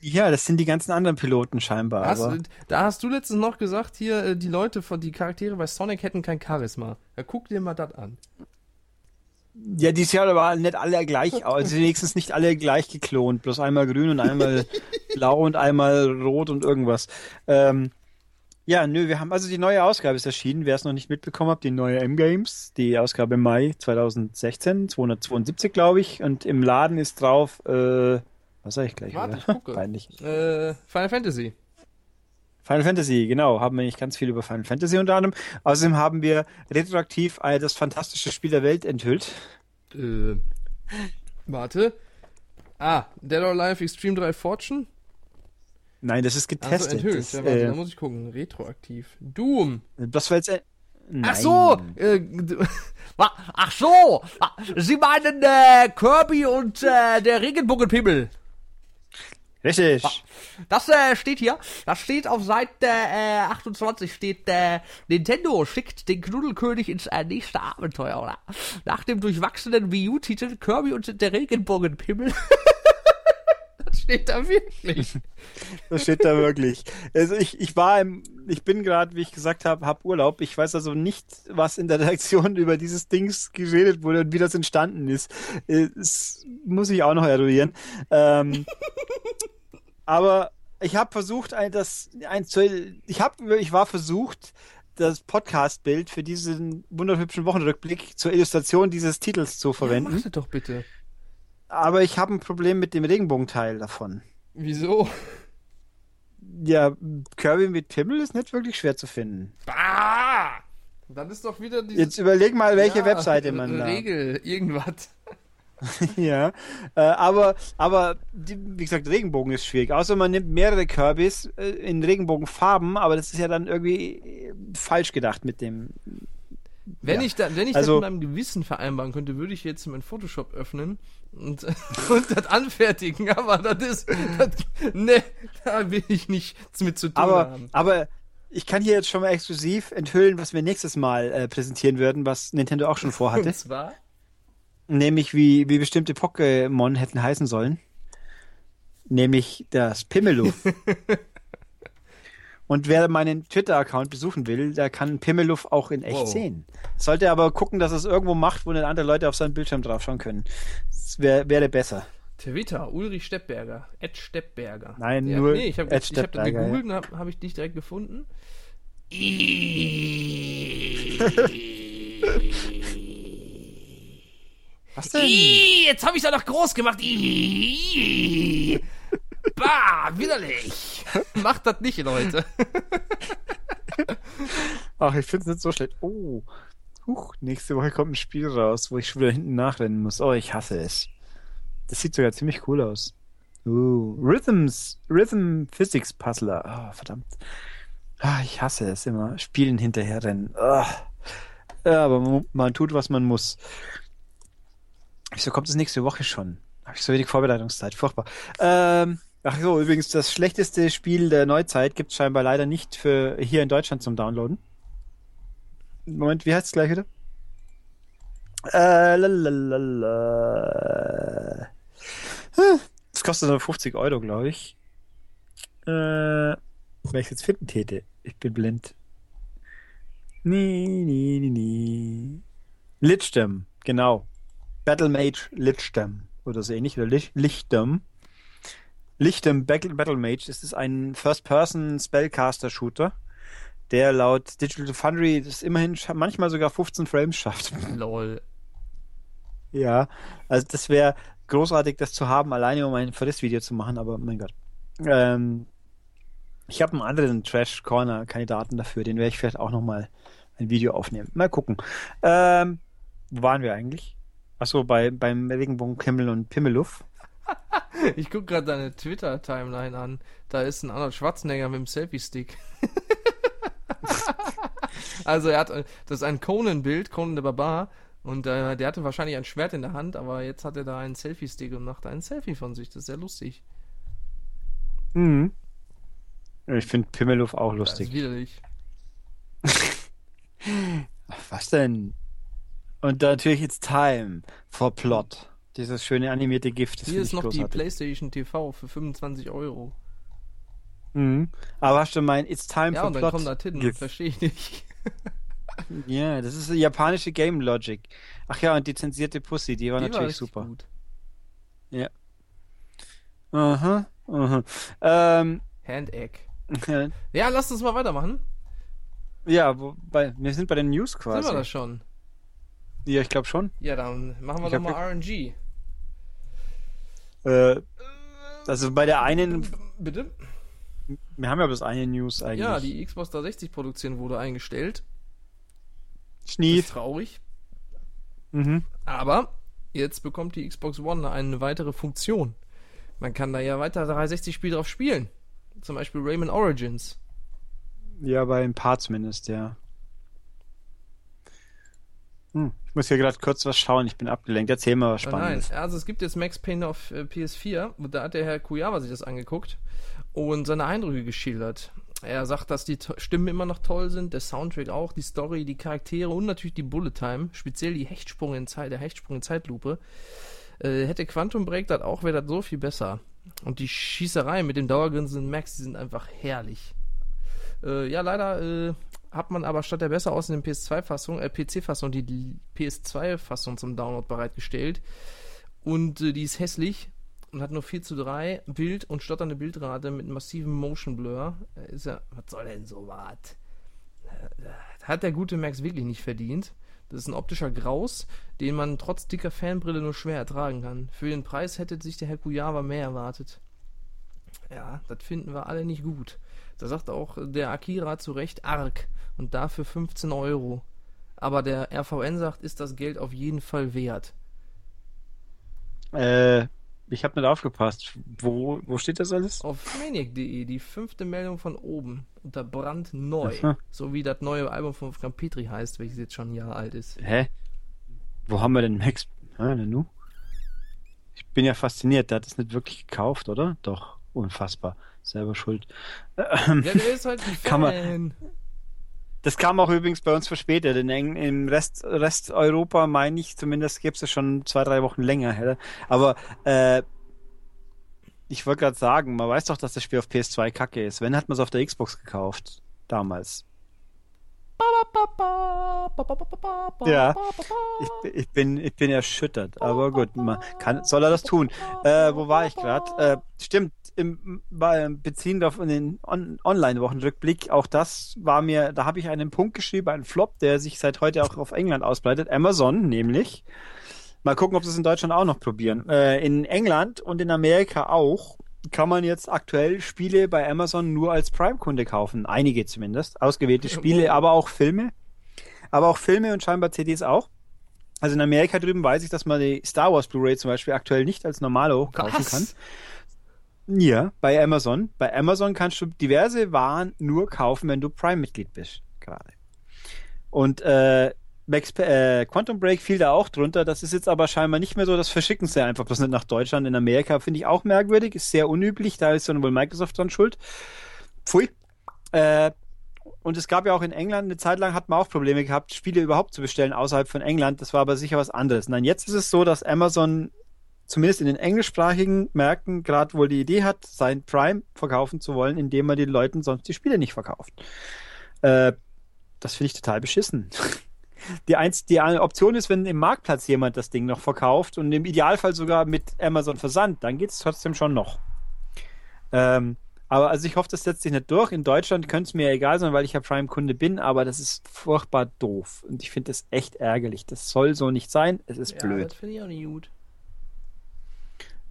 Ja, das sind die ganzen anderen Piloten scheinbar. Hast, da hast du letztens noch gesagt, hier, äh, die Leute von die Charaktere bei Sonic hätten kein Charisma. Ja, guck dir mal das an. Ja, die sehen aber nicht alle gleich aus. Also wenigstens nicht alle gleich geklont. Bloß einmal grün und einmal blau und einmal rot und irgendwas. Ähm, ja, nö, wir haben also die neue Ausgabe ist erschienen. Wer es noch nicht mitbekommen hat, die neue M-Games, die Ausgabe Mai 2016, 272, glaube ich. Und im Laden ist drauf, äh, was sag ich gleich? Warte, ich gucke. Äh, Final Fantasy. Final Fantasy, genau, haben wir nicht ganz viel über Final Fantasy unter anderem. Außerdem haben wir retroaktiv das fantastische Spiel der Welt enthüllt. Äh, warte. Ah, Dead or Alive Extreme 3 Fortune? Nein, das ist getestet. Also enthüllt. Das, ja, warte, äh, da muss ich gucken. Retroaktiv. Doom. Das war jetzt. Äh, Ach so! Äh, ach so! Sie meinen äh, Kirby und äh, der Regenbogenpimmel. Richtig. Das äh, steht hier. Das steht auf Seite äh, 28 steht äh, Nintendo schickt den Knuddelkönig ins äh, nächste Abenteuer, oder? Nach dem durchwachsenen Wii U-Titel Kirby und der Regenbogenpimmel. das steht da wirklich. Das steht da wirklich. Also ich, ich war im, ich bin gerade, wie ich gesagt habe, hab Urlaub. Ich weiß also nicht, was in der Redaktion über dieses Dings geredet wurde und wie das entstanden ist. Das muss ich auch noch eruieren. Ähm, aber ich habe versucht, ein, das, ein, ich habe, ich war versucht, das Podcast-Bild für diesen wunderhübschen Wochenrückblick zur Illustration dieses Titels zu verwenden. Ja, mach doch bitte. Aber ich habe ein Problem mit dem Regenbogenteil davon. Wieso? Ja, Kirby mit Pimmel ist nicht wirklich schwer zu finden. Bah! Dann ist doch wieder die. Jetzt überleg mal, welche Ja, Webseite man da. Regel, irgendwas. ja, äh, aber, aber die, wie gesagt, Regenbogen ist schwierig. Außer man nimmt mehrere Kirbys äh, in Regenbogenfarben, aber das ist ja dann irgendwie äh, falsch gedacht mit dem. Wenn Ja. ich, da, wenn ich Also- das mit meinem Gewissen vereinbaren könnte, würde ich jetzt meinen Photoshop öffnen und, und das anfertigen. Aber das ist. Das, ne, da will ich nichts mit zu tun Aber, haben. aber ich kann hier jetzt schon mal exklusiv enthüllen, was wir nächstes Mal äh, präsentieren würden, was Nintendo auch schon vorhatte. Und zwar. Nämlich wie, wie bestimmte Pokémon hätten heißen sollen. Nämlich das Pimmeluff. Und wer meinen Twitter-Account besuchen will, der kann Pimmeluff auch in echt Wow. sehen. Sollte aber gucken, dass es irgendwo macht, wo nicht andere Leute auf seinen Bildschirm draufschauen können. Das wär, wäre besser. Twitter, Ulrich Steppberger, Ed Steppberger. Nein, Ja, nur Nee, ich habe hab das Steppberger, gegoogelt und habe hab ich dich direkt gefunden. Was denn? Jetzt habe ich da noch groß gemacht. Bah, widerlich. Macht das nicht, Leute. Ach, ich finde es nicht so schlecht. Oh. Huch, nächste Woche kommt ein Spiel raus, wo ich schon wieder hinten nachrennen muss. Oh, ich hasse es. Das sieht sogar ziemlich cool aus. Uh, Rhythms, Rhythm Physics Puzzler. Oh, verdammt. Ah, ich hasse es immer. Spielen hinterherrennen. Ah. Ja, aber man, man tut, was man muss. Wieso kommt es nächste Woche schon? Habe ich so wenig Vorbereitungszeit. Furchtbar. Ähm, ach so, übrigens, das schlechteste Spiel der Neuzeit gibt es scheinbar leider nicht für hier in Deutschland zum Downloaden. Moment, wie heißt es gleich wieder? Äh, lalalala. Das kostet nur 50 Euro, glaube ich. Äh, wenn ich jetzt finden täte. Ich bin blind. Nee, nee, nee, nee. Lichdom, genau. Battle Mage Lichdom oder so ähnlich. Oder Lich Lichdom. Lichdom Battle, Battle Mage. Das ist ein First-Person-Spellcaster-Shooter, der laut Digital Foundry das immerhin manchmal sogar 15 Frames schafft. Lol. Ja, also das wäre großartig, das zu haben, alleine um ein Verriss-Video zu machen, aber mein Gott. Ähm, ich habe einen anderen Trash-Corner-Kandidaten dafür, den werde ich vielleicht auch nochmal ein Video aufnehmen. Mal gucken. Ähm, wo waren wir eigentlich? Achso, bei, beim Regenbogen Pimmel und Pimmeluff. Ich guck gerade deine Twitter-Timeline an. Da ist ein Arnold Schwarzenegger mit dem Selfie-Stick. also er hat, das ist ein Conan-Bild, Conan der Barbar. Und äh, der hatte wahrscheinlich ein Schwert in der Hand, aber jetzt hat er da einen Selfie-Stick und macht ein Selfie von sich. Das ist sehr lustig. Mhm. Ich finde Pimmeluff auch Das ist lustig. widerlich. Ach, was denn? Und natürlich It's Time for Plot. Dieses schöne animierte Gift. Hier ist noch die. PlayStation TV für 25 Euro. Mhm. Aber hast du mein It's Time Ja, for und dann Plot? kommen da Titten. Verstehe ich nicht. Ja, das ist japanische Game Logic. Ach ja, und die zensierte Pussy, die war Die natürlich richtig super. Gut. Aha, aha. Ähm, Hand-Egg. Ja, lass uns mal weitermachen. ja, wobei, wir sind bei den News Sind quasi. wir das schon? Ja, ich glaube schon. Ja, dann machen wir Ich doch mal RNG. Äh, also bei der einen, Bitte? wir haben ja bloß eine News eigentlich. Ja, die Xbox 360 Produktion wurde eingestellt. Schnief. ist traurig. Mhm. Aber jetzt bekommt die Xbox One eine weitere Funktion. Man kann da ja weiter 360 Spiele drauf spielen. Zum Beispiel Rayman Origins. Ja, bei ein paar zumindest, ja. Hm, ich muss hier gerade kurz was schauen, ich bin abgelenkt. Erzähl mal was Nein, Spannendes. also es gibt jetzt Max Payne auf äh, PS4 und da hat der Herr Kujawa sich das angeguckt und seine Eindrücke geschildert. Er sagt, dass die to- Stimmen immer noch toll sind, der Soundtrack auch, die Story, die Charaktere und natürlich die Bullet Time, speziell die Hechtsprung in Zeit, der Hechtsprung in Zeitlupe. Äh, hätte Quantum Break das auch, wäre das so viel besser. Und die Schießerei mit dem dauergrinsenden Max, die sind einfach herrlich. Äh, ja, leider äh, hat man aber statt der besser aussehenden PS2-Fassung, äh, PC-Fassung, die PS2-Fassung zum Download bereitgestellt. Und äh, die ist hässlich und hat nur 4 zu 3 Bild und stotternde Bildrate mit massivem Motion Blur. Äh, Ist ja, was soll denn so was? Äh, Hat der gute Max wirklich nicht verdient. Das ist ein optischer Graus, den man trotz dicker Fanbrille nur schwer ertragen kann. Für den Preis hätte sich der Herr Kujawa mehr erwartet. Ja, das finden wir alle nicht gut. Da sagt auch der Akira zu Recht arg und dafür 15 Euro. Aber der RVN sagt, ist das Geld auf jeden Fall wert. Äh, ich habe nicht aufgepasst. Wo, wo steht das alles? Auf maniac.de, die fünfte Meldung von oben, unter brandneu. Aha. So wie das neue Album von Frank Petri heißt, welches jetzt schon ein Jahr alt ist. Hä? Wo haben wir denn Max? Hä, denn nu? Ich bin ja fasziniert, der hat es nicht wirklich gekauft, oder? Doch, unfassbar. Selber schuld. Ähm, Ja, der ist halt ein Kann man- Fan. Das kam auch übrigens bei uns verspätet. In Im Rest, Rest Europa, meine ich, zumindest gibt es schon zwei, drei Wochen länger. Hätte. Aber äh, ich wollte gerade sagen, man weiß doch, dass das Spiel auf PS2 kacke ist. Wenn, hat man es auf der Xbox gekauft. Damals. Ja. Ich, bin- ich, bin, ich bin erschüttert, aber gut, man kann, soll er das tun. Äh, wo war ich gerade? Äh, stimmt, im, bei, beziehend auf den On Online-Wochenrückblick, auch das war mir, da habe ich einen Punkt geschrieben, einen Flop, der sich seit heute auch auf England ausbreitet. Amazon nämlich. Mal gucken, ob sie es in Deutschland auch noch probieren. Äh, in England und in Amerika auch kann man jetzt aktuell Spiele bei Amazon nur als Prime-Kunde kaufen. Einige zumindest. Ausgewählte Spiele, aber auch Filme. Aber auch Filme und scheinbar CDs auch. Also in Amerika drüben weiß ich, dass man die Star Wars Blu-ray zum Beispiel aktuell nicht als Normalo kaufen kann. Ja, bei Amazon. Bei Amazon kannst du diverse Waren nur kaufen, wenn du Prime-Mitglied bist. Gerade. Und äh, Max, äh, Quantum Break fiel da auch drunter. Das ist jetzt aber scheinbar nicht mehr so. Das verschicken sie einfach bloß nicht nach Deutschland. In Amerika finde ich auch merkwürdig. Ist sehr unüblich. Da ist dann wohl Microsoft dran schuld. Pfui. Äh, und es gab ja auch in England eine Zeit lang hat man auch Probleme gehabt, Spiele überhaupt zu bestellen außerhalb von England. Das war aber sicher was anderes. Nein, jetzt ist es so, dass Amazon zumindest in den englischsprachigen Märkten gerade wohl die Idee hat, sein Prime verkaufen zu wollen, indem man den Leuten sonst die Spiele nicht verkauft. Äh, das finde ich total beschissen. Die, eins, die eine Option ist, wenn im Marktplatz jemand das Ding noch verkauft und im Idealfall sogar mit Amazon Versand, dann geht es trotzdem schon noch. Ähm, aber also ich hoffe, das setzt sich nicht durch. In Deutschland könnte es mir egal sein, weil ich ja Prime-Kunde bin, aber das ist furchtbar doof. Und ich finde das echt ärgerlich. Das soll so nicht sein. Es ist Ja, blöd. das finde ich auch nicht gut.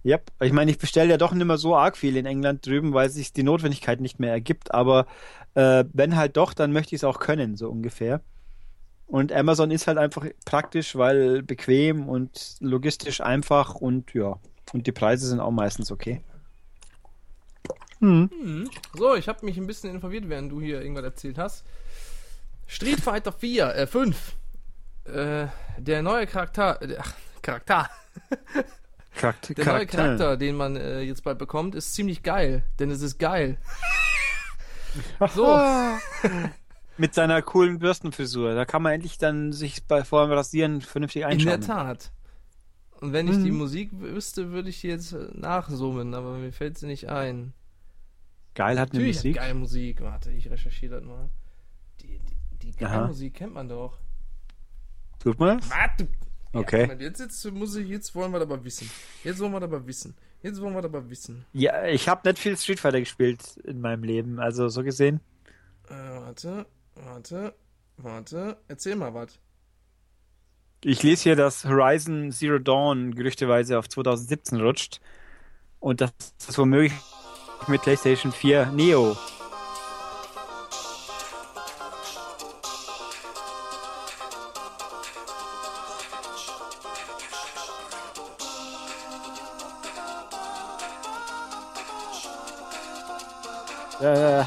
Yep. Ich meine, ich bestelle ja doch nicht mehr so arg viel in England drüben, weil sich die Notwendigkeit nicht mehr ergibt. Aber äh, wenn halt doch, dann möchte ich es auch können, so ungefähr. Und Amazon ist halt einfach praktisch, weil bequem und logistisch einfach und ja. Und die Preise sind auch meistens okay. Mhm. So, ich habe mich ein bisschen informiert, während du hier irgendwas erzählt hast. Street Fighter 4, äh, 5. Äh, der neue Charakter, äh, ach, Charakter. Charakter, Der neue Charakter, den man äh, jetzt bald bekommt, ist ziemlich geil, denn es ist geil. So, Mit seiner coolen Bürstenfrisur. Da kann man endlich dann sich bei vor dem Rasieren vernünftig in einschauen. der Tat. Und wenn ich die Mhm. Musik wüsste, würde ich die jetzt äh, nachsummen, aber mir fällt sie nicht ein. Geil hat eine Natürlich Musik. hat geile Musik. Warte, ich recherchiere das mal. Die, die, die geile. Musik kennt man doch. Tut man das? Warte. Okay. Ja, jetzt, jetzt, muss ich, jetzt wollen wir aber wissen. Jetzt wollen wir aber wissen. Jetzt wollen wir aber wissen. Ja, ich habe nicht viel Street Fighter gespielt in meinem Leben, also so gesehen. Äh, warte, warte, warte. Erzähl mal was. Ich lese hier, dass Horizon Zero Dawn gerüchteweise auf 2017 rutscht und dass das womöglich mit PlayStation 4 Neo.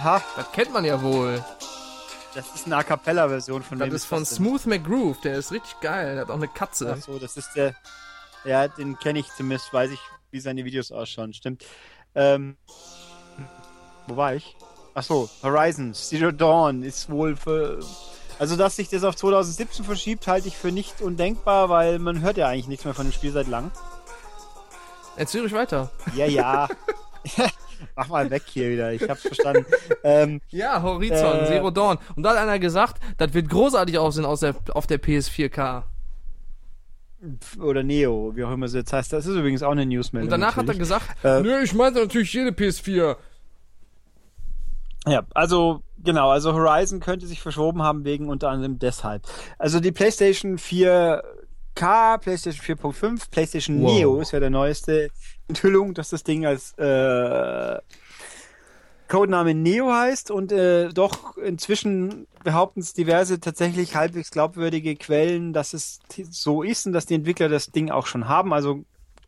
Äh, ha, Das kennt man ja wohl. Das ist eine A Cappella-Version von Das ist von? Smooth McGroove, der ist richtig geil. Der hat auch eine Katze. Ach so, das ist der. Ja, den kenne ich zumindest, weiß ich, wie seine Videos ausschauen. Stimmt. Ähm, wo war ich? Ach so, Horizon Zero Dawn ist wohl für. Also, dass sich das auf 2017 verschiebt, halte ich für nicht undenkbar, weil man hört ja eigentlich nichts mehr von dem Spiel seit lang. Erzähl ruhig weiter. Ja, ja. Mach mal weg hier wieder, ich hab's verstanden. ähm, Ja, Horizon, Äh. Zero Dawn. Und da hat einer gesagt, das wird großartig aussehen aus der, auf der PS4K. oder Neo, wie auch immer es jetzt heißt. Das ist übrigens auch eine Newsmeldung. Und danach hat er natürlich. gesagt, Äh, nö, ich meinte natürlich jede PS4. Ja, also genau, also Horizon könnte sich verschoben haben wegen unter anderem deshalb. Also die PlayStation 4K, PlayStation 4.5, PlayStation Wow. Neo ist ja der neueste Enthüllung, dass das Ding als äh, Codename Neo heißt und äh, doch inzwischen behaupten es diverse tatsächlich halbwegs glaubwürdige Quellen, dass es so ist und dass die Entwickler das Ding auch schon haben. Also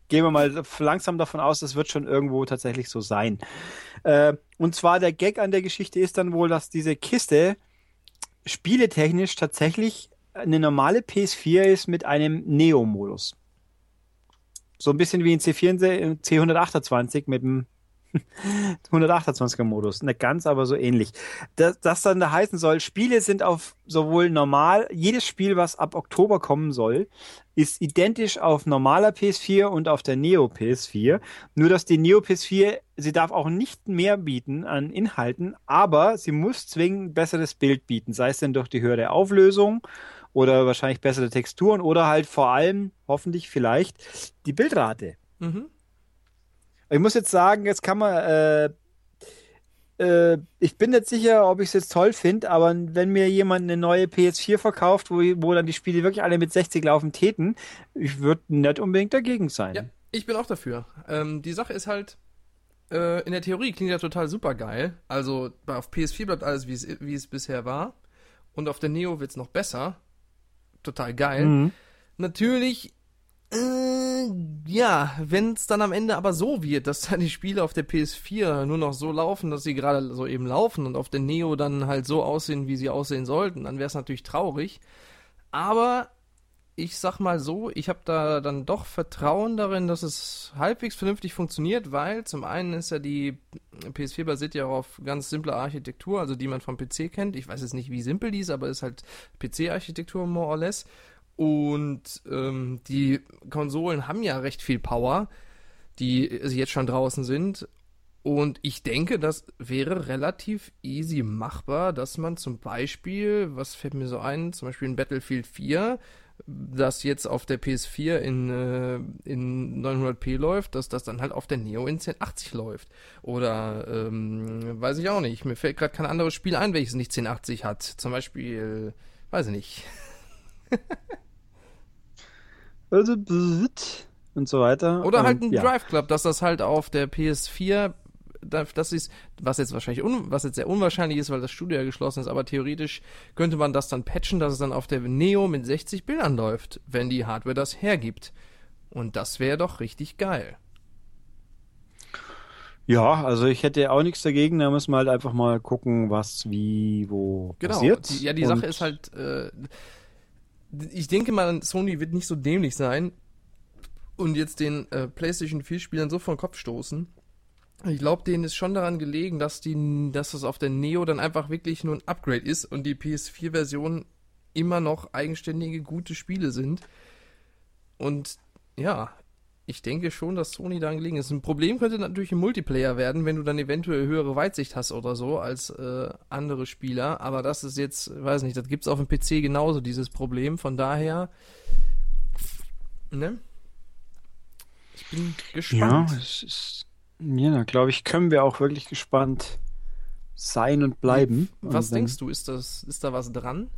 gehen wir mal langsam davon aus, das wird schon irgendwo tatsächlich so sein. Äh, und zwar der Gag an der Geschichte ist dann wohl, dass diese Kiste spieletechnisch tatsächlich eine normale PS4 ist mit einem Neo-Modus. So ein bisschen wie ein C4, C128 mit dem 128er Modus. Nicht ganz, aber so ähnlich. Das, das dann da heißen soll, Spiele sind auf sowohl normal, jedes Spiel, was ab Oktober kommen soll, ist identisch auf normaler PS4 und auf der Neo PS4. Nur, dass die Neo PS4, sie darf auch nicht mehr bieten an Inhalten, aber sie muss zwingend besseres Bild bieten. Sei es denn durch die höhere Auflösung oder wahrscheinlich bessere Texturen oder halt vor allem, hoffentlich vielleicht, die Bildrate. Mhm. Ich muss jetzt sagen, jetzt kann man, äh, äh, ich bin nicht sicher, ob ich es jetzt toll finde, aber wenn mir jemand eine neue PS4 verkauft, wo, wo dann die Spiele wirklich alle mit 60 laufen täten, ich würde nicht unbedingt dagegen sein. Ja, ich bin auch dafür. Ähm, die Sache ist halt, äh, in der Theorie klingt ja total super geil. Also auf PS4 bleibt alles, wie es, wie es bisher war. Und auf der Neo wird's noch besser. Total geil. Mhm. Natürlich, äh, ja, wenn es dann am Ende aber so wird, dass dann die Spiele auf der PS4 nur noch so laufen, dass sie gerade so eben laufen und auf der Neo dann halt so aussehen, wie sie aussehen sollten, dann wäre es natürlich traurig. Aber ich sag mal so, ich habe da dann doch Vertrauen darin, dass es halbwegs vernünftig funktioniert, weil zum einen ist ja die PS4 basiert ja auch auf ganz simpler Architektur, also die man vom PC kennt. Ich weiß jetzt nicht, wie simpel die ist, aber ist halt PC-Architektur more or less. Und ähm, die Konsolen haben ja recht viel Power, die äh, jetzt schon draußen sind. Und ich denke, das wäre relativ easy machbar, dass man zum Beispiel, was fällt mir so ein, zum Beispiel in Battlefield 4, das jetzt auf der PS4 in, äh, in 900p läuft, dass das dann halt auf der Neo in 1080 läuft. Oder, ähm, weiß ich auch nicht. Mir fällt gerade kein anderes Spiel ein, welches nicht 1080 hat. Zum Beispiel, weiß ich nicht. Also, und so weiter. Oder halt ein ja. Drive Club, dass das halt auf der PS4, da- das ist, was jetzt wahrscheinlich, un, was jetzt sehr unwahrscheinlich ist, weil das Studio ja geschlossen ist, aber theoretisch könnte man das dann patchen, dass es dann auf der Neo mit 60 Bildern läuft, wenn die Hardware das hergibt. Und das wäre doch richtig geil. Ja, also ich hätte auch nichts dagegen, da müssen wir halt einfach mal gucken, was, wie, wo Genau. passiert. Die, ja, die Und Sache ist halt, äh, ich denke mal, Sony wird nicht so dämlich sein und jetzt den äh, PlayStation 4 Spielern so vor den Kopf stoßen. Ich glaube, denen ist schon daran gelegen, dass die, dass das auf der Neo dann einfach wirklich nur ein Upgrade ist und die PS4-Version immer noch eigenständige, gute Spiele sind. Und ja, ich denke schon, dass Sony daran gelegen ist. Ein Problem könnte natürlich im Multiplayer werden, wenn du dann eventuell höhere Weitsicht hast oder so als äh, andere Spieler. Aber das ist jetzt, weiß nicht, das gibt's auf dem PC genauso, dieses Problem. Von daher, ne? Ich bin ja, gespannt. es ist, ja, glaube ich, können wir auch wirklich gespannt sein und bleiben. Was und denkst du, ist das, ist da was dran?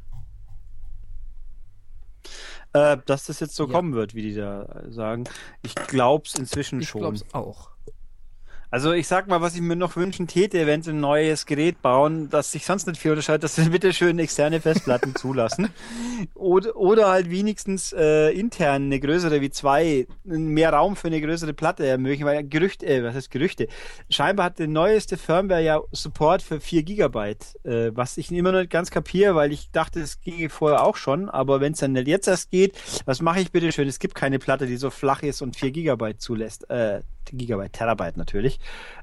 Äh, dass das jetzt so Ja. kommen wird, wie die da sagen. Ich glaub's inzwischen Ich schon. glaub's auch. Also ich sag mal, was ich mir noch wünschen täte, wenn sie ein neues Gerät bauen, das sich sonst nicht viel unterscheidet, dass sie bitte schön externe Festplatten zulassen. Oder, oder halt wenigstens äh, intern eine größere wie zwei, mehr Raum für eine größere Platte ermöglichen, weil Gerüchte, äh, was heißt Gerüchte? Scheinbar hat die neueste Firmware ja Support für 4 Gigabyte, äh, was ich immer noch nicht ganz kapiere, weil ich dachte, es ginge vorher auch schon, aber wenn es dann jetzt erst geht, was mache ich bitte schön? Es gibt keine Platte, die so flach ist und 4 Gigabyte zulässt. Äh, Gigabyte, Terabyte natürlich.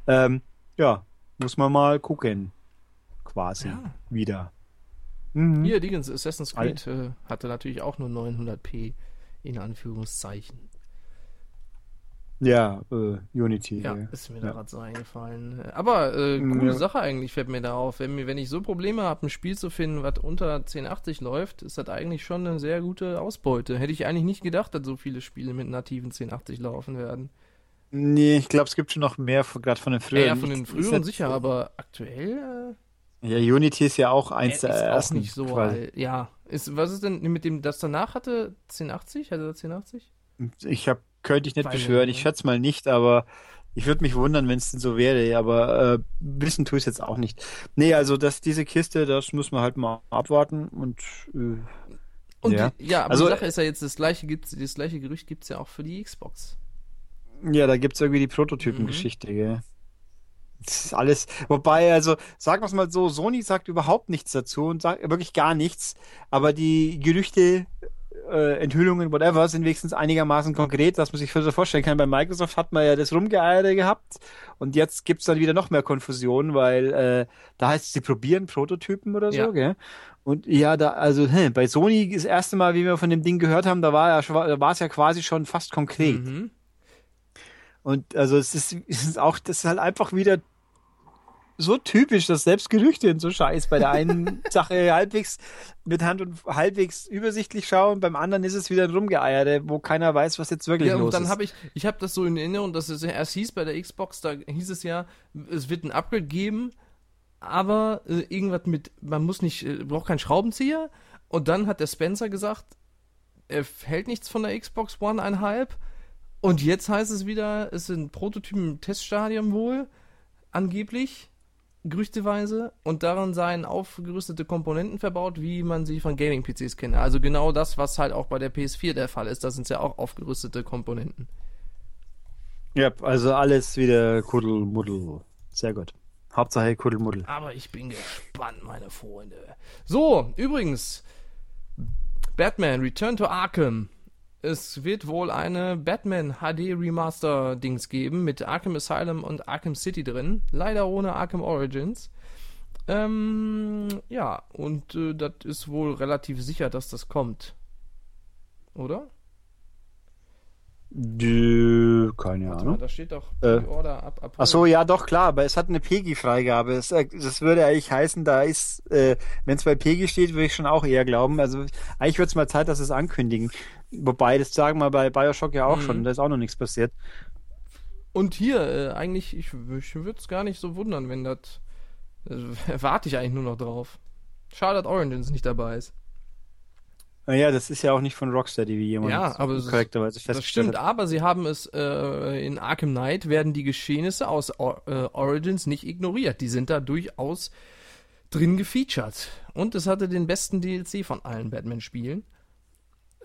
Ähm, ja, muss man mal gucken. Quasi Ja. wieder. Mhm. Hier, Dingens, Assassin's Creed äh, hatte natürlich auch nur 900p in Anführungszeichen. Ja, äh, Unity. Ja, äh, ist mir da ja. gerade so eingefallen. Aber äh, coole Ja. Sache eigentlich fällt mir da auf. Wenn, wenn ich so Probleme habe, ein Spiel zu finden, was unter 1080 läuft, ist das eigentlich schon eine sehr gute Ausbeute. Hätte ich eigentlich nicht gedacht, dass so viele Spiele mit nativen 1080 laufen werden. Nee, ich glaube, es gibt schon noch mehr, gerade von den früheren. ja, von den früheren ist sicher, aber aktuell Ja, Unity ist ja auch äh, eins ist der auch ersten. nicht so quasi. alt. Ja, ist, was ist denn mit dem, das danach hatte? 1080? Hatte das 1080? Ich hab, könnte ich nicht Weiß beschwören. Ich ne? schätze mal nicht, aber ich würde mich wundern, wenn es denn so wäre. Aber äh, wissen tue ich jetzt auch nicht. Nee, also dass diese Kiste, das muss man halt mal abwarten und äh, Und Ja. die, ja, aber Also- die Sache ist ja jetzt, das gleiche gibt's, das gleiche Gerücht gibt's ja auch für die Xbox. Ja, da gibt's irgendwie die Mhm. Prototypengeschichte, gell. Das ist alles, wobei, also, sagen wir es mal so, Sony sagt überhaupt nichts dazu und sagt wirklich gar nichts, aber die Gerüchte, äh, Enthüllungen, whatever, sind wenigstens einigermaßen konkret, dass man sich so vorstellen kann. Bei Microsoft hat man ja das Rumgeeiere gehabt und jetzt gibt's dann wieder noch mehr Konfusion, weil äh, da heißt es, sie probieren Prototypen oder so, Ja. gell? Und ja, da, also, hä, bei Sony das erste Mal, wie wir von dem Ding gehört haben, da war ja, da war es ja quasi schon fast konkret. Mhm. Und also es ist, es ist auch, das ist halt einfach wieder so typisch, dass selbst Gerüchte und so Scheiß bei der einen Sache halbwegs mit Hand und halbwegs übersichtlich schauen, beim anderen ist es wieder ein Rumgeeiere, wo keiner weiß, was jetzt wirklich Ja, und los dann ist. habe ich, ich habe das so in Erinnerung, dass es ja erst hieß bei der Xbox, da hieß es ja, es wird ein Upgrade geben, aber äh, irgendwas mit, man muss nicht, äh, braucht keinen Schraubenzieher. Und dann hat der Spencer gesagt, er hält nichts von der Xbox One einhalb. Und jetzt heißt es wieder, es sind Prototypen im Teststadium wohl, angeblich, gerüchteweise, und darin seien aufgerüstete Komponenten verbaut, wie man sie von Gaming-PCs kennt. Also genau das, was halt auch bei der PS4 der Fall ist. Da sind ja auch aufgerüstete Komponenten. Ja, also alles wieder Kuddelmuddel. Sehr gut. Hauptsache Kuddelmuddel. Aber ich bin gespannt, meine Freunde. So, übrigens, Batman Return to Arkham. Es wird wohl eine Batman HD Remaster Dings geben mit Arkham Asylum und Arkham City drin. Leider ohne Arkham Origins. Ähm, ja, und äh, das ist wohl relativ sicher, dass das kommt. Oder? Dö, keine Warte mal, Ahnung. da steht doch Äh, Order ab April. Ach so, ja, doch, klar, aber es hat eine PEGI-Freigabe. Das, äh, das würde eigentlich heißen, da ist, äh, wenn es bei PEGI steht, würde ich schon auch eher glauben. Also eigentlich wird es mal Zeit, dass sie es ankündigen. Wobei, das sagen wir bei Bioshock ja auch Mhm. schon, da ist auch noch nichts passiert. Und hier, äh, eigentlich, ich, ich würde es gar nicht so wundern, wenn das. Äh, warte ich eigentlich nur noch drauf. Schade, dass Origins nicht dabei ist. Naja, das ist ja auch nicht von Rocksteady, wie jemand Ja, aber es korrekterweise Das festgestellt stimmt, hat. aber sie haben es äh, in Arkham Knight werden die Geschehnisse aus Or äh, Origins nicht ignoriert. Die sind da durchaus drin gefeatured. Und es hatte den besten DLC von allen Batman-Spielen.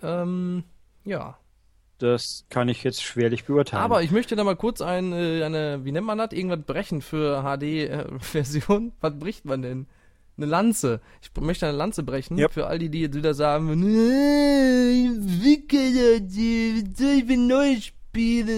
Ähm, ja. Das kann ich jetzt schwerlich beurteilen. Aber ich möchte da mal kurz ein, äh, eine, wie nennt man das? Irgendwas brechen für HD-Version. Was bricht man denn? Eine Lanze. Ich möchte eine Lanze brechen Yep. für all die, die jetzt wieder sagen, "Äh, ich will neue Spiele.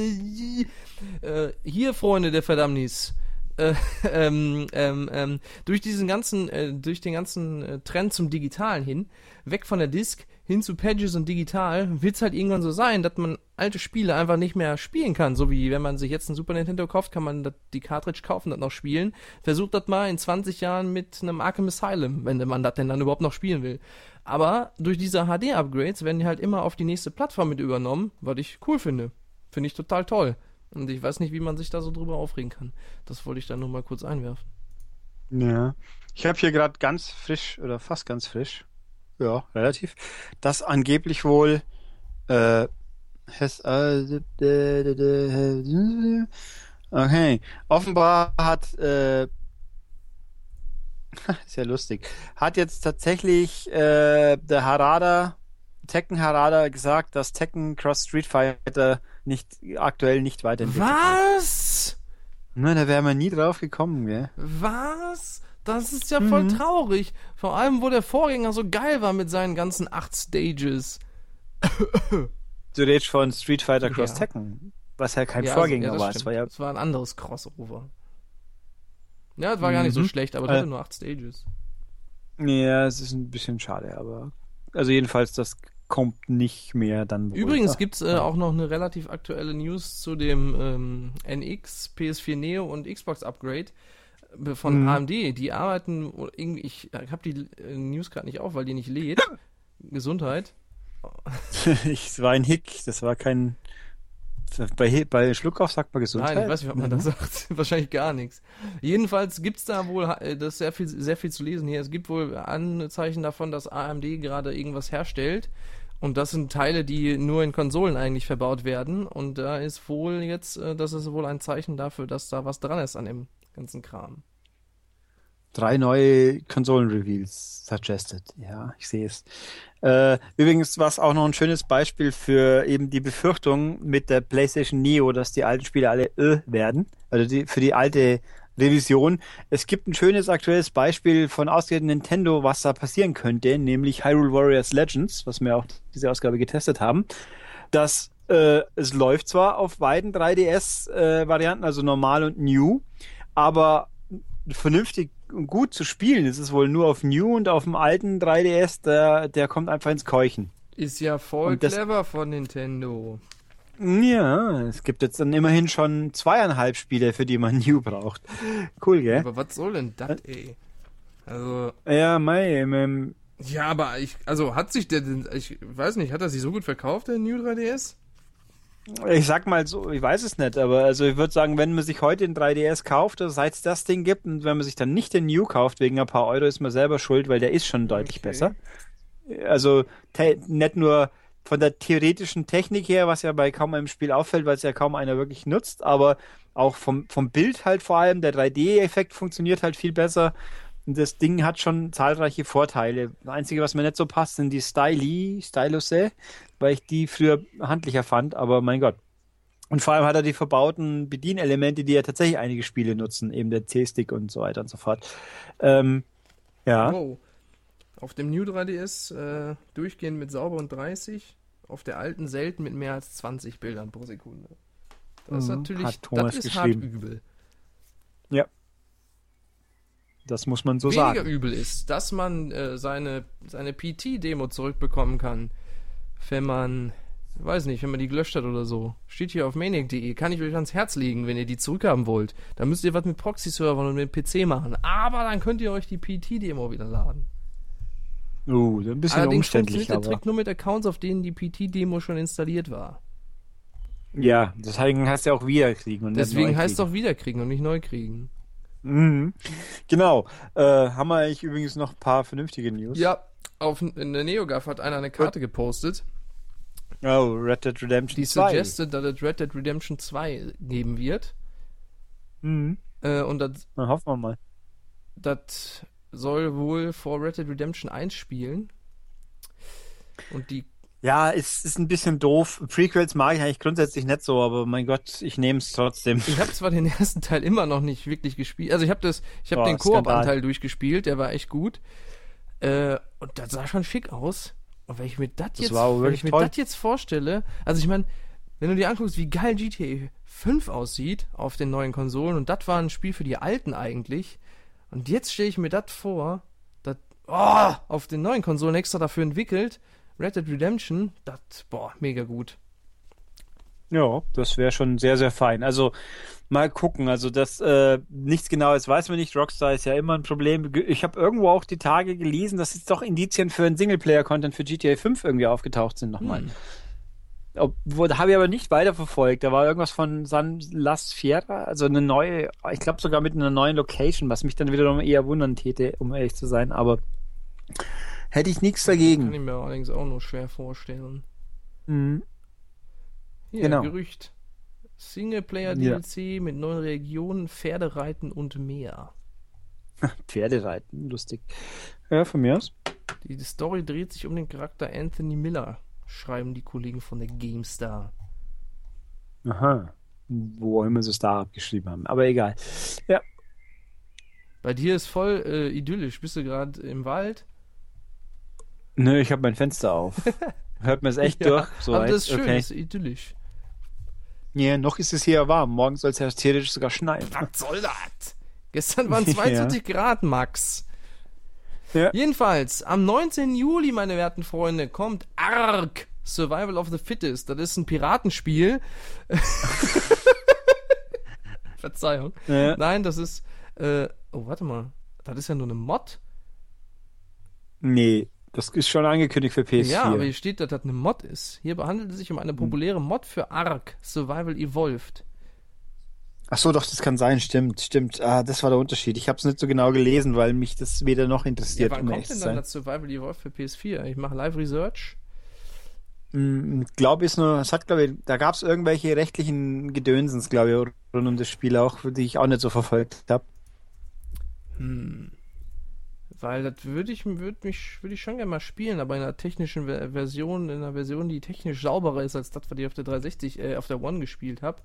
Äh, hier, Freunde der Verdammnis. Äh, ähm, ähm, ähm, durch diesen ganzen, äh, durch den ganzen äh, Trend zum Digitalen hin, weg von der Disk hin zu Pages und digital, wird es halt irgendwann so sein, dass man alte Spiele einfach nicht mehr spielen kann. So wie wenn man sich jetzt ein Super Nintendo kauft, kann man die Cartridge kaufen, das noch spielen. Versucht das mal in 20 Jahren mit einem Arkham Asylum, wenn man das denn dann überhaupt noch spielen will. Aber durch diese HD-Upgrades werden die halt immer auf die nächste Plattform mit übernommen, was ich cool finde. Finde ich total toll. Und ich weiß nicht, wie man sich da so drüber aufregen kann. Das wollte ich dann nur mal kurz einwerfen. Ja. Ich habe hier gerade ganz frisch oder fast ganz frisch, ja, relativ, dass angeblich wohl äh, has, äh, Okay. Offenbar hat, äh, ist ja lustig, hat jetzt tatsächlich äh, der Harada, Tekken Harada gesagt, dass Tekken Cross Street Fighter nicht aktuell nicht weiterentwickelt wird. Was? Na, da wäre man nie drauf gekommen, gell? Was? Das ist ja voll Mhm. traurig. Vor allem, wo der Vorgänger so geil war mit seinen ganzen acht Stages. Du redest von Street Fighter Cross Ja. Tekken, was ja kein Ja, Vorgänger also, ja, das war. Es stimmt. war ja Es war ein anderes Crossover. Ja, es war gar nicht so Mhm. schlecht, aber es Äh. hatte nur acht Stages. Ja, es ist ein bisschen schade, aber also jedenfalls, das kommt nicht mehr dann. Übrigens Ah, gibt's äh, auch noch eine relativ aktuelle News zu dem ähm, NX, PS4 Neo und Xbox Upgrade äh, von Mhm. AMD. Die arbeiten irgendwie, ich habe die äh, News gerade nicht auf, weil die nicht lädt. Gesundheit. ich, es war ein Hick, das war kein. Bei, bei Schluckauf sagt man Gesundheit. Nein, ich weiß nicht, was man da sagt. Wahrscheinlich gar nichts. Jedenfalls gibt's da wohl, äh, das ist sehr viel, sehr viel zu lesen hier. Es gibt wohl Anzeichen davon, dass AMD gerade irgendwas herstellt. Und das sind Teile, die nur in Konsolen eigentlich verbaut werden. Und da ist wohl jetzt, äh, das ist wohl ein Zeichen dafür, dass da was dran ist an dem ganzen Kram. Drei neue Konsolen-Reveals suggested. Ja, ich sehe es. Äh, übrigens war es auch noch ein schönes Beispiel für eben die Befürchtung mit der PlayStation Neo, dass die alten Spiele alle ö werden. Also die, für die alte Revision. Es gibt ein schönes aktuelles Beispiel von ausgerechnet Nintendo, was da passieren könnte, nämlich Hyrule Warriors Legends, was wir auch diese Ausgabe getestet haben. Das äh, es läuft zwar auf beiden 3DS-Varianten, also normal und New, aber vernünftig und gut zu spielen ist es wohl nur auf New und auf dem alten 3DS, der, der kommt einfach ins Keuchen. Ist ja voll das- clever von Nintendo. Ja, es gibt jetzt dann immerhin schon zweieinhalb Spiele, für die man New braucht. Cool, gell? Aber was soll denn das, ey? Also, Ja, mei, ähm, ja, aber ich, also hat sich der, denn- ich weiß nicht, hat er sich so gut verkauft, der New 3DS? Ich sag mal so, ich weiß es nicht, aber also ich würde sagen, wenn man sich heute den 3DS kauft, also seit es das Ding gibt, und wenn man sich dann nicht den New kauft wegen ein paar Euro, ist man selber schuld, weil der ist schon deutlich Okay. besser. Also nicht nur von der theoretischen Technik her, was ja bei kaum einem Spiel auffällt, weil es ja kaum einer wirklich nutzt, aber auch vom, vom Bild halt vor allem, der 3D-Effekt funktioniert halt viel besser. Das Ding hat schon zahlreiche Vorteile. Das Einzige, was mir nicht so passt, sind die Styli, Stylusse, weil ich die früher handlicher fand, aber mein Gott. Und vor allem hat er die verbauten Bedienelemente, die ja tatsächlich einige Spiele nutzen, eben der C-Stick und so weiter und so fort. Ähm, ja. Wow. Auf dem New 3DS äh, durchgehend mit sauber und 30, auf der alten selten mit mehr als 20 Bildern pro Sekunde. Das ist Mhm, natürlich, hat Thomas das ist geschrieben. hart übel. Das muss man so Weniger sagen. übel ist, dass man äh, seine, seine PT-Demo zurückbekommen kann, wenn man, weiß nicht, wenn man die gelöscht hat oder so. Steht hier auf maniac.de, kann ich euch ans Herz legen, wenn ihr die zurückhaben wollt. Dann müsst ihr was mit Proxy-Servern und mit PC machen. Aber dann könnt ihr euch die PT-Demo wieder laden. Uh, ein bisschen Allerdings umständlich, funktioniert der. Trick nur mit Accounts, auf denen die PT-Demo schon installiert war. Ja, deswegen heißt ja auch wiederkriegen und Deswegen heißt es doch wiederkriegen und nicht neu kriegen. Mhm. Genau. Äh, haben wir eigentlich übrigens noch ein paar vernünftige News? Ja, auf, in der NeoGAF hat einer eine Karte gepostet, Oh, Red Dead Redemption die 2. suggested, dass es Red Dead Redemption 2 geben wird. Mhm. Äh, und das Dann hoffen wir mal. das soll wohl vor Red Dead Redemption 1 spielen. Und die Ja, es ist ein bisschen doof. Prequels mag ich eigentlich grundsätzlich nicht so, aber mein Gott, ich nehme es trotzdem. Ich habe zwar den ersten Teil immer noch nicht wirklich gespielt. Also ich habe das, ich habe Oh, den. Koop-Anteil durchgespielt, der war echt gut. Äh, und das sah schon schick aus. Und wenn ich mir das jetzt, wenn ich mir das jetzt vorstelle, also ich meine, wenn du dir anguckst, wie geil GTA 5 aussieht auf den neuen Konsolen und das war ein Spiel für die alten eigentlich. Und jetzt stelle ich mir das vor, das oh, auf den neuen Konsolen extra dafür entwickelt. Red Dead Redemption, das boah, mega gut. Ja, das wäre schon sehr, sehr fein. Also mal gucken. Also das äh, nichts Genaues weiß man nicht. Rockstar ist ja immer ein Problem. Ich habe irgendwo auch die Tage gelesen, dass jetzt doch Indizien für einen Singleplayer-Content für GTA 5 irgendwie aufgetaucht sind nochmal. Hm. Habe ich aber nicht weiterverfolgt. Da war irgendwas von San Las Fiera, also eine neue, ich glaube sogar mit einer neuen Location, was mich dann wiederum eher wundern täte, um ehrlich zu sein. Aber hätte ich nichts Kann dagegen. ich mir allerdings auch nur schwer vorstellen. Mhm. Hier, Genau. Gerücht. Singleplayer-DLC mit neuen Regionen, Pferdereiten und mehr. Pferdereiten, lustig. Ja, von mir aus. Die, die Story dreht sich um den Charakter Anthony Miller, schreiben die Kollegen von der GameStar. Aha. Wo immer sie es da abgeschrieben haben. Aber egal. Ja. Bei dir ist voll äh, idyllisch. Bist du gerade im Wald? Nö, ich habe mein Fenster auf. Hört man es echt Ja, durch? So aber das ist schön, okay. das ist idyllisch. Ja, noch ist es hier warm. Morgen soll es ja theoretisch sogar schneien. Was soll das? Gestern waren Ja. 22 Grad, Max. Ja. Jedenfalls, am 19. Juli, meine werten Freunde, kommt ARK, Survival of the Fittest. Das ist ein Piratenspiel. Verzeihung. Ja. Nein, das ist, äh, oh, warte mal. Das ist ja nur eine Mod. Nee, das ist schon angekündigt für PS4. Ja, aber hier steht, dass das eine Mod ist. Hier handelt es sich um eine populäre Mod für ARK, Survival Evolved. Ach so, doch, das kann sein, stimmt, stimmt. Ah, das war der Unterschied. Ich habe es nicht so genau gelesen, weil mich das weder noch Ja, interessiert. wann um kommt denn dann das Survival Evolved für PS4? Ich mache Live Research. Hm, glaube ist nur, es hat glaube ich, da gab es irgendwelche rechtlichen Gedönsens, glaube ich, rund um das Spiel auch, die ich auch nicht so verfolgt habe. Hm. Weil das würde ich, würd würde ich schon gerne mal spielen, aber in einer technischen Ver- Version, in einer Version, die technisch sauberer ist als das, was ich auf der 360, äh, auf der One gespielt habe.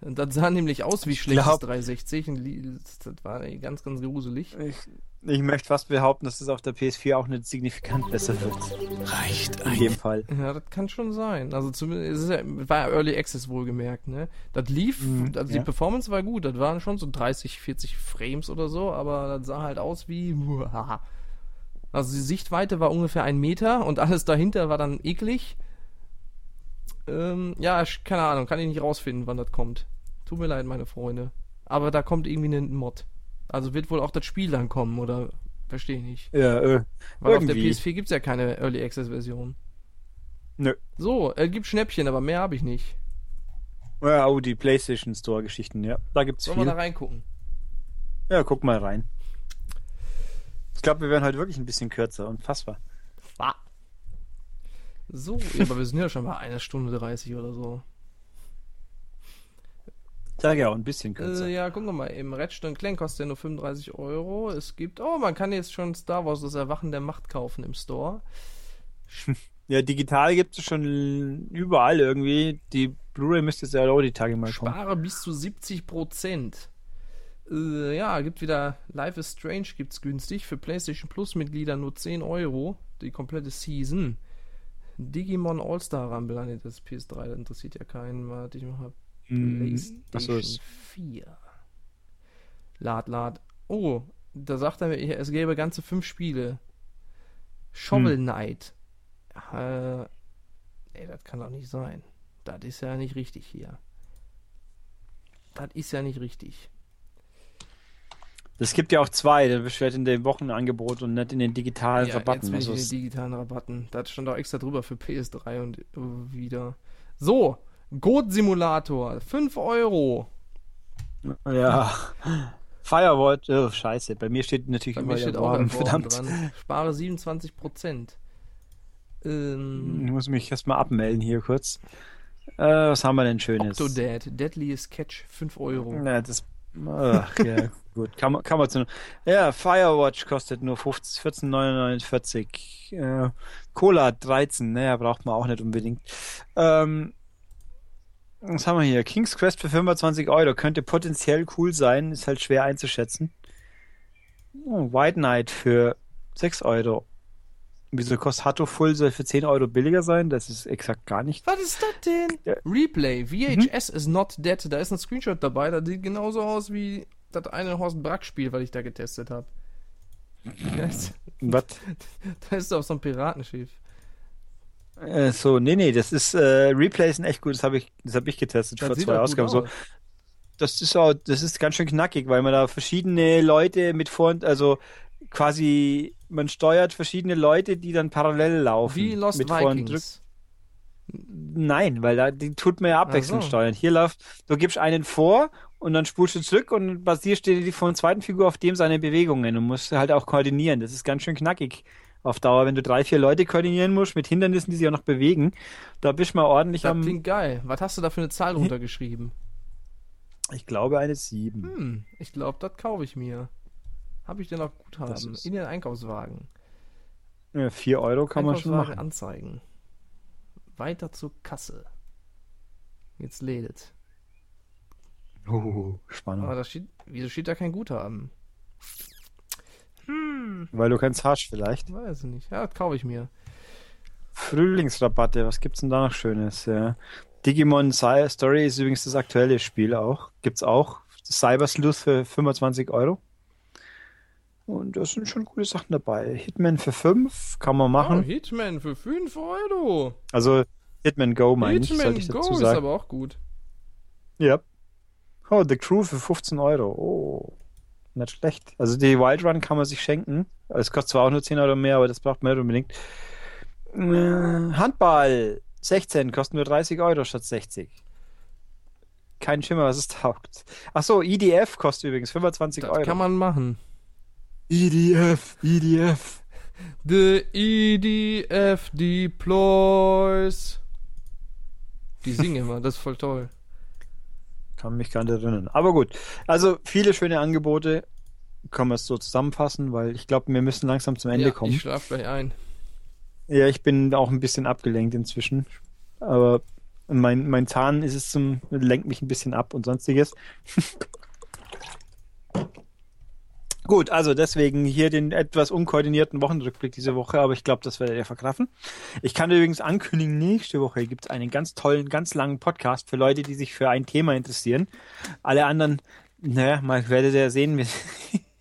Und das sah nämlich aus wie schlechtes glaub- 360. und li- Das war ganz, ganz gruselig. Ich, ich möchte fast behaupten, dass es auf der PS4 auch nicht signifikant besser wird. Reicht In dem Fall. Ja, das kann schon sein. Also zumindest, es ist ja, war ja Early Access wohlgemerkt, ne? Das lief, Mhm, also ja. die Performance war gut, das waren schon so 30, 40 Frames oder so, aber das sah halt aus wie. Also die Sichtweite war ungefähr ein Meter und alles dahinter war dann eklig. Ähm, ja, ich- keine Ahnung, kann ich nicht rausfinden, wann das kommt. Tut mir leid, meine Freunde. Aber da kommt irgendwie ein Mod. Also wird wohl auch das Spiel dann kommen, oder? Verstehe ich nicht. Ja, äh, Weil auf Irgendwie. der PS4 gibt's ja keine Early Access Version. nö. So, äh, gibt Schnäppchen, aber mehr habe ich nicht. Ja, oh, die PlayStation Store Geschichten, ja. Da gibt's Sollen wir viel. da reingucken? Ja, guck mal rein. Ich glaube, wir werden heute wirklich ein bisschen kürzer und fassbar. Ah. So, ja, aber wir sind ja schon bei einer Stunde 30 oder so. Sag ja, auch ein bisschen kürzer. Äh, ja, gucken wir mal. Im Ratchet Clank kostet ja nur 35 Euro. Es gibt, oh, man kann jetzt schon Star Wars das Erwachen der Macht kaufen im Store. Ja, digital gibt es schon überall irgendwie. Die Blu-ray müsste jetzt ja auch die Tage mal kommen. Spare bis zu 70 Prozent. Äh, ja, gibt wieder Life is Strange gibt's günstig. Für PlayStation Plus Mitglieder nur 10 Euro. Die komplette Season. Digimon All-Star Rumble, ah, nee, das ist PS3, das interessiert ja keinen. Warte, ich mache Hm, PlayStation achso, ist- 4. Lad, lad. Oh, da sagt er mir, es gäbe ganze fünf Spiele. Shovel Hm. Knight. Äh, ey, das kann doch nicht sein. Das ist ja nicht richtig hier. Das ist ja nicht richtig. Es gibt ja auch zwei, du halt in dem Wochenangebot und nicht in den digitalen ja, Rabatten. jetzt Also in den digitalen Rabatten. Das stand auch extra drüber für PS3 und äh, wieder. So, Goat Simulator. 5 Euro. ja. Firewatch, oh, scheiße. Bei mir steht natürlich Bei mir steht auch erworben verdammt. dran. Spare 27 Prozent. Ähm, Ich muss mich erstmal abmelden hier kurz. Äh, was haben wir denn Schönes? Octodad, Deadliest Catch, 5 Euro. Ja, das. Ach, ja, gut. Kann man, kann man zu. Ja, Firewatch kostet nur 15 14,49. Äh, Cola 13, naja, braucht man auch nicht unbedingt. Ähm, was haben wir hier? King's Quest für 25 Euro. Könnte potenziell cool sein, ist halt schwer einzuschätzen. Oh, White Knight für 6 Euro. Wieso kostet Hatto Full soll für 10 Euro billiger sein? Das ist exakt gar nicht. Was ist das denn? Ja. Replay, VHS is not dead. Da ist ein Screenshot dabei, das sieht genauso aus wie das eine Horst Brack-Spiel, was ich da getestet habe. Was? da ist auf so einem Piratenschiff. Äh, so, nee, nee, das ist äh, Replay ist ein echt gut, das habe ich, das habe ich getestet Das vor zwei doch Ausgaben. So, das ist auch, das ist ganz schön knackig, weil man da verschiedene Leute mit vor, also quasi, man steuert verschiedene Leute, die dann parallel laufen. Wie Lost mit Vikings. Nein, weil da die tut man ja abwechselnd so. steuern. Hier läuft, du gibst einen vor und dann spulst du zurück und basierst dir die von der zweiten Figur auf dem seine Bewegungen und musst halt auch koordinieren. Das ist ganz schön knackig auf Dauer, wenn du drei, vier Leute koordinieren musst mit Hindernissen, die sich auch noch bewegen. Da bist du mal ordentlich Das am. klingt geil. Was hast du da für eine Zahl runtergeschrieben? Ich glaube eine 7. Hm, ich glaube, das kaufe ich mir. Habe ich denn noch Guthaben? In den Einkaufswagen. Ja, 4 Euro kann man schon machen. anzeigen. Weiter zur Kasse. Jetzt lädt. Oh, Aber spannend. da steht, wieso steht da kein Guthaben? Hm, Weil du keins hast vielleicht. weiß ich nicht. Ja, das kaufe ich mir. Frühlingsrabatte, was gibt's denn da noch Schönes? Ja. Digimon Story ist übrigens das aktuelle Spiel auch. Gibt's auch. Cyber Sleuth für 25 Euro. Und da sind schon gute Sachen dabei. Hitman für 5 kann man Oh, machen. Hitman für 5 Euro. Also Hitman Go meine ich, Hitman ich Go dazu ist sagen. aber auch gut. Ja. Oh, The Crew für 15 Euro. Oh, nicht schlecht. Also die Wild Run kann man sich schenken. Es kostet zwar auch nur 10 Euro mehr, aber das braucht man nicht unbedingt. Äh, Handball 16 kostet nur 30 Euro statt 60. Kein Schimmer, was es taugt. Achso, EDF kostet übrigens 25 Das Euro. kann man machen. EDF, EDF. The EDF deploys. Die singen immer, das ist voll toll. Kann mich gar nicht erinnern. Aber gut. Also viele schöne Angebote. Können wir es so zusammenfassen, weil ich glaube, wir müssen langsam zum Ende ja, kommen. ich schlaf gleich ein. Ja, ich bin auch ein bisschen abgelenkt inzwischen. Aber mein, mein Zahn ist es zum, lenkt mich ein bisschen ab und sonstiges. Gut, also deswegen hier den etwas unkoordinierten Wochenrückblick diese Woche, aber ich glaube, das werdet ihr verkraffen. Ich kann übrigens ankündigen, nächste Woche gibt es einen ganz tollen, ganz langen Podcast für Leute, die sich für ein Thema interessieren. Alle anderen, naja, mal werdet ihr sehen,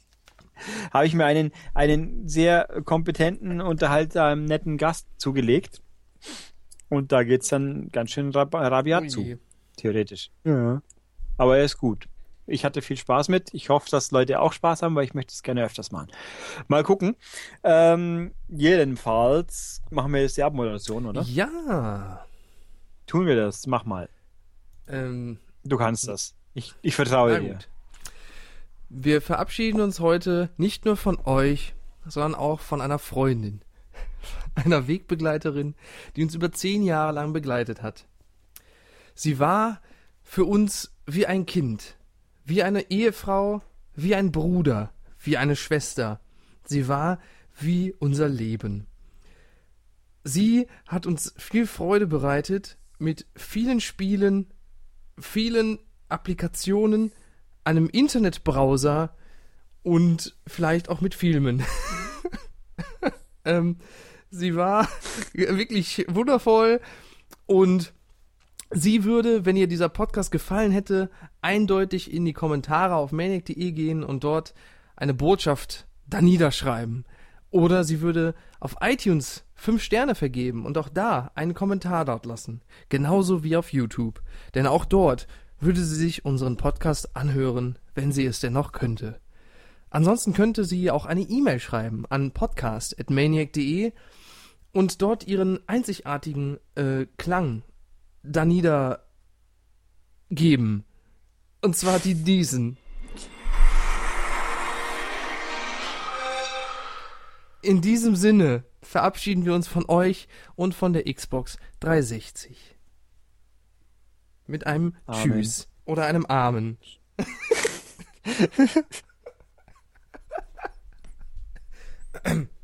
habe ich mir einen, einen sehr kompetenten, unterhaltsamen, netten Gast zugelegt. Und da geht's dann ganz schön rab rabiat Ui. zu, theoretisch. Ja. Aber er ist gut. Ich hatte viel Spaß mit. Ich hoffe, dass Leute auch Spaß haben, weil ich möchte es gerne öfters machen. Mal gucken. Ähm, jedenfalls machen wir jetzt die Abmoderation, oder? Ja. Tun wir das. Mach mal. Ähm, Du kannst das. Ich, ich vertraue dir. Wir verabschieden uns heute nicht nur von euch, sondern auch von einer Freundin. Einer Wegbegleiterin, die uns über zehn Jahre lang begleitet hat. Sie war für uns wie ein Kind, wie eine Ehefrau, wie ein Bruder, wie eine Schwester. Sie war wie unser Leben. Sie hat uns viel Freude bereitet mit vielen Spielen, vielen Applikationen, einem Internetbrowser und vielleicht auch mit Filmen. ähm, sie war wirklich wundervoll und sie würde, wenn ihr dieser Podcast gefallen hätte, eindeutig in die Kommentare auf maniac.de gehen und dort eine Botschaft da niederschreiben. Oder sie würde auf iTunes fünf Sterne vergeben und auch da einen Kommentar dort lassen. Genauso wie auf YouTube. Denn auch dort würde sie sich unseren Podcast anhören, wenn sie es denn noch könnte. Ansonsten könnte sie auch eine E-Mail schreiben an podcast.maniac.de und dort ihren einzigartigen äh, Klang da niedergeben. Und zwar die diesen. In diesem Sinne verabschieden wir uns von euch und von der Xbox 360. Mit einem Amen. Tschüss oder einem Amen.